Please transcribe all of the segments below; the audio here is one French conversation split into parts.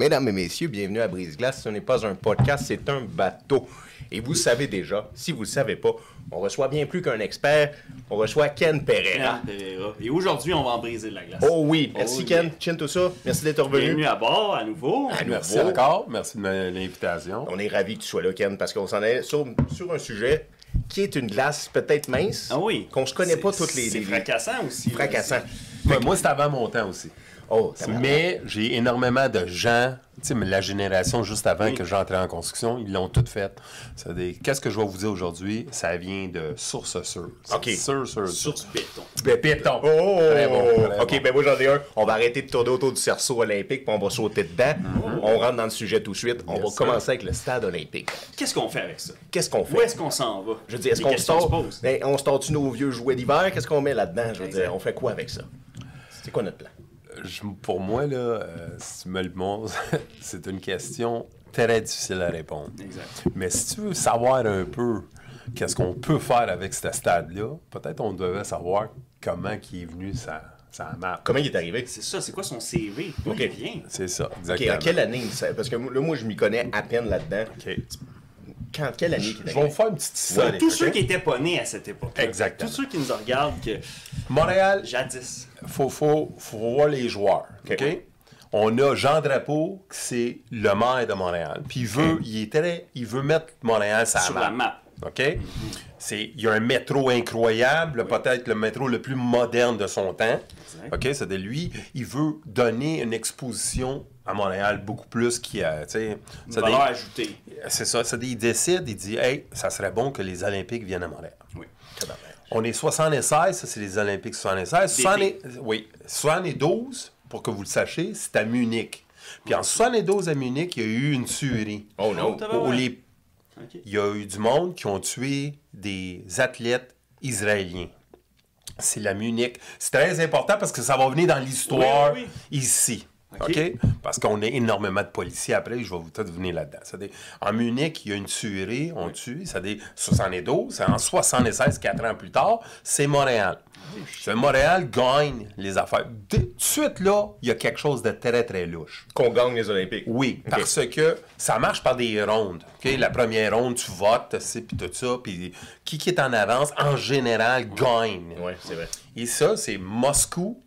Mesdames et messieurs, bienvenue à Brise-Glace. Ce n'est pas un podcast, c'est un bateau. Et vous savez déjà, si vous ne le savez pas, on reçoit bien plus qu'un expert, on reçoit Ken Pereira. Ken Pereira. Et aujourd'hui, on va en briser de la glace. Oh oui, merci Oh Ken. Tiens tout ça. Merci d'être revenu. Bienvenue à bord à nouveau. À Merci nouveau. encore. Merci de l'invitation. On est ravis que tu sois là, Ken, parce qu'on s'en est sur, sur un sujet qui est une glace peut-être mince, Ah oui. qu'on se connaît pas toutes les... C'est fracassant aussi. fracassant. Ouais, moi, c'est avant mon temps aussi. Oh. Mais j'ai énormément de gens, tu sais, mais la génération juste avant Oui. que j'entrais en construction, ils l'ont tout fait. C'est des- Qu'est-ce que je vais vous dire aujourd'hui? Ça vient de source sûre. OK. Sûr, sûr. du béton. Ben, Béton. Oh! Très bon, très OK, bon. ben moi j'en ai un. On va arrêter de tourner autour du cerceau olympique, puis on va sauter dedans. On rentre dans le sujet tout de suite. On va commencer avec le stade olympique. Qu'est-ce qu'on fait avec ça? Qu'est-ce qu'on fait? Où est-ce qu'on s'en va? Je veux dire, est-ce qu'on se. Ben, on sort-tu nos vieux jouets d'hiver? Qu'est-ce qu'on met là-dedans? Je veux dire, on fait quoi avec ça? C'est quoi notre plan? Je- pour moi, là, euh, si tu me le montres, c'est une question très difficile à répondre. Exact. Mais si tu veux savoir un peu qu'est-ce qu'on peut faire avec ce stade-là, peut-être on devait savoir comment qui est venu sa, sa map. Comment il est arrivé? C'est ça, c'est quoi son CV? D'où OK. il vient? C'est ça, OK, exactement. en quelle année? ça- Parce que là, moi, je m'y connais à peine là-dedans. OK. Quand, quelle année qu'il Je vais vous faire une petite Ouais, histoire. Tous ceux qui étaient pas nés à cette époque. Exactement. Tous ceux qui nous regardent que Montréal, jadis. faut, faut, faut voir les joueurs. OK? On a Jean Drapeau, qui c'est le maire de Montréal. Puis il veut, il est très, il veut mettre Montréal sur, Sur la map. OK? C'est, il y a un métro incroyable, peut-être le métro le plus moderne de son temps. Exact. OK? C'est de lui, il veut donner une exposition à Montréal beaucoup plus qu'il y a. tu sais, Une c'est valeur des- ajoutée. C'est ça. des- il décide, il dit, hey, ça serait bon que les Olympiques viennent à Montréal. Oui. On est 76, ça c'est les Olympiques 76. D'été. 70 oui, 72, pour que vous le sachiez, c'est à Munich. Puis en 72 à Munich, il y a eu une tuerie. Oh non! Oh, Où les- il y a eu du monde qui ont tué des athlètes israéliens. C'est la Munich. C'est très important parce que ça va venir dans l'histoire Oui, oui, ici. OK? Parce qu'on a énormément de policiers après, je vais vous tout venir là-dedans. En Munich, il y a une tuerie, on tue, c'est-à-dire 72, c'est en 76, quatre ans plus tard, c'est Montréal. C'est Montréal gagne les affaires. De de suite, là, il y a quelque chose de très, très louche. Qu'on gagne les Olympiques. Oui, parce que ça marche par des rondes. La première ronde, tu votes, puis tout ça, puis qui, qui est en avance, en général, gagne. Oui, c'est vrai. Et ça, c'est Moscou,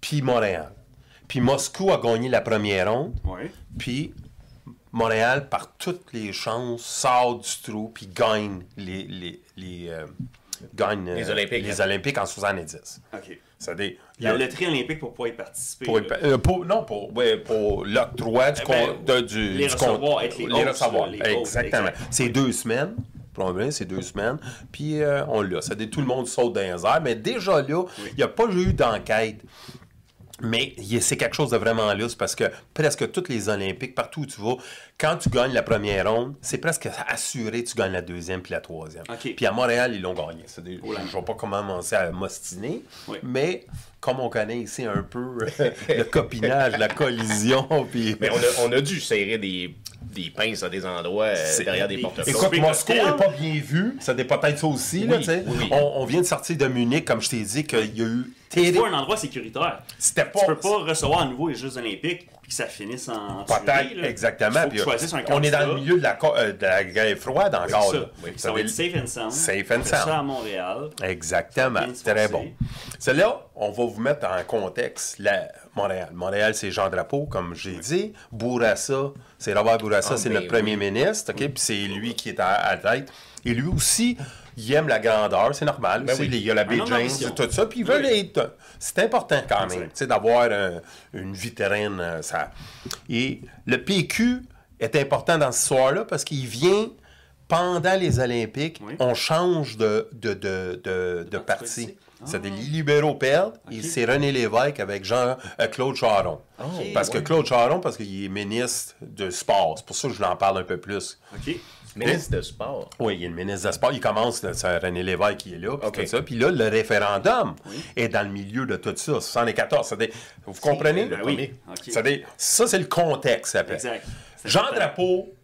puis Montréal. Puis Moscou a gagné la première ronde, Oui. puis Montréal, par toutes les chances, sort du trou, puis gagne les, les, les, euh, gagne, euh, Les Olympiques. les Olympiques en 70. OK. C'est-à-dire, il y La a- loterie olympique pour pouvoir y participer. pour, euh, pour- non, pour, ouais, pour l'octroi du, Eh ben, de- du les du recevoir, être les les hosts, recevoir. là, les hosts, Exactement. exact. C'est deux semaines. Pour le moment, c'est deux semaines. Puis euh, on l'a. Ça dit tout le monde saute dans les airs. Mais déjà là, il n'y a pas eu d'enquête. Mais c'est quelque chose de vraiment lousse parce que presque toutes les Olympiques, partout où tu vas, quand tu gagnes la première ronde, c'est presque assuré que tu gagnes la deuxième puis la troisième. Puis à Montréal, ils l'ont gagné. Des- je ne vais pas commencer à m'ostiner, Oui. mais comme on connaît ici un peu euh, le copinage, la collision, puis... Mais on a, on a dû serrer des, des pinces à des endroits euh, derrière des des- porte Écoute, Moscou n'est pas bien vu. Ça n'est peut-être ça aussi. là, Oui, oui. On, on vient de sortir de Munich, comme je t'ai dit, qu'il y a eu... C'est terrible- pas un endroit sécuritaire. C'était pas... Tu peux pas recevoir à nouveau les Jeux olympiques puis que ça finisse en Peut-être, exactement. Puis, un on est dans le candidat. milieu de la, euh, de la guerre froide encore. C'est là. ça. Oui, Ça va veut- être safe and sound. Safe and sound. ça à Montréal. Exactement. Très bon. Celle-là, on va vous mettre en contexte la... Montréal. Montréal, c'est Jean Drapeau, comme j'ai dit. Bourassa, c'est Robert Bourassa, Ah, c'est ben notre premier oui. ministre. OK? Puis c'est lui qui est à, à la tête. Et lui aussi, il aime la grandeur, c'est normal. Ben oui. Il y a la Un homme James, tout ça. Puis ils veulent Oui. être. C'est important quand même, Exact. tu sais, d'avoir un- une vitrine. euh, Ça. Et le PQ est important dans cette histoire-là parce qu'il vient pendant les Olympiques. Oui. On change de, de, de, de, de parti. politique. C'est des libéraux perdent et c'est René Lévesque avec Jean-Claude Charon. Ok, parce que. Claude Charon, parce qu'il est ministre de sport. C'est pour ça que je l'en parle un peu plus. OK. Ministre de sport. Oui, il est le ministre de sport. Il commence, c'est René Lévesque qui est là, puis tout ça. Puis là, le référendum est dans le milieu de tout ça, 74. C'est-à-dire- vous comprenez? le Ben oui. C'est-à-dire, ça, c'est le contexte après. Exact. Jean. Drapeau,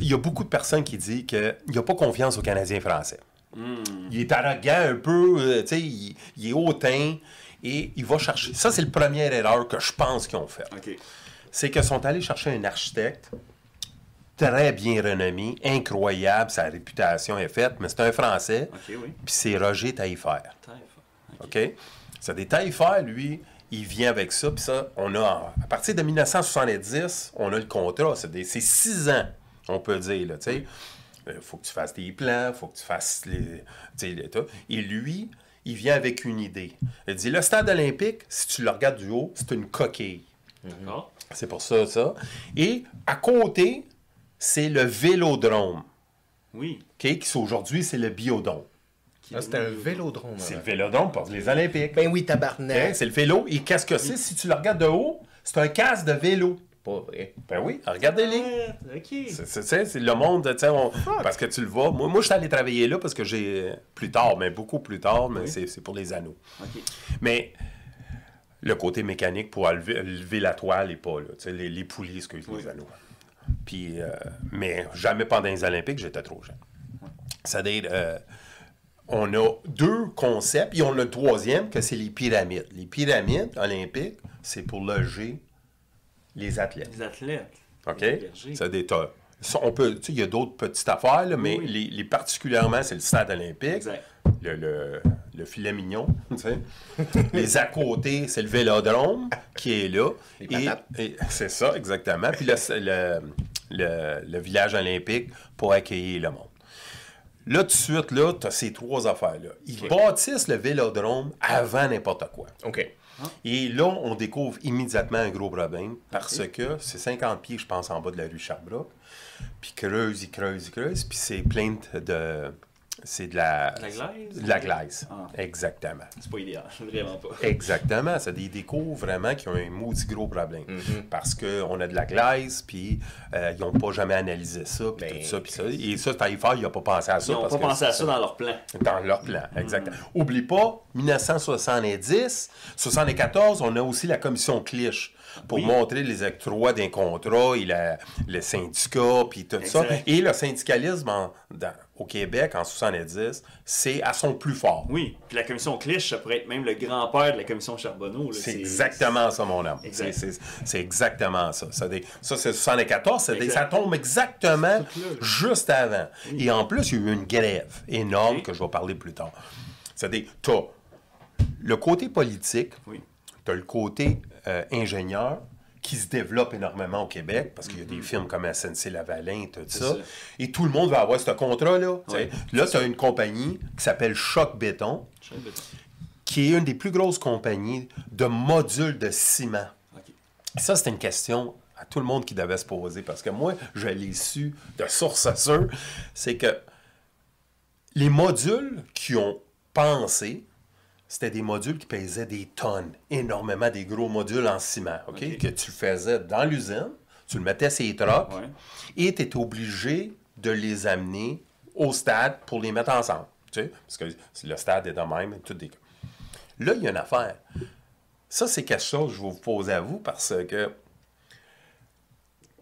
il y a beaucoup de personnes qui disent qu'il n'a pas confiance aux Canadiens français. Hmm. Il est arrogant un peu, euh, tu sais, il, il est hautain et il va chercher. Ça, c'est la première erreur que je pense qu'ils ont faite. C'est qu'ils sont allés chercher un architecte très bien renommé, incroyable, sa réputation est faite, mais c'est un Français, oui. puis c'est Roger Taillefer. Taille, OK. OK? C'est des Taillefer, lui, il vient avec ça, puis ça, on a, à partir de 1970, on a le contrat, c'est six ans, on peut dire, là, tu sais. Il faut que tu fasses des plans, il faut que tu fasses les, tu sais, les- tout. Et lui, il vient avec une idée. Il dit, le stade olympique, si tu le regardes du haut, c'est une coquille. D'accord. C'est pour ça, ça. Et à côté, c'est le vélodrome, Oui. OK? Qui aujourd'hui, c'est le biodôme. Ah, c'était un vélodrome. C'est le avant. vélodrome pour les Olympiques. Ben oui, Hein, tabarnak. C'est le vélo. Et qu'est-ce que c'est? Si tu le regardes de haut, c'est un casque de vélo. Pas vrai. Ben oui, regardez-les. OK. C'est- C'est c'est- c'est le monde, tu on- parce que tu le vois. Moi, moi je suis allé travailler là parce que j'ai, plus tard, mais beaucoup plus tard, mais c'est c'est pour les anneaux. OK. Mais le côté mécanique pour lever, lever la toile et pas, là, tu sais, les, les poulies, excuse, Oui. les anneaux. Puis, euh, mais jamais pendant les Olympiques, j'étais trop jeune. C'est-à-dire, euh, on a deux concepts, et on a le troisième, que c'est les pyramides. Les pyramides olympiques, c'est pour loger les athlètes. Les athlètes. OK? Ça, on peut, tu sais, il y a d'autres petites affaires, là, mais Oui. Les, les particulièrement, c'est le stade olympique, Exact. le, le- le filet mignon, tu sais. les à côté, c'est le vélodrome qui est là. Les Et, c'est ça, exactement. Puis le, le, le- le village olympique pour accueillir le monde. Là, tout de suite, là, tu as ces trois affaires-là. Ils bâtissent le vélodrome avant n'importe quoi. OK. Et là, on découvre immédiatement un gros problème parce que c'est 50 pieds, je pense, en bas de la rue Sherbrooke. Puis creuse, il creuse, il creuse. Puis c'est plein de. C'est de la. De la glaise? De la glaise. Ah. Exactement. C'est pas idéal. Vraiment pas. Exactement. C'est des découvrent vraiment qui ont un maudit gros problème. Parce qu'on a de la glaise, puis euh, ils n'ont pas jamais analysé ça, puis Ben, tout ça, puis ça. Et ça, Taillefer, il n'a pas pensé à ça. Ils n'ont pas que pensé à ça dans leur plan. dans leur plan, exactement. Oublie pas, 1970, 74, on a aussi la commission Clich pour Oui. montrer les octrois d'un contrat et la- le syndicat, puis tout ça. Et le syndicalisme en- dans- au Québec en 70, c'est à son plus fort. Oui. Puis la commission Clich, ça pourrait être même le grand-père de la commission Charbonneau. C'est exactement ça, mon homme. C'est- exactement ça. Ça, des- ça, c'est 74. ça, des- Exact. ça tombe exactement juste avant. Et en plus, il y a eu une grève énorme que je vais parler plus tard. C'est-à-dire, tu as le côté politique, Oui. tu as le côté euh, ingénieur qui se développe énormément au Québec parce qu'il y a des firmes comme SNC-Lavalin, tout ça. ça. Et tout le monde va avoir ce contrat-là. Là, tu as une compagnie qui s'appelle Choc Béton qui est une des plus grosses compagnies de modules de ciment. Ça, c'est une question à tout le monde qui devait se poser parce que moi, je l'ai su de source sûre. C'est que les modules qui ont pensé, c'était des modules qui pesaient des tonnes, énormément des gros modules en ciment, OK? Que tu faisais dans l'usine, tu le mettais sur les trocs Ouais. et tu étais obligé de les amener au stade pour les mettre ensemble. Tu sais? Parce que le stade est de même, tout des... Là, il y a une affaire. Ça, c'est quelque chose que je vais vous poser à vous parce que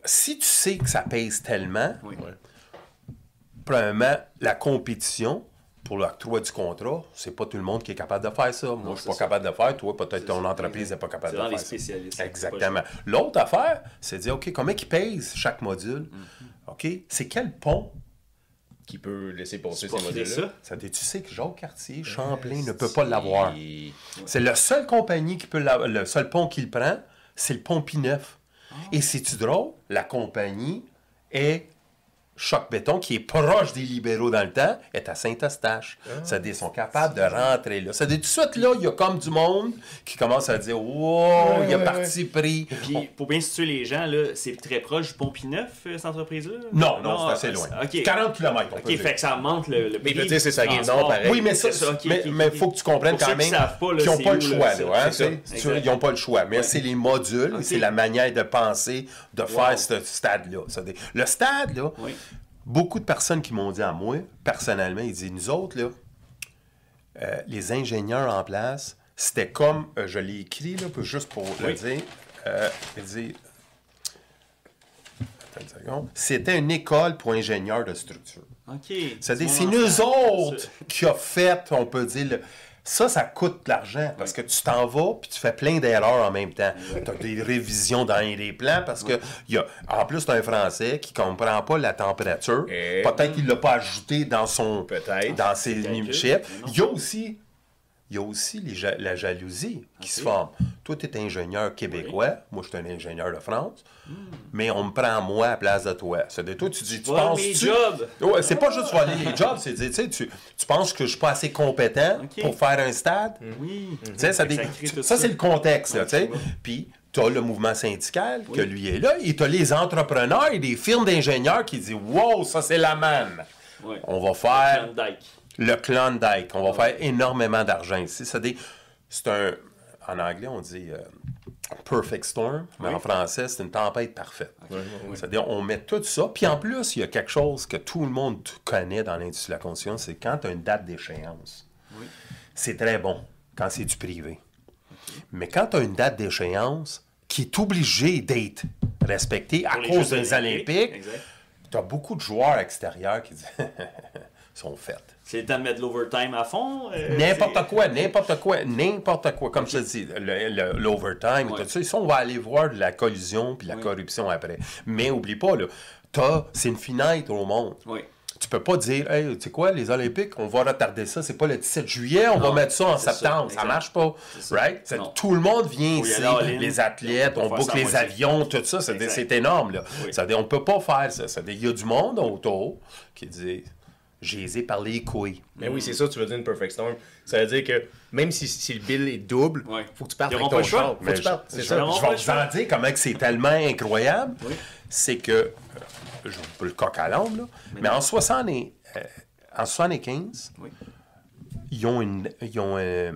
si tu sais que ça pèse tellement, Oui. premièrement, la compétition pour l'octroi du contrat, c'est pas tout le monde qui est capable de faire ça. Moi, je suis pas ça. capable de faire. Toi, peut-être ton ça. entreprise n'est pas capable de faire ça. Exactement. L'autre affaire, c'est de dire, OK, comment ils pèse chaque module? Mm-hmm. OK, c'est quel pont? Qui peut laisser passer ces modèles-là. ça? Tu sais que Jacques Cartier, Champlain ne peut pas l'avoir? C'est la seule compagnie qui peut la- le seul pont qu'il prend, c'est le pont Pineuf. Ah. Et c'est-tu drôle? La compagnie est Choc Béton, qui est proche des libéraux dans le temps, est à Saint-Eustache. Ah. Ça ils sont capables de rentrer là. Ça dit, tout de suite, là, il y a comme du monde qui commence à dire, wow, il y a ouais, parti pris. Puis, pour bien situer les gens, là, c'est très proche du Pont-Pineuf, euh, cette entreprise-là? Non, non, c'est assez ah, loin. OK. 40 km, on peut OK, dire. fait que ça monte le, le Mais je veux prix dire, c'est sa du rive nord, transport. pareil. Oui, mais ça, C'est ça, ok, mais mais faut que tu comprennes Pour quand même savent pas, là, qu'ils n'ont c'est pas le choix. c'est- là, hein, c'est ça, c'est-. Ils n'ont pas le choix. Mais c'est les modules, c'est la manière de penser, de faire ce stade-là. Ça Le stade, là, Oui. Beaucoup de personnes qui m'ont dit à moi, personnellement, ils disent, nous autres, là, euh, les ingénieurs en place, c'était comme, euh, je l'ai écrit, là, juste pour le dire, euh, seconde, c'était une école pour ingénieurs de structure. OK. C'est-à-dire, c'est nous autres qui a fait, on peut dire, le- Ça, ça coûte de l'argent parce que tu t'en vas puis tu fais plein d'erreurs en même temps. Tu as des révisions dans les plans parce que y a, en plus, tu un Français qui comprend pas la température. Et- Peut-être qu'il l'a pas ajouté dans son dans ses non. Il y a aussi il y a aussi les ja- la jalousie qui se forme. Toi, tu es ingénieur québécois, moi, je suis un ingénieur de France, mais on me prend moi à la place de toi. C'est-à-dire, toi, tu dis, tu penses. mes tu... jobs. Ouais, c'est pas juste voler les jobs, c'est dire, tu tu, penses que je suis pas assez compétent pour faire un stade? Oui. Sais, ça, c'est le contexte, là. Puis, tu as le mouvement syndical que lui est là, et tu as les entrepreneurs et des firmes d'ingénieurs qui disent Wow, ça, c'est la manne. On va faire. Le Klondike. On va faire énormément d'argent ici. C'est un. En anglais, on dit euh, perfect storm, mais Oui. en français, c'est une tempête parfaite. C'est-à-dire, on met tout ça. Puis en plus, il y a quelque chose que tout le monde connaît dans l'industrie de la construction c'est quand tu as une date d'échéance. C'est très bon quand c'est du privé. Mais quand tu as une date d'échéance qui est obligée d'être respectée à Pour cause des Olympiques, tu as beaucoup de joueurs extérieurs qui disent sont faits. C'est le temps de mettre l'overtime à fond. euh, N'importe quoi, n'importe quoi, n'importe quoi. Comme je te dis, l'overtime, Ouais. tout ça, ça, on va aller voir de la collusion puis la Oui. corruption après. Mais oublie pas, là, c'est une finite au monde. Oui. Tu peux pas dire, hey, tu sais quoi, les Olympiques, on va retarder ça, c'est pas le 17 juillet, on Non, va mettre ça en ça, septembre. Ça, exact. marche pas. Ça. Right? Tout le monde vient ici, les athlètes, On boucle ça les moitié. avions, tout ça, c'est énorme. Là. Oui. Ça on peut pas faire ça. Ça Il y a du monde autour qui dit, j'ai les ai par les couilles. Mais oui, c'est ça, tu veux dire une perfect storm. Ça veut dire que même si, si le bill est double, Ouais. faut que tu partes avec ton char. Faut Mais que tu partes, je, c'est je- ça. je vais vous en dire comment que c'est tellement incroyable. Oui. C'est que, euh, je pas le coq à l'ombre, là, mais, en, 60 et- euh, en 75, Oui. ils, ont une, ils, ont, euh,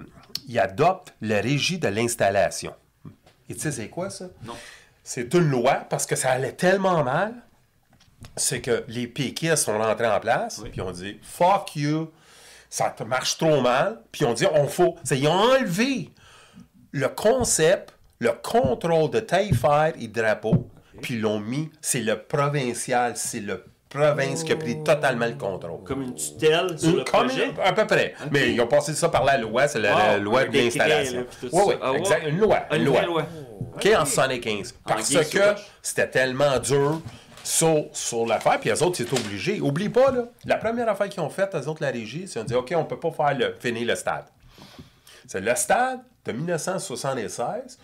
ils adoptent la régie de l'installation. Et tu sais, c'est quoi ça? Non. C'est une loi parce que ça allait tellement mal. C'est que les péquistes sont rentrés en place, Oui. puis ont dit fuck you, ça te marche trop mal, puis on dit on faut. Ils ont enlevé le concept, le contrôle de taille-fer et drapeau, puis ils l'ont mis, c'est le provincial, c'est le province qui a pris totalement le contrôle. Comme une tutelle sur le Comme projet? à peu près. Mais ils ont passé ça par la loi, c'est la, Wow, loi de l'installation. puis Oui, oui, Ah exact. Une loi. Ah, Une loi. loi. OK, en 75. Parce que c'était tellement dur sur, sur l'affaire, puis les autres, c'est obligé. Oublie pas, là, la première affaire qu'ils ont faite, eux autres, la régie, c'est qu'ils ont dit, OK, on peut pas faire le, finir le stade. C'est le stade de 1976.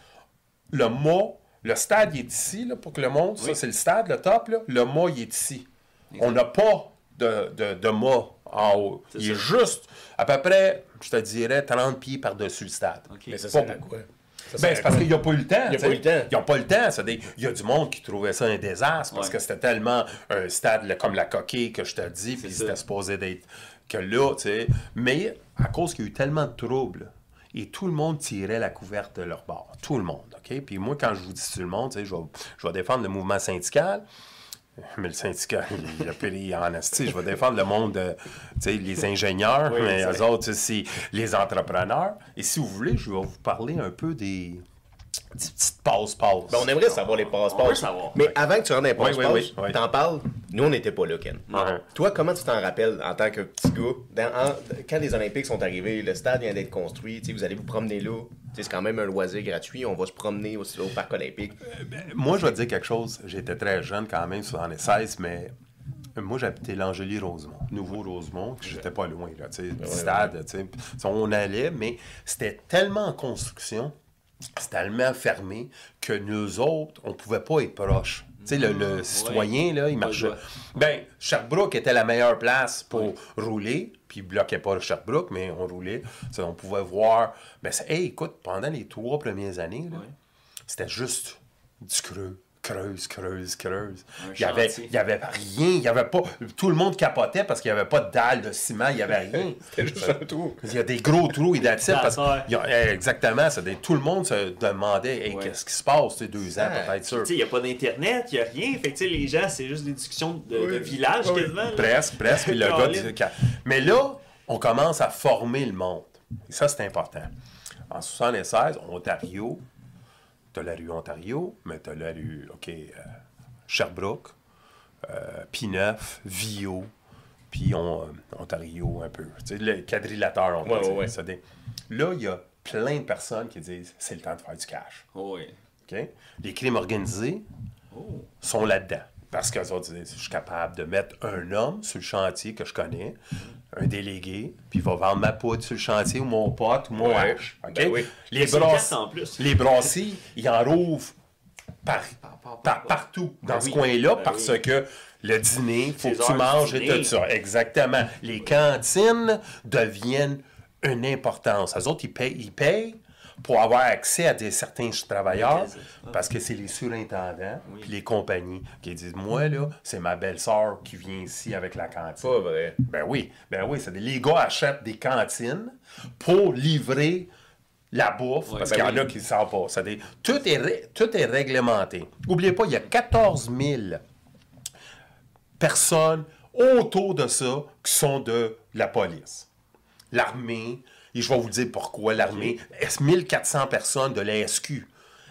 Le mât, le stade, il est ici, là, pour que le monde, ça, c'est le stade, le top, là. Le mât, il est ici. On n'a pas de, de, de mât en haut. C'est Il est juste à peu près, je te dirais, 30 pieds par-dessus le stade. OK. Mais ça Pas beaucoup. Ben, c'est parce qu'il n'y a pas eu le temps. Il y a pas eu le temps. Ils n'ont pas eu le temps. Il y a du monde qui trouvait ça un désastre parce Ouais. que c'était tellement un stade comme la coquille que je te dis, puis c'était supposé d'être que là, tu sais. Mais à cause qu'il y a eu tellement de troubles, et tout le monde tirait la couverte de leur bord. Tout le monde, OK? Puis moi, quand je vous dis tout le monde, tu sais, je vais, je vais défendre le mouvement syndical. Mais le syndicat, il a péri en esti. Je vais défendre le monde, sais, les ingénieurs, Oui, mais eux autres, c'est les entrepreneurs. Et si vous voulez, je vais vous parler un peu des, des petites passe-passe. Ben, on aimerait savoir les savoir. Mais avant que tu rentres dans les oui, oui, oui. t'en parles. Nous, on n'était pas là, Ken. Ouais. Toi, comment tu t'en rappelles en tant que petit gars? Dans- en- quand les Olympiques sont arrivés, le stade vient d'être construit, tu sais, vous allez vous promener là. Tu sais, C'est quand même un loisir gratuit. On va se promener au, au parc olympique. Moi, je vais te dire quelque chose. J'étais très jeune quand même, 76, mais moi, j'habitais l'Angélie-Rosemont, Nouveau-Rosemont, que j'étais pas loin, là, tu sais, du stade, tu sais. On allait, mais c'était tellement en construction, c'était tellement fermé, que nous autres, on pouvait pas être proches. Tu sais, le, le citoyen, là, il marchait. Ben, Sherbrooke était la meilleure place pour rouler, puis il bloquait pas Sherbrooke, mais on roulait. On pouvait voir. Ben, c'est- hey, écoute, pendant les trois premières années, c'était juste du creux. Creuse, creuse, creuse. Un Il y avait, il y avait rien, il y avait pas. Tout le monde capotait parce qu'il n'y avait pas de dalle de ciment, il n'y avait rien. C'était juste un trou. Il y a des gros trous parce a- eh, Exactement, tout le monde se demandait hey, Ouais. qu'est-ce qui se passe, tu sais, deux ans, Ah, peut-être sûr. Tu sais, il n'y a pas d'Internet, il n'y a rien. Fait que, tu sais, les gens, c'est juste des discussions de, de village Oui. quasiment. Presque, presque. Puis le gars dit Mais là, on commence à former le monde. Et ça, c'est important. En 76, Ontario, tu as la rue Ontario, mais tu as la rue, OK, euh, Sherbrooke, euh, P9, Vio, puis on- euh, Ontario un peu. Tu sais, le quadrilateur, on peut Ouais, dire. ouais. Des- Là, il y a plein de personnes qui disent c'est le temps de faire du cash. Oh, oui. Les crimes organisés Oh. sont là-dedans. Parce qu'eux autres disent je suis capable de mettre un homme sur le chantier que je connais, un délégué, puis il va vendre ma poudre sur le chantier ou mon pote ou mon Ouais. hache. Ben oui. Les, brasses- carte en plus. les brassiers, ils en rouvrent par, par- par- par- partout dans Ben ce oui. coin-là Ben parce oui. que le dîner, faut C'est que tu manges et tout ça. Exactement. Les cantines deviennent une importance. Les autres, ils payent, ils payent pour avoir accès à des, certains travailleurs ça. parce que c'est les surintendants Oui. puis les compagnies qui disent Moi, là, c'est ma belle-sœur qui vient ici avec la cantine. Pas vrai. Ben oui, ben oui, c'est des, les gars achètent des cantines pour livrer la bouffe, parce ben qu'il y en oui. a qui ne savent pas. C'est des- tout, est ré- tout est réglementé. N'oubliez pas, il y a 14 000 personnes autour de ça qui sont de la police. L'armée, et je vais vous dire pourquoi l'armée, est 1400 personnes de la SQ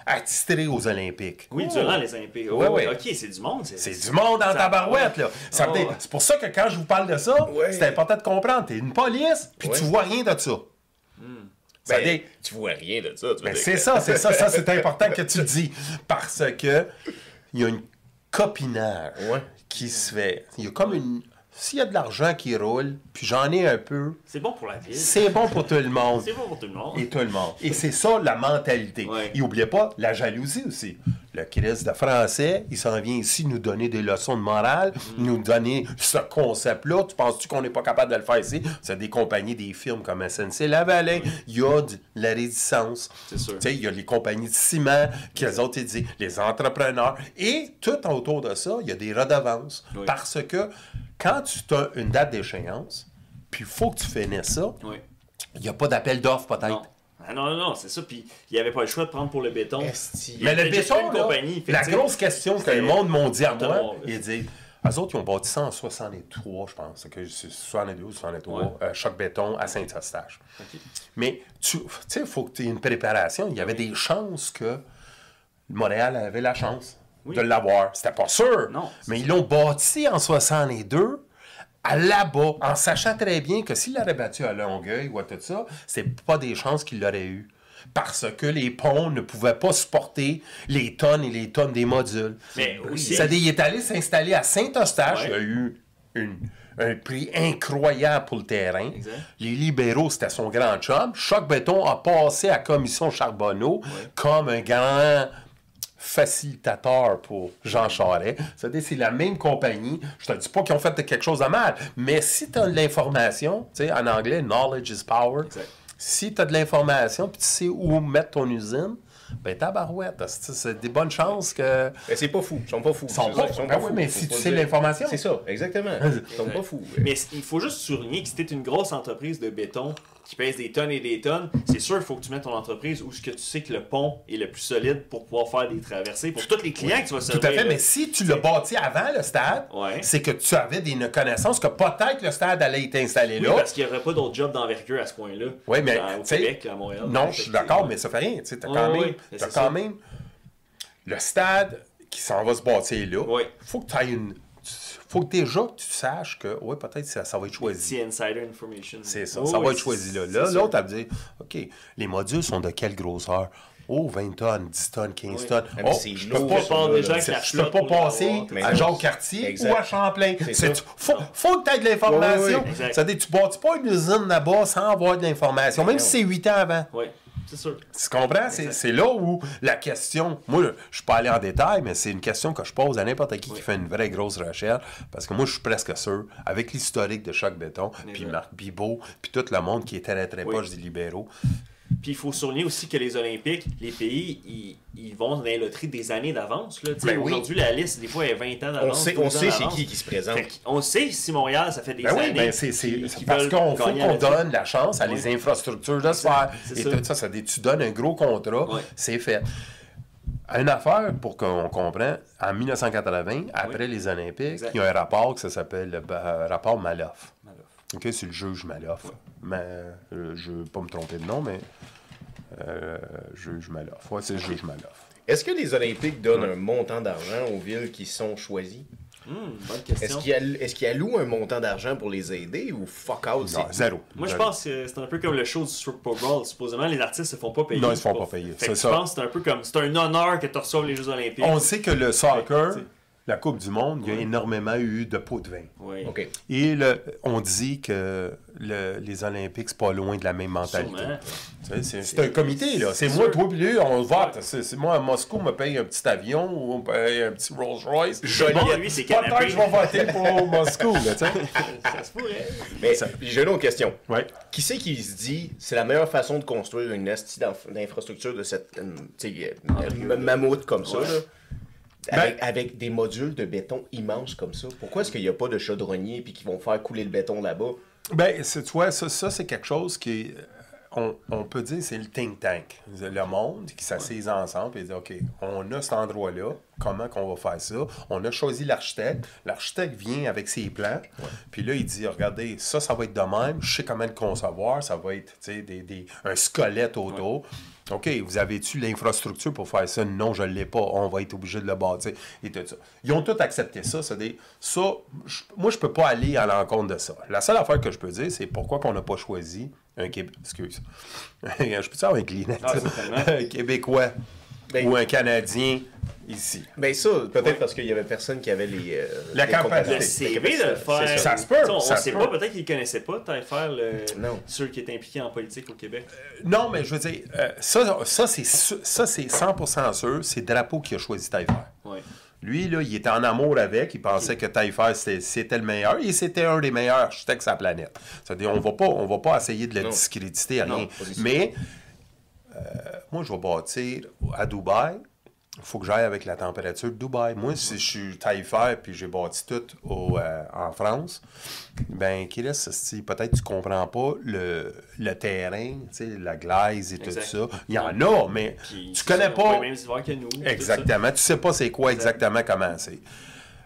attitrées aux Olympiques. Oui, durant les Olympiques. Ouais, Oh, ouais. Ok, c'est du monde. C'est du monde en Ça- tabarouette, là. Ça Oh. dire- C'est pour ça que quand je vous parle de ça, Ouais. c'est important de comprendre. T'es une police, puis tu Ouais. vois rien de ça. Ça veut Ben, dire- tu vois rien de ça. ben, c'est ça, c'est ça, ça c'est important que tu le dis. Parce que il y a une copinage Ouais. qui se fait. Il y a comme une. S'il y a de l'argent qui roule, puis j'en ai un peu, C'est bon pour la ville. c'est bon pour tout le monde. C'est bon pour tout le monde. Et tout le monde. Et c'est ça la mentalité. Ouais. Et n'oubliez pas la jalousie aussi. Le Christ de français, il s'en vient ici nous donner des leçons de morale, Mm. nous donner ce concept-là. Tu penses-tu qu'on n'est pas capable de le faire ici? C'est des compagnies, des firmes comme SNC Lavalin. Il y a de la réticence. C'est sûr. Il y a les compagnies de ciment, qui eux autres, ils disent, les entrepreneurs. Et tout autour de ça, il y a des redevances. Oui. Parce que quand tu as une date d'échéance, puis il faut que tu finisses ça, Oui. il n'y a pas d'appel d'offres peut-être. Non. Ah non, non, non, c'est ça. Puis il n'y avait pas le choix de prendre pour le béton. Il Mais le béton, là, compagnie, la grosse question que le monde m'ont dit à moi, ils disent, eux autres, ils ont bâti ça en 63, je pense, que c'est 62 ou 63, Ouais. euh, choc béton à Saint-Eustache. Mais tu sais, il faut que tu aies une préparation. Il y avait des chances que Montréal avait la chance Oui. de l'avoir. C'était pas sûr. Non, mais ils l'ont bâti en 62 à là-bas, en sachant très bien que s'il l'aurait battu à Longueuil ou à tout ça, c'est pas des chances qu'il l'aurait eu. Parce que les ponts ne pouvaient pas supporter les tonnes et les tonnes des modules. Mais aussi- Ça, il est allé s'installer à Saint-Eustache. Ouais. Il y a eu une- un prix incroyable pour le terrain. Exact. Les libéraux, c'était son grand chum. Choc Béton a passé à Commission Charbonneau comme un grand facilitateur pour Jean Charest. C'est-à-dire, c'est la même compagnie. Je te dis pas qu'ils ont fait quelque chose de mal, mais si tu as de l'information, tu sais, en anglais, knowledge is power. Exact. Si tu as de l'information puis tu sais où mettre ton usine, ben tabarouette, c'est c'est des bonnes chances que... Mais c'est pas fou. Ils sont pas fous. Ils sont pas fous. Ben oui, mais si tu sais l'information. C'est ça, exactement. Ils sont pas fous. Mais il faut juste souligner que si t'es une grosse entreprise de béton qui pèse des tonnes et des tonnes, c'est sûr qu'il faut que tu mettes ton entreprise où ce que tu sais que le pont est le plus solide pour pouvoir faire des traversées pour tous les clients que tu vas Tout servir. à fait, là. mais si tu l'as bâti avant le stade, Ouais. c'est que tu avais des connaissances que peut-être le stade allait être installé Oui, là. parce qu'il n'y aurait pas d'autres jobs d'envergure à ce point-là. Oui, mais Dans- au tu sais, Québec, à Montréal. Non, je suis d'accord, mais ça fait rien. Tu as quand, ouais, même, c'est quand même le stade qui s'en va se bâtir là. Ouais. faut que tu ailles une. Faut que déjà que tu saches que, oui, peut-être ça, ça va être choisi. C'est insider information. C'est ça, ça va être choisi là. Là, l'autre, elle me dit, OK, les modules sont de quelle grosseur? Oh, 20 tonnes, 10 tonnes, 15 Oui. tonnes. Ah, Oh, je peux pas, ça, là, là. je peux pas passer à Exact. ou à Champlain. C'est C'est- ça. faut, faut que tu aies de l'information. Oui, oui. C'est-à-dire, tu bâtis pas une usine là-bas sans avoir de l'information, même Non. si c'est 8 ans avant. Oui, c'est sûr. Tu comprends? C'est, là où la question. Moi, je je suis pas allé en détail, mais c'est une question que je pose à n'importe qui qui fait une vraie grosse recherche. Parce que moi, je suis presque sûr, avec l'historique de Choc Béton, puis. Marc Bibot, puis tout le monde qui est très, très Oui. proche des libéraux. Puis il faut souligner aussi que les Olympiques, les pays, ils, ils vont dans les loteries des années d'avance. Ben oui. Aujourd'hui, la liste, des fois, est 20 ans d'avance. On sait, 12 on ans sait c'est d'avance. qui qui se présente. Qu'on sait si Montréal, ça fait des Ben oui, années. ben c'est, parce qu'on faut qu'on donne la chance à les Oui. infrastructures de se faire. Et ça. tout ça, ça tu donnes un gros contrat, Oui. c'est fait. Une affaire, pour qu'on comprenne, en 1980, après les Olympiques, Exact. il y a un rapport qui s'appelle le ba- rapport Maloff. OK, c'est le juge Maloff. Mais, euh, je ne veux pas me tromper de nom, mais euh, juge Maloff. Ouais, c'est le juge Maloff. Est-ce que les Olympiques donnent un montant d'argent aux villes qui sont choisies? Hmm, bonne question. Est-ce qu'il alloue, est-ce qu'il alloue un montant d'argent pour les aider ou fuck out? Non, zéro. Moi, je pense que c'est un peu comme le show du Super Bowl. Supposément, les artistes se font pas payer. Non, ils se font pas payer, Fait c'est que ça. Je pense que c'est un peu comme. C'est un honneur que tu reçoives les Jeux Olympiques. On sait que le soccer, Ouais, la Coupe du Monde, il y a énormément eu de pots de vin. Oui. OK. Et le- on dit que le- les Olympiques, c'est pas loin de la même mentalité. C'est un comité, là. C'est moi, toi, puis lui, on vote. C'est moi, à Moscou, on me paye un petit avion ou on me paye un petit Rolls Royce. Joli. Bon, Lui, c'est Peut-être que je vais voter pour Moscou, là, tu sais. Ça se pourrait. Mais Ça- j'ai une autre question. Ouais. Qui c'est qui se dit c'est la meilleure façon de construire une d'infrastructure de cette euh, tu sais, euh, m- mammouth comme ça, Ouais. là, avec, Ben- avec des modules de béton immenses comme ça? Pourquoi est-ce qu'il n'y a pas de chaudronniers puis qui vont faire couler le béton là-bas? Ben, c'est- tu vois, ça, ça, c'est quelque chose qui est- On, peut dire c'est le think tank. Le monde qui s'assise ensemble et dit OK, on a cet endroit-là, comment qu'on va faire ça? On a choisi l'architecte. L'architecte vient avec ses plans. Puis là, il dit Regardez, ça, ça va être de même. Je sais comment le concevoir. Ça va être des, des- un squelette autour. OK, vous avez-tu l'infrastructure pour faire ça? Non, je ne l'ai pas. On va être obligé de le bâtir. Et tout ça. Ils ont tous accepté ça. C'est des... ça moi, je peux pas aller à l'encontre de ça. La seule affaire que je peux dire, c'est pourquoi on n'a pas choisi un Québec. Excuse. je peux avoir un? Ah, certainement. un Québécois Ben- ou un Canadien ici. Ben ça, peut-être Ouais. parce qu'il y avait personne qui avait les... euh, La les capacité. de faire. c'est Ça se peut, On, se sait peut. pas, peut-être qu'ils ne connaissaient pas, faire le... Non. ceux qui étaient impliqués en politique au Québec. Non, mais je veux dire, euh, ça, ça c'est su- ça, c'est 100% sûr. C'est Drapeau qui a choisi Taillefer. Ouais. Lui, là, il était en amour avec. Il pensait que Taillefer, c'était, le meilleur. Et c'était un des meilleurs architectes sur la planète. C'est-à-dire, on va pas, on va pas essayer de le Non. discréditer à rien. Mais, euh, moi, je vais bâtir à Dubaï. Il faut que j'aille avec la température de Dubaï. Moi, si je suis Taillefer puis j'ai bâti tout au, euh, en France, ben, qui reste, si peut-être tu comprends pas le, le terrain, la glaise et Exact. tout ça. Il y en a, mais Puis, tu connais pas. hivers que nous. Exactement. Tu sais pas c'est quoi Exact. exactement comment c'est.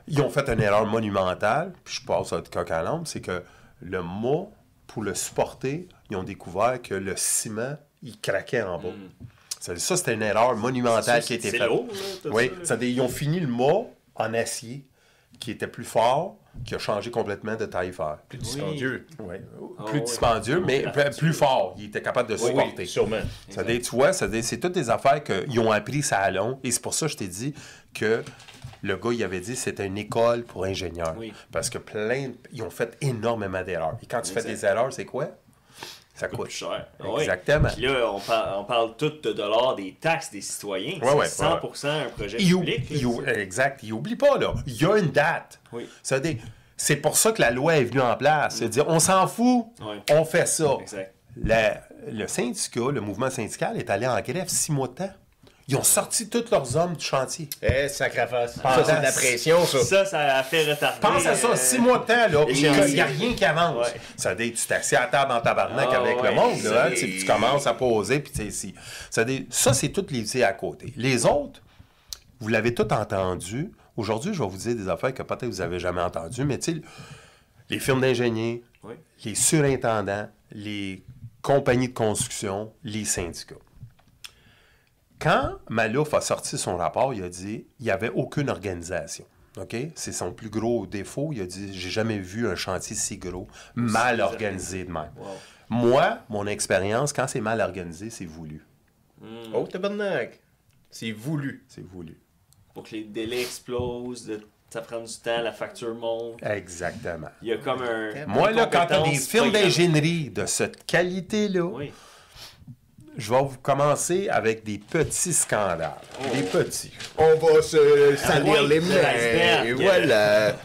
Ils ont fait une erreur monumentale, puis je passe à coq à l'âme, c'est que le mât, pour le supporter, ils ont découvert que le ciment, il craquait en bas. Ça, ça, c'était une erreur monumentale qui a été. C'est faite. Oui, ça, ils ont fini le mât en acier, qui était plus fort, qui a changé complètement de taille fer. Plus dispendieux. Oui. Ah Plus dispendieux, mais Plus plus fort. Il était capable de Oui, supporter. oui, sûrement. C'est-à-dire, tu vois, c'est toutes des affaires qu'ils ont appris ça à long. Et c'est pour ça que je t'ai dit que le gars, il avait dit que c'était une école pour ingénieurs. Oui. Parce que plein, de- ils ont fait énormément d'erreurs. Et quand tu fais des erreurs, c'est quoi? Ça coûte coûte. plus cher. Ah ouais. Exactement. Puis là, on parle, on parle tout de dollars des taxes des citoyens. Ouais, ouais, c'est 100% un projet Il public. il ou- exact. Il oublie pas, là. Il y a une date. Oui. C'est pour ça que la loi est venue en place. C'est-à-dire, on s'en fout. Ouais. On fait ça. Exact. La- le syndicat, le mouvement syndical est allé en grève six mois de temps. Ils ont sorti tous leurs hommes du chantier. Eh, sacrifice. Ça, c'est de la pression, ça. Ça, ça a fait retarder. Pense à ça, euh, six mois de temps, là, puis il n'y a rien qui avance. Ouais. Ça veut dire, tu t'assieds à table en tabarnak Ah, avec ouais, le monde, là, hein, tu commences à poser, puis tu sais, si. Ça, veut dire, ça, c'est toutes les idées à côté. Les autres, vous l'avez tout entendu. Aujourd'hui, je vais vous dire des affaires que peut-être vous n'avez jamais entendues, mais tu sais, les firmes d'ingénieurs, Oui. les surintendants, les compagnies de construction, les syndicats. Quand Malouf a sorti son rapport, il a dit il n'y avait aucune organisation. OK? C'est son plus gros défaut. Il a dit j'ai jamais vu un chantier si gros, mal organisé de même. Wow. Moi, mon expérience, quand c'est mal organisé, c'est voulu. Oh, tabarnak. C'est voulu. C'est voulu. Pour que les délais explosent, de- ça prend du temps, la facture monte. Exactement. Il y a comme un. Moi, là, quand tu as des programmée. d'ingénierie de cette qualité-là, Oui. Je vais vous commencer avec des petits scandales. Des petits. On va se salir les mains. Et voilà.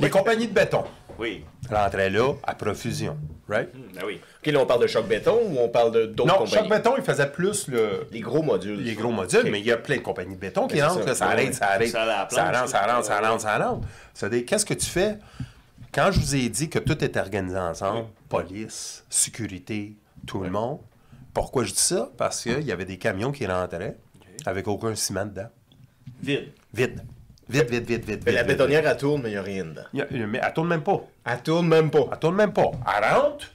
Les compagnies de béton Oui. rentraient là à profusion. Right? Ben oui. OK, là, on parle de choc béton ou on parle de d'autres Non, compagnies? chaque béton, il faisait plus le, Les gros modules. les gros modules, mais il y a plein de compagnies de béton qui c'est rentrent, ça. là, ça arrête, ouais. ça arrête, Ça rentre, ça rentre, ça rentre, ça rentre. C'est-à-dire, qu'est-ce que tu fais? Quand je vous ai dit que tout est organisé ensemble, police, sécurité, tout le monde, pourquoi je dis ça? Parce qu'il y avait des camions qui rentraient avec aucun ciment dedans. Vide. Vide. Vite, vite, vite, vite. Mais la vite, vite, bétonnière, elle tourne, mais il n'y a rien dedans. y a- Mais elle tourne même pas. Elle tourne même pas. Elle tourne même pas. Elle rentre.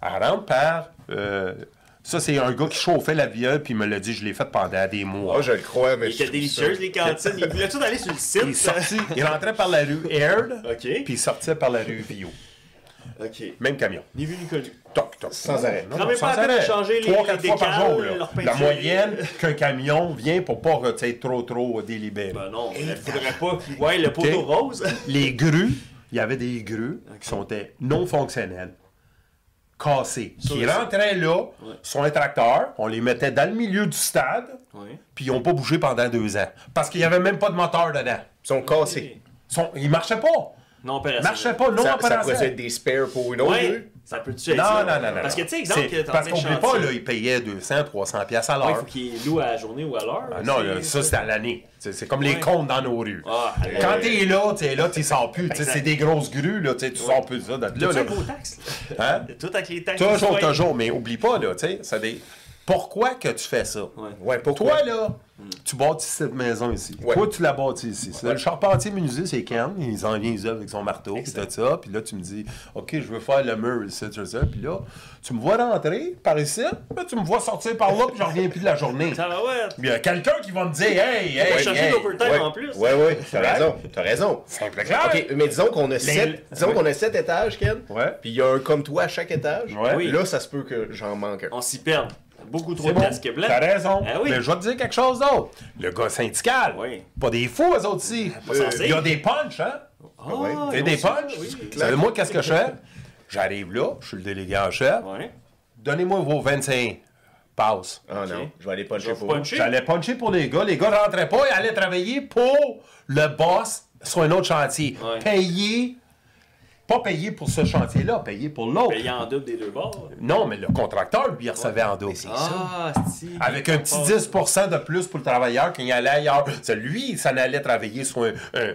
Elle rentre par euh, Ça, c'est un gars qui chauffait la viande, puis il me l'a dit, je l'ai fait pendant des mois. Moi, je le crois, mais Il était délicieuse, les cantines. Il voulait tout aller sur le site? Il est sorti, il rentrait par la rue Aird, Ok. puis il sortait par la rue Vio. Ok. Même camion. Ni vu ni connu. Toc, toc. Sans arrêt. Non, non, même pas sans de arrêt. changer les- Trois, les quatre fois par jour. là. La moyenne qu'un camion vient pour pas trop, trop délibéré. Ben non, il faudrait pas qu'il. Ouais, le poteau rose. Les grues, il y avait des grues qui sont non fonctionnelles, cassées, qui Ça, rentraient là sur un tracteur, on les mettait dans le milieu du stade, Ouais. puis ils n'ont pas bougé pendant deux ans. Parce qu'il n'y avait même pas de moteur dedans. Ils sont cassés. Ils, sont, ils marchaient pas. Non, opérationnel. marchaient pas, non Ça, ça opérationnels. pourrait être des spares pour une autre Ouais. grue. Ça peut-tu être Non, ça? non, non, non. Parce que, tu sais, exemple, Parce qu'on oublie pas, là, ils payaient 200, 300 pièces à Ouais, il l'heure. faut qu'il loue à la journée ou à l'heure. Ah non, là, ça, c'est à l'année. C'est c'est comme les comptes dans nos rues. Ah, Quand t'es là, t'es là, tu sors plus. C'est des grosses grues, là, tu sors plus de ça. de là, T'as-tu là. un gros taxe? Hein? Tout avec les taxes. Toujours, toujours. Mais oublie pas, là, tu sais, c'est des... Pourquoi que tu fais ça? Ouais. Ouais, pourquoi? Toi, là, tu bâtis cette maison ici. Ouais. Toi, tu la bâtis ici. C'est Le charpentier menuisier, c'est Ken. Il en vient ici avec son marteau, puis tout ça. Puis là, tu me dis, OK, je veux faire le mur ici, tout ça. Puis là, tu me vois rentrer par ici, puis tu me vois sortir par là, puis je reviens plus de la journée. Ça va, ouais. Puis il y a quelqu'un qui va me dire, hey, hey, chercher hey. l'overtime Ouais, en plus. ouais, ouais, t'as raison, t'as raison. Simple et clair. OK, mais disons qu'on a sept, disons Ouais. qu'on a sept étages, Ken. Ouais. Puis il y a un comme toi à chaque étage. Ouais. Oui. Là, ça se peut que j'en manque un. On s'y perd. Beaucoup trop de bon. casques blancs. T'as raison. Ah oui. Mais je vais te dire quelque chose d'autre. Le gars syndical, Oui. pas des fous, eux autres aussi. Il y a des punchs, hein? Ah, ils T'as des punchs? oui. Moi, qu'est-ce que je fais? J'arrive là, je suis le délégué en chef. Ouais. Donnez-moi vos 25 passes. Ah non, je vais aller puncher vais pour puncher. J'allais puncher pour les gars. Les gars rentraient pas, ils allaient travailler pour le boss sur un autre chantier. Ouais. Payer, pas payer pour ce chantier-là, payer pour l'autre. Payer en double des deux bords. Non, mais le contracteur, lui, il recevait en double. Ah, si. Avec un petit 10% de plus pour le travailleur quand il allait ailleurs. C'est lui, ça allait travailler sur un- un-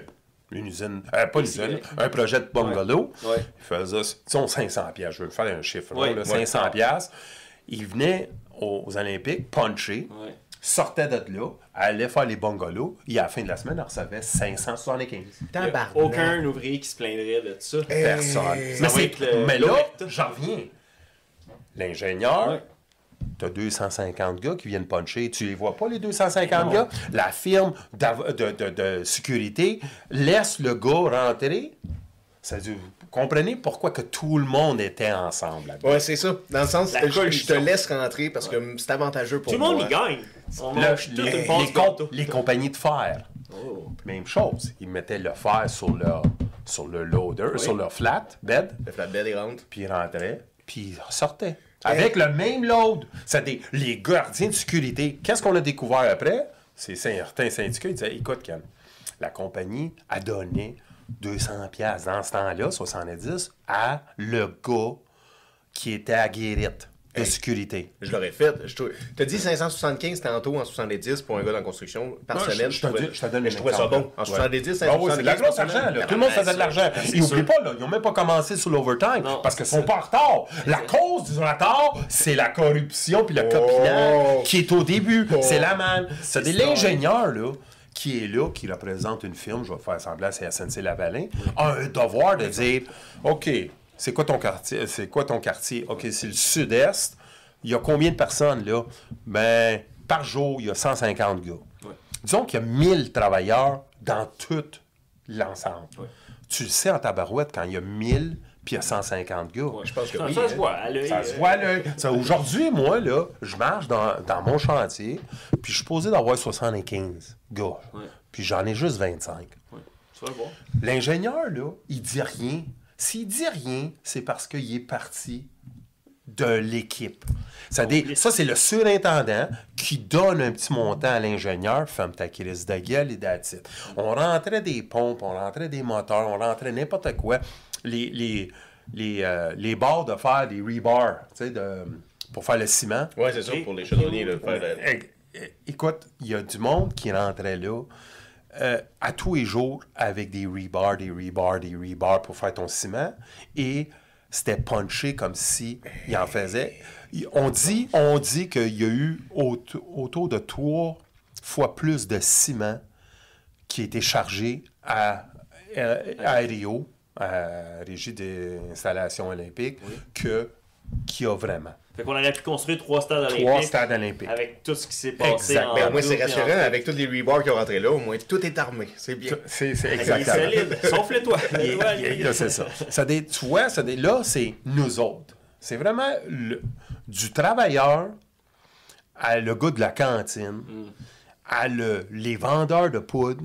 une usine, euh, pas une usine, un projet de bungalow. Ouais. Il faisait, disons, 500 pièces. Je veux faire un chiffre, Ouais. là, là, 500 pièces. Il venait aux, aux Olympiques, puncher, Ouais. Sortait de là, allait faire les bungalows, et à la fin de la semaine, il recevait 575. Il y a aucun ouvrier qui se plaindrait de ça. Personne. Mais, le- mais là, j'en reviens. L'ingénieur, Ouais. T'as 250 gars qui viennent puncher. Tu les vois pas, les 250 gars? La firme d'av- de, de- de sécurité laisse le gars rentrer. Ça veut dire, vous comprenez pourquoi que tout le monde était ensemble? Ouais, c'est ça. Dans le sens, La je, je te laisse rentrer parce que c'est avantageux pour Tout le monde moi. y gagne. On Le- les, les com- gâteau. les compagnies de fer, Oh. même chose. Ils mettaient le fer sur leur, sur le loader, sur leur flat bed, Le il rentre. puis ils rentraient, puis ils sortaient. Avec le même load. C'est des, les gardiens de sécurité. Qu'est-ce qu'on a découvert après? C'est certains syndicats qui disaient, écoute, Ken, la compagnie a donné 200 pièces dans ce temps-là, 70, à le gars qui était à Guérite de sécurité. Je l'aurais fait. Je T'as dit 575 tantôt en 70 pour un gars dans la construction par Non, semaine. je- je te trouvais- dis- je te donne mais je trouvais ça bon. En Ouais. 70, Ah oui, c'est de la 575 grosse argent, là. Tout le monde Ah, faisait de l'argent. Et sûr. oublie pas, là, ils n'ont même pas commencé sur l'overtime. Parce qu'ils sont pas en retard. La cause du retard, c'est la corruption puis le Oh. copinage qui est au début. Oh. C'est la manne. C'est l'ingénieur, là, qui est là, qui représente une firme, je vais faire semblant, c'est SNC Lavalin, a un devoir de dire OK, c'est quoi ton quartier? C'est quoi ton quartier? OK, c'est le sud-est. Il y a combien de personnes là? Ben, par jour, il y a 150 gars. Ouais. Disons qu'il y a 1000 travailleurs dans tout l'ensemble. Ouais. Tu le sais en tabarouette quand il y a 1000 puis il y a 150 gars. Je pense que Ça, oui. ça se voit à l'œil. Ça se voit Aujourd'hui, moi, là, je marche dans, dans mon chantier, puis je suis posé d'avoir 75 gars. Ouais. Puis j'en ai juste 25. ouais, Tu vas le voir. L'ingénieur, là, il dit rien. S'il dit rien, c'est parce qu'il est parti de l'équipe. Ça, c'est le surintendant qui donne un petit montant à l'ingénieur, femme ta crise de gueule et that's it. On rentrait des pompes, on rentrait des moteurs, on rentrait n'importe quoi. Les, les, les, euh, les barres de fer, des rebars, tu sais, de, pour faire le ciment. Ouais, c'est ça, pour les chaudronniers. Là, faire, Écoute, il y a du monde qui rentrait là euh, à tous les jours avec des rebars, des rebars, des rebars pour faire ton ciment et c'était punché comme si il en faisait. On dit, on dit qu'il y a eu aut- autour de trois fois plus de ciment qui a été chargé à, à, à Rio, à Régie des installations olympiques, que qu'il y a vraiment. Fait qu'on aurait pu construire trois stades Trois olympiques stades olympiques. avec tout ce qui s'est passé Exact. en Ben, moi, double c'est rassurant. Avec tous les rebords qui ont rentré là, au moins, tout est armé. C'est bien. C'est c'est Il est exactement. solide. Sauf il- là, c'est ça. ça des, tu vois, ça des, là, c'est nous autres. C'est vraiment le- du travailleur à le gars de la cantine, à le, les vendeurs de poudre,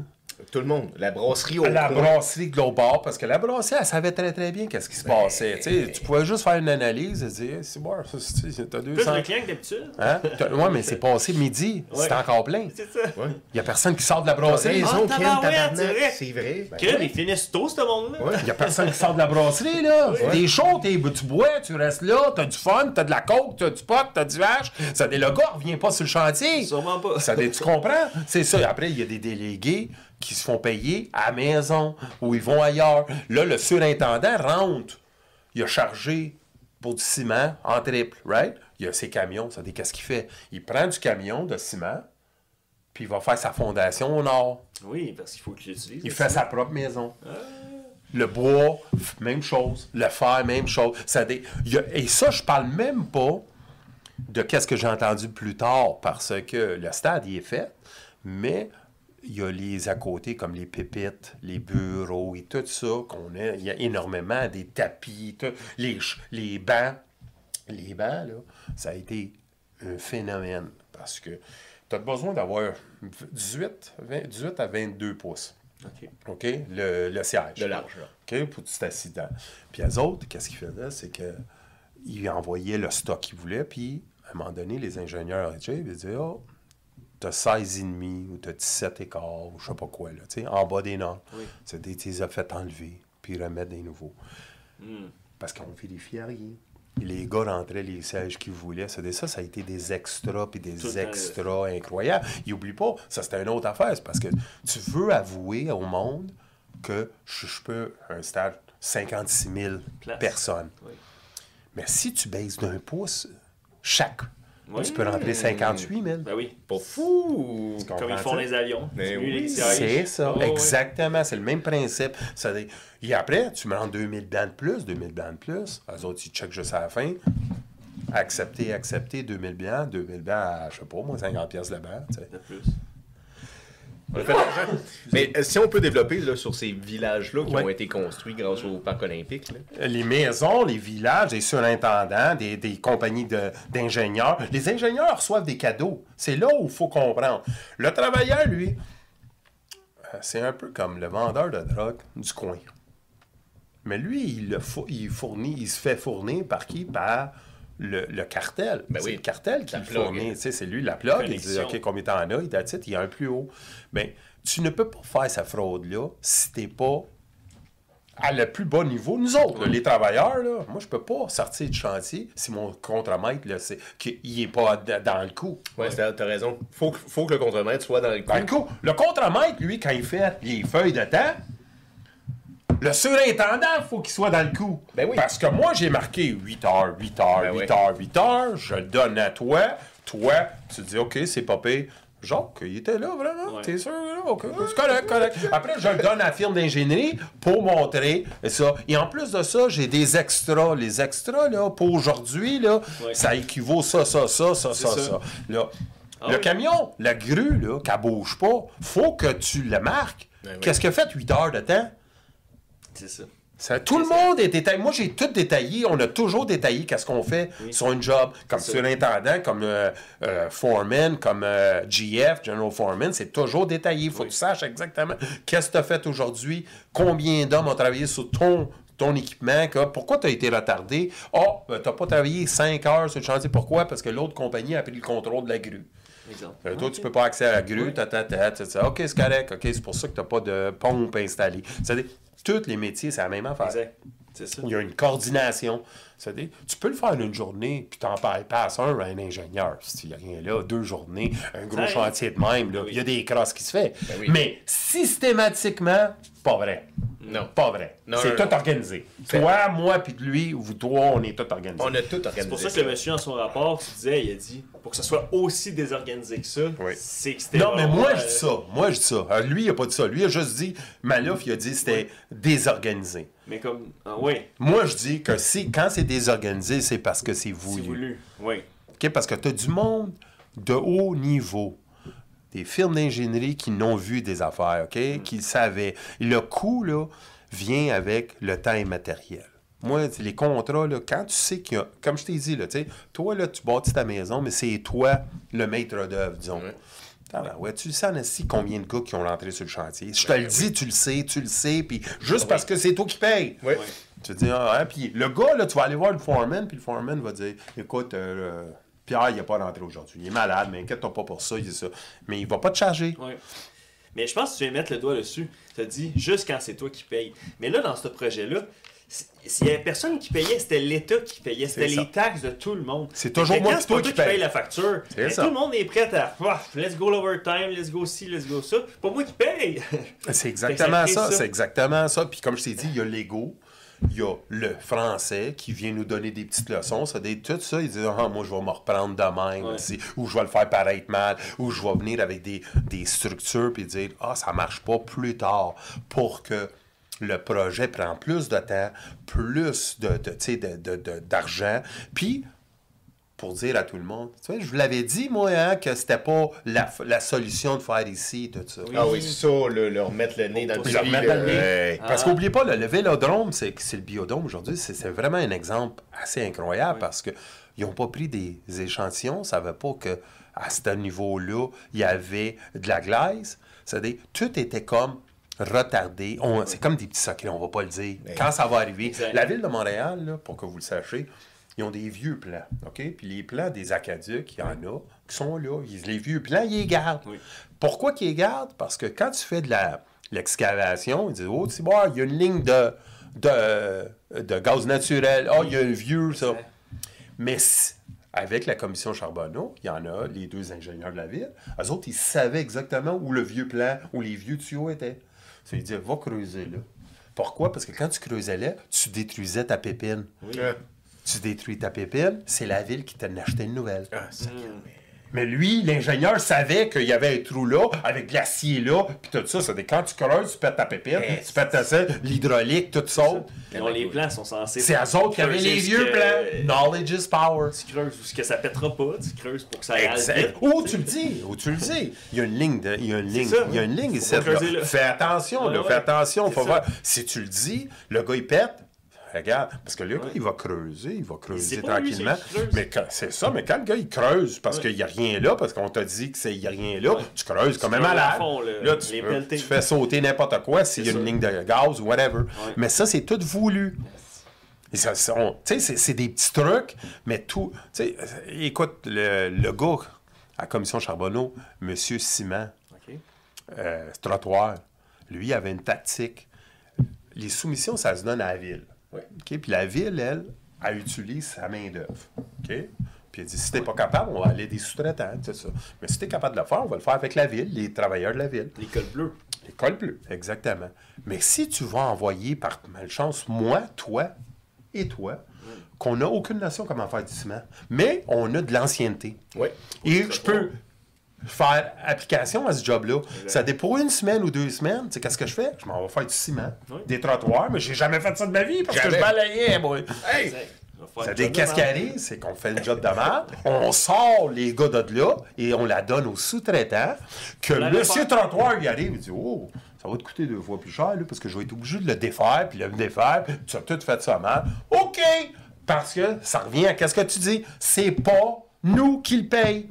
Tout le monde. La brasserie au la coin. brasserie Global, parce que la brasserie, elle savait très très bien qu'est-ce qui se passait. Tu Tu pouvais juste faire une analyse et dire, c'est bon, t'as Plus 200... de clients que d'habitude. Hein? Ouais, mais c'est passé midi, c'est encore plein. C'est ça. Ouais. Il n'y a personne qui sort de la brasserie. Ah, tabarnak. c'est vrai. C'est vrai. Ben, ils finissent tôt, ce monde-là. Ouais. Il n'y a personne qui sort de la brasserie, là. T'es chaud, t'es- tu bois, tu restes là, t'as du fun, t'as de la coke, t'as du pot, t'as du hache. Ça, le gars revient pas sur le chantier. Sûrement pas. Ça, tu comprends? C'est ça. Après, il y a des délégués qui se font payer à la maison ou ils vont ailleurs. Là, le surintendant rentre. Il a chargé pour du ciment en triple, right? Il a ses camions. Ça dit qu'est-ce qu'il fait? Il prend du camion de ciment, puis il va faire sa fondation au nord. Oui, parce qu'il faut qu'il l'utilise. Il fait sa propre maison. Le bois, même chose. Le fer, même chose. Ça il a- Et ça, je parle même pas de qu'est-ce que j'ai entendu plus tard, parce que le stade, il est fait, mais il y a les à côté, comme les pépites, les bureaux et tout ça qu'on a. Il y a énormément des tapis, tout- les, les bancs. Les bancs, là, ça a été un phénomène, parce que tu as besoin d'avoir 18, 20 18 à 22 pouces. OK. OK? Le, le siège. De large, là. OK? Pour t'assis dedans. Puis eux autres, qu'est-ce qu'ils faisaient? C'est qu'ils envoyaient le stock qu'ils voulaient, puis à un moment donné, les ingénieurs ils disaient Oh, t'as 16,5 ou 17 écarts ou je sais pas quoi, là, tu sais, en bas des normes. Oui. C'est des, tu les as fait enlever, puis remettre des nouveaux. Hmm. Parce qu'on vérifiait rien. Et les gars rentraient les sièges qu'ils voulaient. Ça, ça, ça a été des extras puis Tout des temps, extras incroyables. Ils n'oublient pas, ça c'était une autre affaire. C'est parce que tu veux avouer au monde que je, je peux un stade 56 000 Place. personnes. Oui. Mais si tu baisses d'un pouce chaque, Oui. tu peux rentrer 58 000. Ben oui. Pas fou. Comme ils font les avions. Diminuer oui. C'est ça, Oh, ouais. exactement. C'est le même principe. Ça Et après, tu me rends 2000 bandes de plus, 2000 bandes de plus. Eux autres, ils checkent juste à la fin. Accepter, accepter, 2000 bandes, 2000 bandes à, je sais pas, moi, 50 pièces tu sais. De plus. On a fait l'argent. Mais euh, si on peut développer là, sur ces villages-là qui Ouais. ont été construits grâce au parc olympique, là. Les maisons, les villages, les surintendants, des, des compagnies de- d'ingénieurs. Les ingénieurs reçoivent des cadeaux. C'est là où il faut comprendre. Le travailleur, lui, euh, c'est un peu comme le vendeur de drogue du coin. Mais lui, il, le fou- il fournit, il se fait fournir par qui? Par le, le cartel. Ben c'est oui. le cartel qui La le fournit. Tu sais, C'est lui la plug. Il dit. OK, combien t'en as? Il dit, il y a un plus haut. Mais tu ne peux pas faire sa fraude-là si t'es pas à le plus bas niveau. Nous autres, là, les travailleurs, là, moi, je peux pas sortir du chantier si mon contremaître, là, c'est, qu'il n'est pas dans le coup. Ouais, c'est- t'as raison. Faut, que- faut que le contremaître soit dans le coup. Dans le coup, le contremaître, lui, quand il fait les feuilles de temps, le surintendant, il faut qu'il soit dans le coup. Ben oui. Parce que moi, j'ai marqué 8 heures, 8 heures, Ben 8 oui. heures, 8 heures, je le donne à toi. Toi, tu te dis, OK, c'est pas pire. Jacques, il était là, vraiment? Ouais. T'es sûr? là? OK, c'est correct, correct. Après, je le donne à la firme d'ingénierie pour montrer ça. Et en plus de ça, j'ai des extras. Les extras, là, pour aujourd'hui, là, Ouais. ça équivaut ça, ça, ça, ça, ça, ça. ça. Là, Ah le oui. camion, la grue, là, qu'elle bouge pas, faut que tu le marques. Ben oui. Qu'est-ce a fait 8 heures de temps? C'est ça. Ça, tout le monde est détaillé. Moi, j'ai tout détaillé. On a toujours détaillé qu'est-ce qu'on fait sur une job. Comme surintendant, comme euh, euh, foreman, comme euh, GF, General Foreman, c'est toujours détaillé. Il faut que tu saches exactement qu'est-ce que tu as fait aujourd'hui, combien d'hommes ont travaillé sur ton ton équipement, que- pourquoi tu as été retardé? Oh, tu n'as pas travaillé 5 heures sur le chantier. Pourquoi? Parce que l'autre compagnie a pris le contrôle de la grue. Euh, toi, tu peux pas accéder à la grue, ta, ta, ta, ta, ta. OK, c'est correct. OK, c'est pour ça que tu n'as pas de pompe installée. C'est-à-dire, tous les métiers, c'est la même affaire. Exact. Ça. Il y a une coordination. C'est-à-dire, tu peux le faire en une journée, puis t'en passes un à un ingénieur. S'il n'y a rien là, deux journées, un gros Ça chantier de même, là, Oui. il y a des crosses qui se fait. Ben oui. Mais systématiquement, pas vrai. Non. Pas vrai. C'est tout non. organisé. Toi, moi, puis lui, vous trois, on est tout organisé. On a tout organisé. C'est pour ça que le monsieur, dans son rapport, tu disais, il a dit pour que ce soit aussi désorganisé que ça, Oui. c'est que c'était. Non, mais moi, euh, je dis ça. Moi, je dis ça. Alors, lui, il a pas dit ça. Lui, il a juste dit, Malouf, il a dit que c'était désorganisé. Mais comme. Ah, oui, Moi, je dis que si, quand c'est désorganisé, c'est parce que c'est voulu. c'est voulu. Oui. OK? Parce que tu as du monde de haut niveau. Des firmes d'ingénierie qui n'ont vu des affaires, OK? Qui le savaient. Le coût, là, vient avec le temps immatériel. Moi, les contrats, là, quand tu sais qu'il y a... Comme je t'ai dit, là, tu sais, toi, là, tu bâtis ta maison, mais c'est toi le maître d'œuvre, disons. Ouais. Ah ben ouais, tu le sais, Anastie, combien de gars qui ont rentré sur le chantier? Je te le dis, tu le sais, tu le sais, puis juste parce que c'est toi qui payes. Oui. Tu te dis, ah, hein, puis le gars, là, tu vas aller voir le foreman, puis le foreman va dire, écoute, euh, euh, Pierre, il n'est pas rentré aujourd'hui. Il est malade, mais inquiète-toi pas pour ça, il dit ça. Mais il va pas te charger. Mais je pense que tu viens mettre le doigt dessus. Tu as dit juste quand c'est toi qui payes. Mais là, dans ce projet-là, s'il y avait personne qui payait, c'était l'État qui payait. C'était les taxes de tout le monde. C'est toujours moi c'est toi qui qui paye paye. la facture. Ben. Tout le monde est prêt à let's go l'overtime, let's go ci, let's go ça. Pas moi qui paye. C'est exactement ça, ça. c'est exactement ça. Puis comme je t'ai dit, il y a l'ego, il y a le français qui vient nous donner des petites leçons. Ça dit tout ça, il dit ah, moi je vais me reprendre de même, Ouais. ou je vais le faire paraître mal, ou je vais venir avec des, des structures puis dire ah ça marche pas plus tard pour que le projet prend plus de temps, plus de, de, tu sais, de- de- de- d'argent, puis pour dire à tout le monde, tu sais, je vous l'avais dit, moi, hein, que c'était pas la, la solution de faire ici, tout ça. Ah oui, c'est ça, le, leur mettre le nez dans le le nez. ouais. Parce qu'oubliez pas, le, le vélodrome, c'est c'est le biodôme aujourd'hui, c'est c'est vraiment un exemple assez incroyable parce que ils n'ont pas pris des échantillons, ça ne savait pas que à ce niveau-là, il y avait de la glace. C'est-à-dire, tout était comme retardé. C'est comme des petits secrets, on va pas le dire. Quand ça va arriver. La ville de Montréal, là, pour que vous le sachiez, ils ont des vieux plans, OK? Puis les plans des Acadiens, il y en a, qui sont là. Ils- les vieux plans, ils les gardent. Oui. Pourquoi qu'ils les gardent? Parce que quand tu fais de la- l'excavation, ils disent, oh, tu vois, il y a une ligne de, de, de gaz naturel. Ah, il y a un vieux, ça. Mais avec la commission Charbonneau, il y en a, les deux ingénieurs de la ville, eux autres, ils savaient exactement où le vieux plan, où les vieux tuyaux étaient. Ça, ils disaient, va creuser là. Pourquoi? Parce que quand tu creusais là, tu détruisais ta pépine. Ah, Tu détruis ta pépine, c'est la ville qui t'en acheté une nouvelle. ah, sacrément. Mais lui, l'ingénieur savait qu'il y avait un trou là, avec de l'acier là, puis tout ça. C'est quand tu creuses, tu pètes ta pépine, Eh, tu pètes ta selle, l'hydraulique, tout ça. Non, les plans sont censés. C'est à autres qui avaient les vieux plans. Knowledge is power. Tu creuses ce que ça pètera pas, tu creuses pour que ça aille. Ou tu le dis, ou tu le dis. Il y a une ligne, de, il y a une ligne, il y a une ligne ici. Fais attention, là, Ouais, fais attention, faut voir. Si tu le dis, le gars il pète. Regarde, parce que le gars, il va creuser, il va creuser lui, tranquillement. Mais c'est ça, mais quand le gars il creuse parce qu'il n'y a rien là, parce qu'on t'a dit qu'il n'y a rien là, tu creuses comme un malade. fond, là, là, tu, peux- fais sauter n'importe quoi s'il y a une ligne de gaz ou whatever. Mais ça, c'est tout voulu. C'est- des petits trucs, mais tout. Tu sais, euh, écoute, le, le gars à la commission Charbonneau, M. Simon, OK. euh, trottoir, lui avait une tactique. Les soumissions, ça se donne à la ville. OK? Puis la ville, elle, elle utilise sa main-d'œuvre. OK? Puis elle dit si t'es pas capable, on va aller des sous-traitants, c'est ça. Mais si t'es capable de le faire, on va le faire avec la ville, les travailleurs de la ville. L'école bleue. L'école bleue, exactement. Mais si tu vas envoyer par malchance, moi, toi et toi, qu'on n'a aucune notion comment faire du ciment, mais on a de l'ancienneté. Ouais. Et je peux faire application à ce job-là. Ça dépend pour une semaine ou deux semaines. Tu sais, qu'est-ce que je fais? Je m'en vais faire du ciment, Oui. des trottoirs, mais j'ai jamais fait ça de ma vie parce Jamais. que je balayais, moi. Hey! Ça le dit, job de qu'est-ce qui arrive? C'est qu'on fait le job de merde, on sort les gars de là et on la donne au sous-traitant. Que monsieur trottoir, il arrive, il dit Oh, ça va te coûter deux fois plus cher là, parce que je vais être obligé de le défaire, puis le défaire, puis tu as tout fait ça mal. OK! Parce que ça revient à qu'est-ce que tu dis? C'est pas nous qui le payons.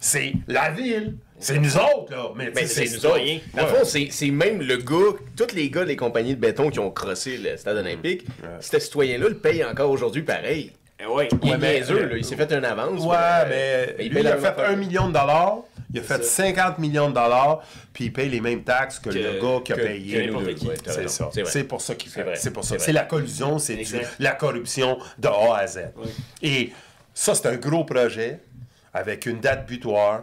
C'est la ville. C'est nous autres, là. Mais, sais, c'est nous autres. citoyen. Dans le fond, c'est même le gars, tous les gars des compagnies de béton qui ont crossé le stade olympique, ce citoyen-là le paye encore aujourd'hui pareil. Eh ouais. Il est Ouais, mais- niaiseux, là. Il s'est fait une avance. Ouais, euh, mais il lui, paye il a fait. 1 million de dollars, il a fait ça. 50 millions de dollars, puis il paye les mêmes taxes que, Que- le gars qui a que- payé. Ouais, C'est ça. C'est pour ça qu'il fait. C'est pour ça. C'est la collusion, c'est la corruption de A à Z. Et ça, c'est un gros projet avec une date butoir.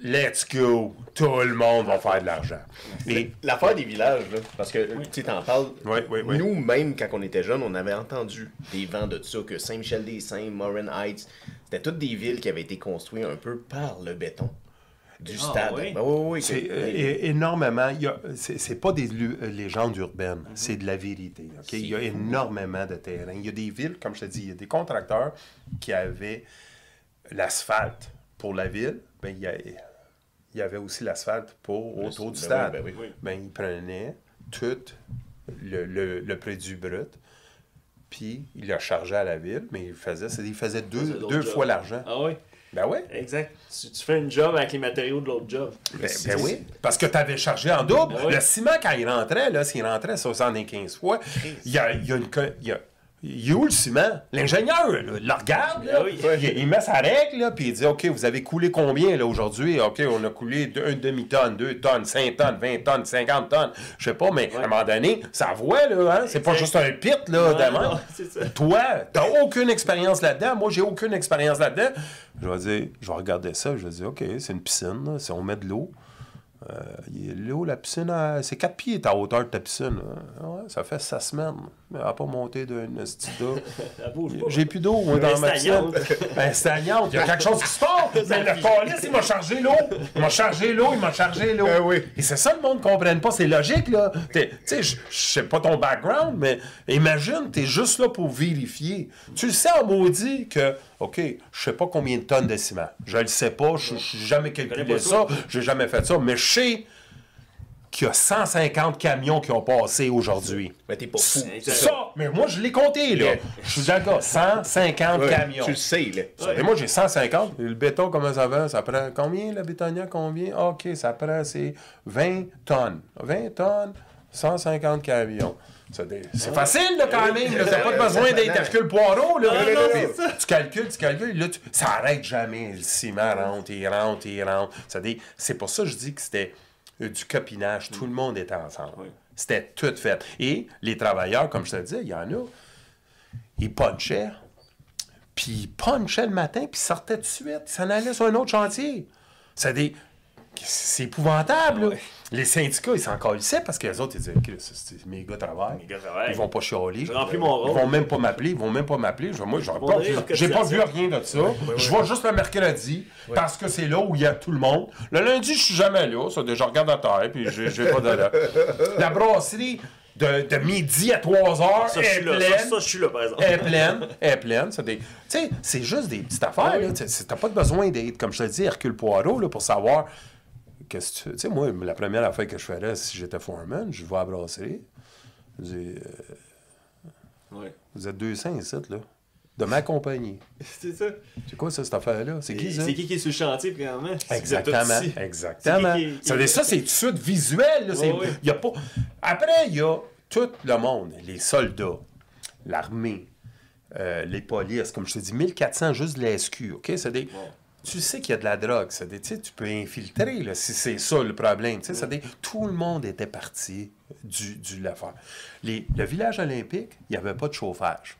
Let's go! Tout le monde va faire de l'argent. Et L'affaire des villages, là, parce que tu sais, t'en parles. Oui, oui, oui. Nous, même quand on était jeunes, on avait entendu des vents de ça, que Saint-Michel-des-Saints, Morin Heights, tu c'était toutes des villes qui avaient été construites un peu par le béton du Ah, stade. oui? Ben oui, oui, C'est euh, énormément. il y a- C'est pas des euh, légendes urbaines, c'est de la vérité. Il y a énormément de terrain. Il y a des villes, comme je te dis, il y a des contracteurs qui avaient l'asphalte pour la ville. Ben, il, y a- il y avait aussi l'asphalte pour autour du ben stade. oui, ben oui. Ben, ils prenaient tout le, le- le produit brut, puis ils le chargeaient à la ville, mais ils faisaient, c'est- ils faisaient deux, deux fois l'argent. Ah oui, Ben ouais. exact. Tu, tu fais une job avec les matériaux de l'autre job. Ben, ben oui, parce que tu avais chargé en double. Ben oui. Le ciment, quand il rentrait, là, s'il rentrait 75 fois, il y a, il y a une. co- il y a- il est où le ciment? L'ingénieur, le regarde, là, Ben oui. il, il met sa règle, là, puis il dit OK, vous avez coulé combien là, aujourd'hui? OK, on a coulé une demi-tonne, deux tonnes, cinq tonnes, 20 tonnes, 50 tonnes. Je sais pas, mais à un moment donné, ça voit, là, hein? C'est pas juste un pit, là, ça. Toi, t'as aucune expérience là-dedans. Moi, j'ai aucune expérience là-dedans. Je vais dire, je vais regarder ça. Je vais dire, OK, c'est une piscine. là. Si on met de l'eau, euh, il y a l'eau, la piscine, à- c'est 4 pieds ta hauteur de ta piscine. ouais, ça fait 16 semaines. Elle n'a pas monté d'une pas. J'ai plus d'eau, moi, dans ma piscine. Ben, stagnante. Il y a quelque chose qui se passe. Mais le calice, il m'a chargé l'eau. Il m'a chargé l'eau, il m'a chargé l'eau. Ben oui. Et c'est ça, le monde ne comprenne pas. C'est logique, là. Tu sais, je je sais pas ton background, mais imagine, tu es juste là pour vérifier. Tu le sais en maudit que, OK, je sais pas combien de tonnes de ciment. Je le sais pas. Je n'ai jamais calculé ça? J'ai jamais fait ça. Mais je sais qu'il y a 150 camions qui ont passé aujourd'hui. Mais t'es pas fou. Ça, mais moi, je l'ai compté, là. Je suis d'accord. 150 Ouais, camions. Tu le sais, là. Et moi, j'ai 150. Et le béton, comment ça va? Ça prend combien, le bétonnière? Combien? Ah, OK, ça prend, c'est 20 tonnes. 20 tonnes, 150 camions. C'est des- c'est facile, là, quand même. T'as pas besoin d'être Hercule Poirot, là. non, Puis c'est ça. Tu calcules, tu calcules. Là, tu- ça arrête jamais. Le ciment rentre, il rentre, il rentre. C'est pour ça que je dis que c'était euh, du copinage. Tout le monde était ensemble. Oui. C'était tout fait. Et les travailleurs, comme je te disais, il y en a, ils punchaient. Puis ils punchaient le matin, puis ils sortaient tout de suite. Ils s'en allaient sur un autre chantier. C'est des... C'est épouvantable, là. Les syndicats, ils s'en calissaient parce que les autres, ils disaient, Chris, c'est- mes gars travaillent. Mes gars travaillent. Ils vont pas chialer. Je remplis mon rôle. Ils vont même pas m'appeler. Ils vont même pas m'appeler. Je- Moi, j'aurais vont pas j'ai pas vu rien de ça. Je vais juste le mercredi parce que c'est là où il y a tout le monde. Le lundi, je suis jamais là. Ça, déjà, je regarde à terre, puis j'ai j'ai pas de... La, la brasserie de, de midi à 3 heures Ça, je est suis là. pleine. Ça, ça, je suis là, par exemple. Elle est pleine, elle est pleine. C'est des- Tu sais, c'est juste des petites affaires. là. Tu sais, T'as pas besoin d'être, comme je te dis, Hercule Poirot là, pour savoir. Qu'est-ce que tu tu sais, moi, la première affaire que je ferais si j'étais foreman, je vais à la brasserie. Je dis, euh, Ouais. vous êtes 200 ici, là, de ma compagnie. C'est ça. C'est quoi ça, cette affaire-là? C'est qui ça? C'est qui qui est sur le chantier? C'est Exactement, exactement. C'est qui qui- Ça, c'est tout de suite visuel. Ouais, ouais. y a pas... Après, il y a tout le monde, les soldats, l'armée, euh, les polices, comme je te dis, 1400 juste de la SQ, OK? C'est des... Tu sais qu'il y a de la drogue, c'est des... tu sais, tu peux infiltrer, là, si c'est ça le problème. tu sais, c'est des... Tout le monde était parti du, du l'affaire. Les... Le village olympique, il n'y avait pas de chauffage,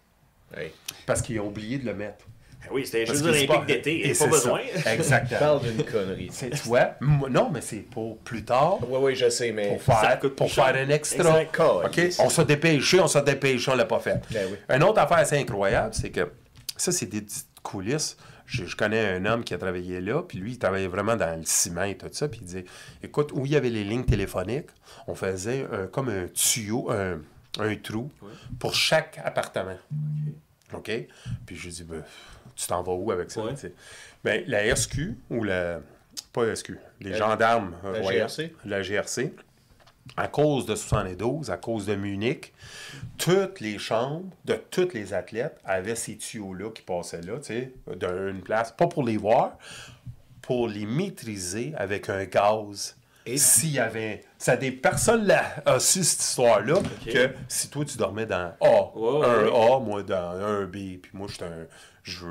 Ouais. parce qu'ils ont oublié de le mettre. Ah Oui, c'était les Jeux olympiques d'été. Et Il n'y pas besoin. ça. Exactement. Parle d'une connerie. C'est toi. Non, mais c'est pour plus tard. Oui, oui, je sais, mais. Pour faire, coûte pour faire un extra. Exact. OK? On s'est dépêché, on s'est dépêché, on l'a pas fait. Ben oui. Une autre affaire assez incroyable, c'est que ça, c'est des petites coulisses. Je, je connais un homme qui a travaillé là, puis lui, il travaillait vraiment dans le ciment et tout ça, puis il disait, écoute, où il y avait les lignes téléphoniques, on faisait un- comme un tuyau, un, un trou pour chaque appartement. OK? Puis je dis, ben, tu t'en vas où avec ça? Ben, la SQ, ou la... Pas la SQ, les gendarmes. euh, la GRC? La GRC. À cause de 72, à cause de Munich, toutes les chambres de tous les athlètes avaient ces tuyaux-là qui passaient là, tu sais, d'une place, pas pour les voir, pour les maîtriser avec un gaz. Et- S'il y avait. Ça des personnes là, a su cette histoire-là que si toi tu dormais dans A, un ouais. A, moi dans un B, puis moi j'étais un. je-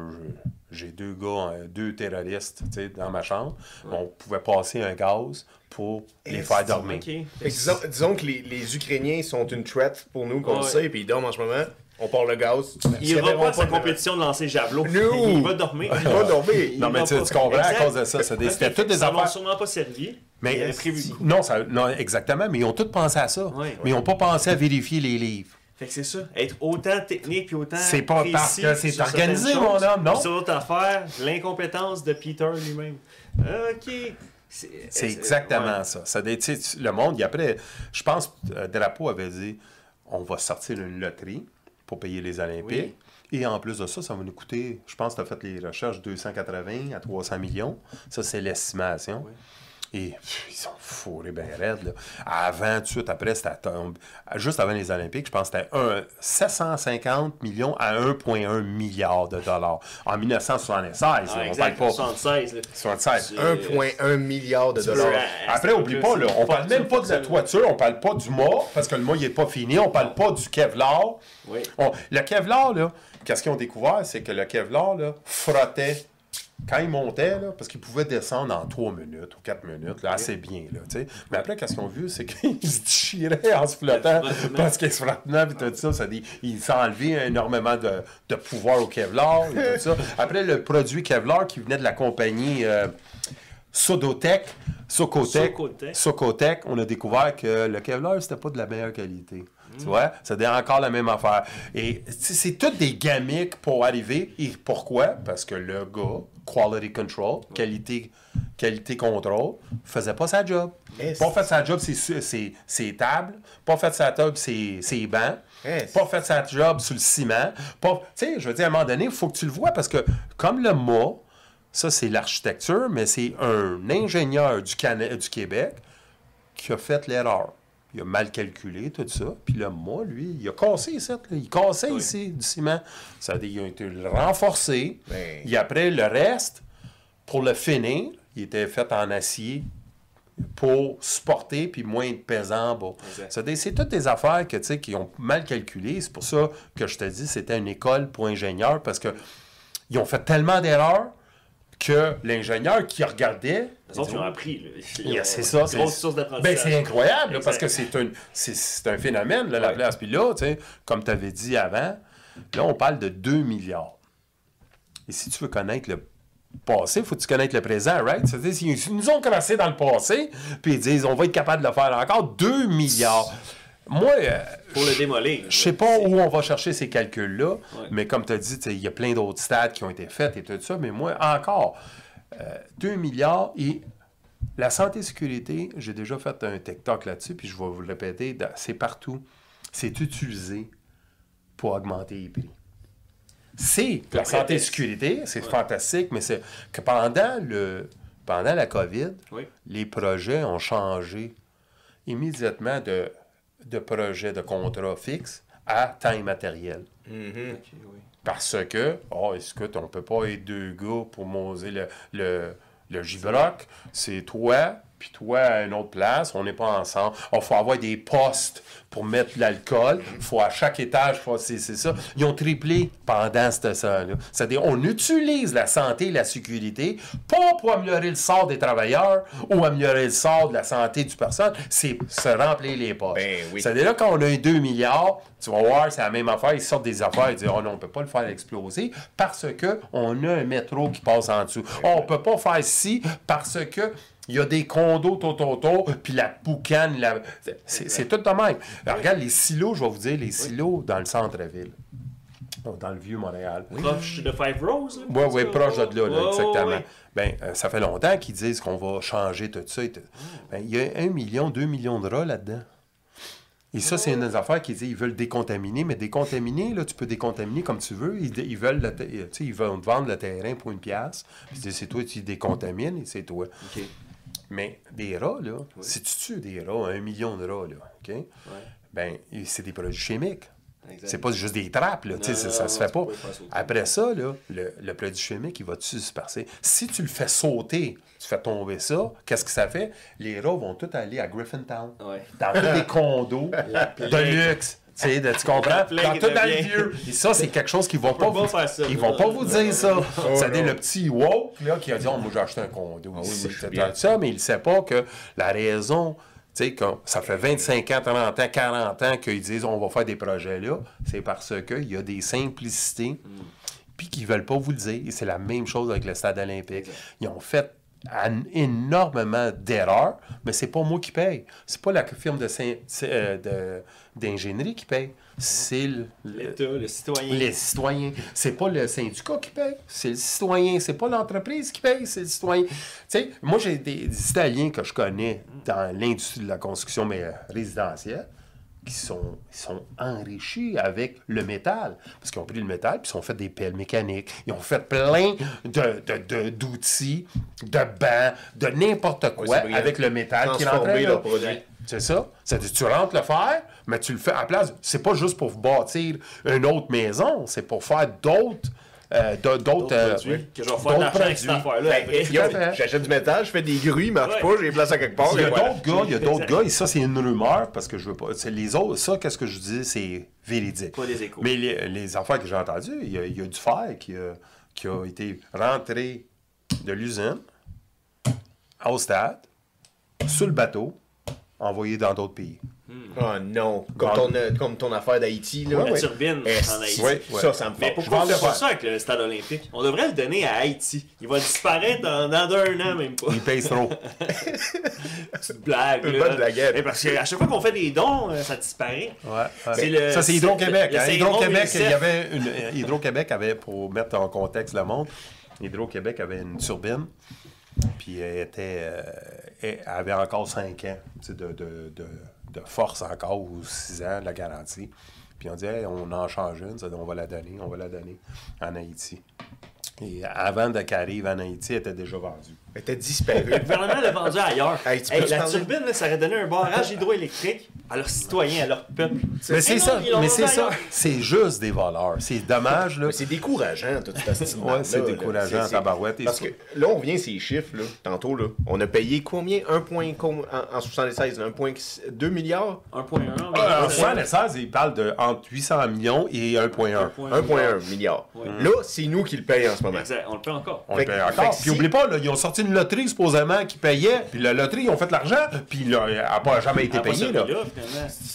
J'ai deux gars, euh, deux terroristes tu sais, dans ma chambre. On pouvait passer un gaz pour les faire dormir. Disons, disons que les, les Ukrainiens sont une threat pour nous, qu'on le Ouais. sait, puis ils dorment en ce moment. On part le gaz. Il ira pas à sa compétition de lancer javelot. No. Il va dormir. Il va dormir. Il Non, mais va tu, pas- tu comprends à Exact. cause de ça. c'est des- C'était toutes des affaires. sûrement pas servi. Mais il avait prévu. non, ça, non, exactement, mais ils ont tous pensé à ça. Ouais. mais ils n'ont pas pensé à vérifier les livres. Fait que c'est ça. Être autant technique puis autant. C'est pas précis parce que c'est organisé, mon homme, non? Sur l'autre affaire, l'incompétence de Peter lui-même. OK. C'est exactement ouais. ça. ça le monde, après, je pense, euh, Drapeau avait dit on va sortir une loterie pour payer les Olympiques. Et en plus de ça, ça va nous coûter, je pense que tu as fait les recherches, 280 à 300 millions. Ça, c'est l'estimation. Oui. Et pff, ils sont fourrés bien raides. Là. Avant, tout de suite après, c'était tombé- juste avant les Olympiques, je pense que c'était un- 750 millions à 1,1 milliard de dollars. En 1976, là, Ah, on parle pas. 76. là. 76. Euh, 1,1 milliard de dollars. Après, oublie pas, là, on parle même pas de la toiture, on parle pas du mât, parce que le mât, il est pas fini, on parle pas du Kevlar. Oui. On- le Kevlar, là, qu'est-ce qu'ils ont découvert, c'est que le Kevlar, là, frottait quand il montait, là, parce qu'il pouvait descendre en 3 minutes ou 4 minutes, là, assez bien, là. Mais après, qu'est-ce qu'ils ont vu, c'est qu'il se déchirait en se flottant, parce qu'il se puis tout ça, ça dit, il enlevé énormément de, de pouvoir au Kevlar, et tout ça. Après, le produit Kevlar qui venait de la compagnie... euh, Sodotech, Socotech. Socotech, on a découvert que le Kevlar, c'était pas de la meilleure qualité. Tu vois? C'était encore la même affaire. Et c'est toutes des gamiques pour arriver. Et pourquoi? Parce que le gars, quality control, qualité, qualité contrôle, faisait pas sa job. Pas fait sa job, c'est tables. Pas fait sa job, c'est ses bancs. Pas fait sa job sur le ciment. Pas, tu sais, je veux dire, à un moment donné, il faut que tu le vois parce que, comme le mât, ça, c'est l'architecture, mais c'est un ingénieur du, du Québec qui a fait l'erreur. Il a mal calculé tout ça. Puis le mât, lui, il a cassé ici. là. Il cassait Oui. ici du ciment. Ça veut dire qu'il a été renforcé. Ben. Et après, le reste, pour le finir, il était fait en acier pour supporter puis moins pesant. Ça veut dire, C'est toutes des affaires que, qui ont mal calculé. C'est pour ça que je te dis c'était une école pour ingénieurs parce que ils ont fait tellement d'erreurs que l'ingénieur qui regardait. Les autres, ils ont appris. Ils Yeah, c'est ça. une Grosse source Ben, d'apprentissage. c'est incroyable, là, parce que c'est un, c'est, un phénomène, là, la Ouais. place. Puis là, comme tu avais dit avant, là, on parle de 2 milliards. Et si tu veux connaître le passé, il faut que tu connaisses le présent, right? C'est-à-dire, s'ils nous ont crassé dans le passé, puis ils disent, on va être capable de le faire encore, 2 milliards. Moi, euh, Pour le démolir. je sais pas où on va chercher ces calculs-là, Ouais. mais comme tu as dit, il y a plein d'autres stats qui ont été faites et tout ça, mais moi, encore, euh, 2 milliards et la santé et sécurité, j'ai déjà fait un TikTok là-dessus, puis je vais vous le répéter, c'est partout. C'est utilisé pour augmenter les prix. C'est la santé et sécurité, c'est fantastique, mais c'est que pendant, le, pendant la COVID, Oui. les projets ont changé immédiatement de, de projet de contrat fixe à temps immatériel. Mhm. Oui. Parce que, oh, écoute, on peut pas être deux gars pour moser le, le, le gibroc. C'est toi, puis toi à une autre place. On n'est pas ensemble. Il faut avoir des postes pour mettre l'alcool. Il faut à chaque étage, faut- c'est c'est ça. Ils ont triplé pendant ce temps-là. C'est-à-dire, on utilise la santé et la sécurité, pas pour améliorer le sort des travailleurs ou améliorer le sort de la santé du personne, c'est se remplir les poches. Ben oui. C'est-à-dire, là, quand on a eu 2 milliards, tu vas voir, c'est la même affaire. Ils sortent des affaires, ils disent, oh non, on ne peut pas le faire exploser parce que on a un métro qui passe en dessous. Oh, on ne peut pas faire ci parce que. Il y a des condos tout autour, puis la boucane, la... c'est tout de même. Alors, regarde, les silos, je vais vous dire, les silos dans le centre-ville, dans le vieux Montréal. Proche de Five Rose. Oui, oui, proche de là, là, exactement. ouais. Ben, euh, ça fait longtemps qu'ils disent qu'on va changer tout ça. et tout. Ben, il y a un million, deux millions de rats là-dedans. Et ça, c'est une des affaires qu'ils disent ils veulent décontaminer, mais décontaminer, là, tu peux décontaminer comme tu veux. Ils, ils veulent le tu ils veulent te vendre le terrain pour une pièce. Puis c'est toi qui décontamines et c'est toi. Mais des rats, là, si tu tues des rats, un million de rats, là, OK? Ouais. Ben, c'est des produits chimiques. C'est pas juste des trappes, là. Non, ça, non, ça non, se fait pas. Après ça, là, le, le produit chimique, il va se disperser. Si tu le fais sauter, tu fais tomber ça, qu'est-ce que ça fait? Les rats vont tous aller à Griffintown. Ouais. Dans tous les condos de luxe. Tu sais, de- tu comprends? Dans tout dans le vieux. Et ça, c'est quelque chose qu'ils vont pas, vous, ça. ils vont pas vous dire ça. C'est-à-dire le petit woke là, qui a dit oh, moi j'ai acheté un condo oui, ici. bien. ça, mais il ne sait pas que la raison, tu sais, que ça fait 25 ans, 30 ans, 40 ans qu'ils disent on va faire des projets là, c'est parce qu'il y a des simplicités, puis qu'ils veulent pas vous le dire. Et c'est la même chose avec le stade olympique. Ils ont fait an- énormément d'erreurs, mais c'est pas moi qui paye. C'est pas la firme de euh, d'ingénierie qui paye. C'est le- L'État, le citoyen. les citoyens. C'est pas le syndicat qui paye, c'est le citoyen. C'est pas l'entreprise qui paye, c'est le citoyen. Tu sais, moi, j'ai des, des Italiens que je connais dans l'industrie de la construction, mais euh, résidentielle, qui sont, ils sont enrichis avec le métal. Parce qu'ils ont pris le métal, puis ils ont fait des pelles mécaniques. Ils ont fait plein de, de- de- d'outils, de bancs, de n'importe quoi c'est avec le métal qui leur produit. C'est ça. C'est-à-dire, tu rentres le fer, mais tu le fais à la place. C'est pas juste pour bâtir une autre maison, c'est pour faire d'autres. Euh, d'autres euh, produits que je vais faire d'argent avec cette produits. affaire-là. Ben. J'achète du métal, je fais des grues, il marche Ouais. pas, j'ai les place à quelque part. Il y a voilà. d'autres gars, il y a d'autres gars, et ça, c'est une rumeur, parce que je veux pas. c'est les autres, ça, qu'est-ce que je dis, c'est véridique. Pas des échos. Mais les, les affaires que j'ai entendues, il y, a, il y a du fer qui a, qui a été rentré de l'usine au stade, sur le bateau, envoyé dans d'autres pays. Oh non, comme ton, euh, comme ton affaire d'Haïti. Là. La ouais. turbine en Haïti. ouais, Ouais. Ça, ça me Mais fait. pourquoi on fait pas ça avec le stade olympique? On devrait le donner à Haïti. Il va disparaître dans, dans un an, même pas. Ils payent trop. Petite blague. Une bonne blaguette. Mais parce qu'à chaque fois qu'on fait des dons, euh, ça disparaît. Ouais, ouais. C'est le- ça, c'est Hydro-Québec. hein. Hydro-Québec, il y avait une, euh, Hydro-Québec avait, pour mettre en contexte le monde, Hydro-Québec avait une turbine, puis elle, était, euh, elle avait encore 5 ans tu sais, de, de, de, de force encore, ou 6 ans, la garantie. Puis on dit, on en change une, on va la donner, on va la donner en Haïti. Et avant de- qu'elle arrive en Haïti, elle était déjà vendue. Était disparue. Le gouvernement l'a vendu ailleurs. Hey, tu Hey, peux-tu la parler? turbine, là, ça aurait donné un barrage hydroélectrique à leurs citoyens, à leur peuple. Mais c'est ça, ils mais c'est ça. C'est juste des voleurs. C'est dommage, là. Mais c'est décourageant, toute cette estime Ouais, c'est décourageant, tabarouette. Et Parce que là, on vient ces chiffres, là, tantôt, là. On a payé combien? 1 point, com- en, en 76, 1,2 milliards? 1.1. Ah, En mais- 76, il parle de entre 800 millions et 1,1. 1,1 milliard. Ouais. Là, c'est nous qui le payons en ce moment. Exact, on le paie encore. On Fait le paye encore. Puis oublie pas, là, ils ont sorti une loterie supposément qui payait, puis la loterie, ils ont fait l'argent, puis là, elle n'a pas jamais été Ah, payée. Là.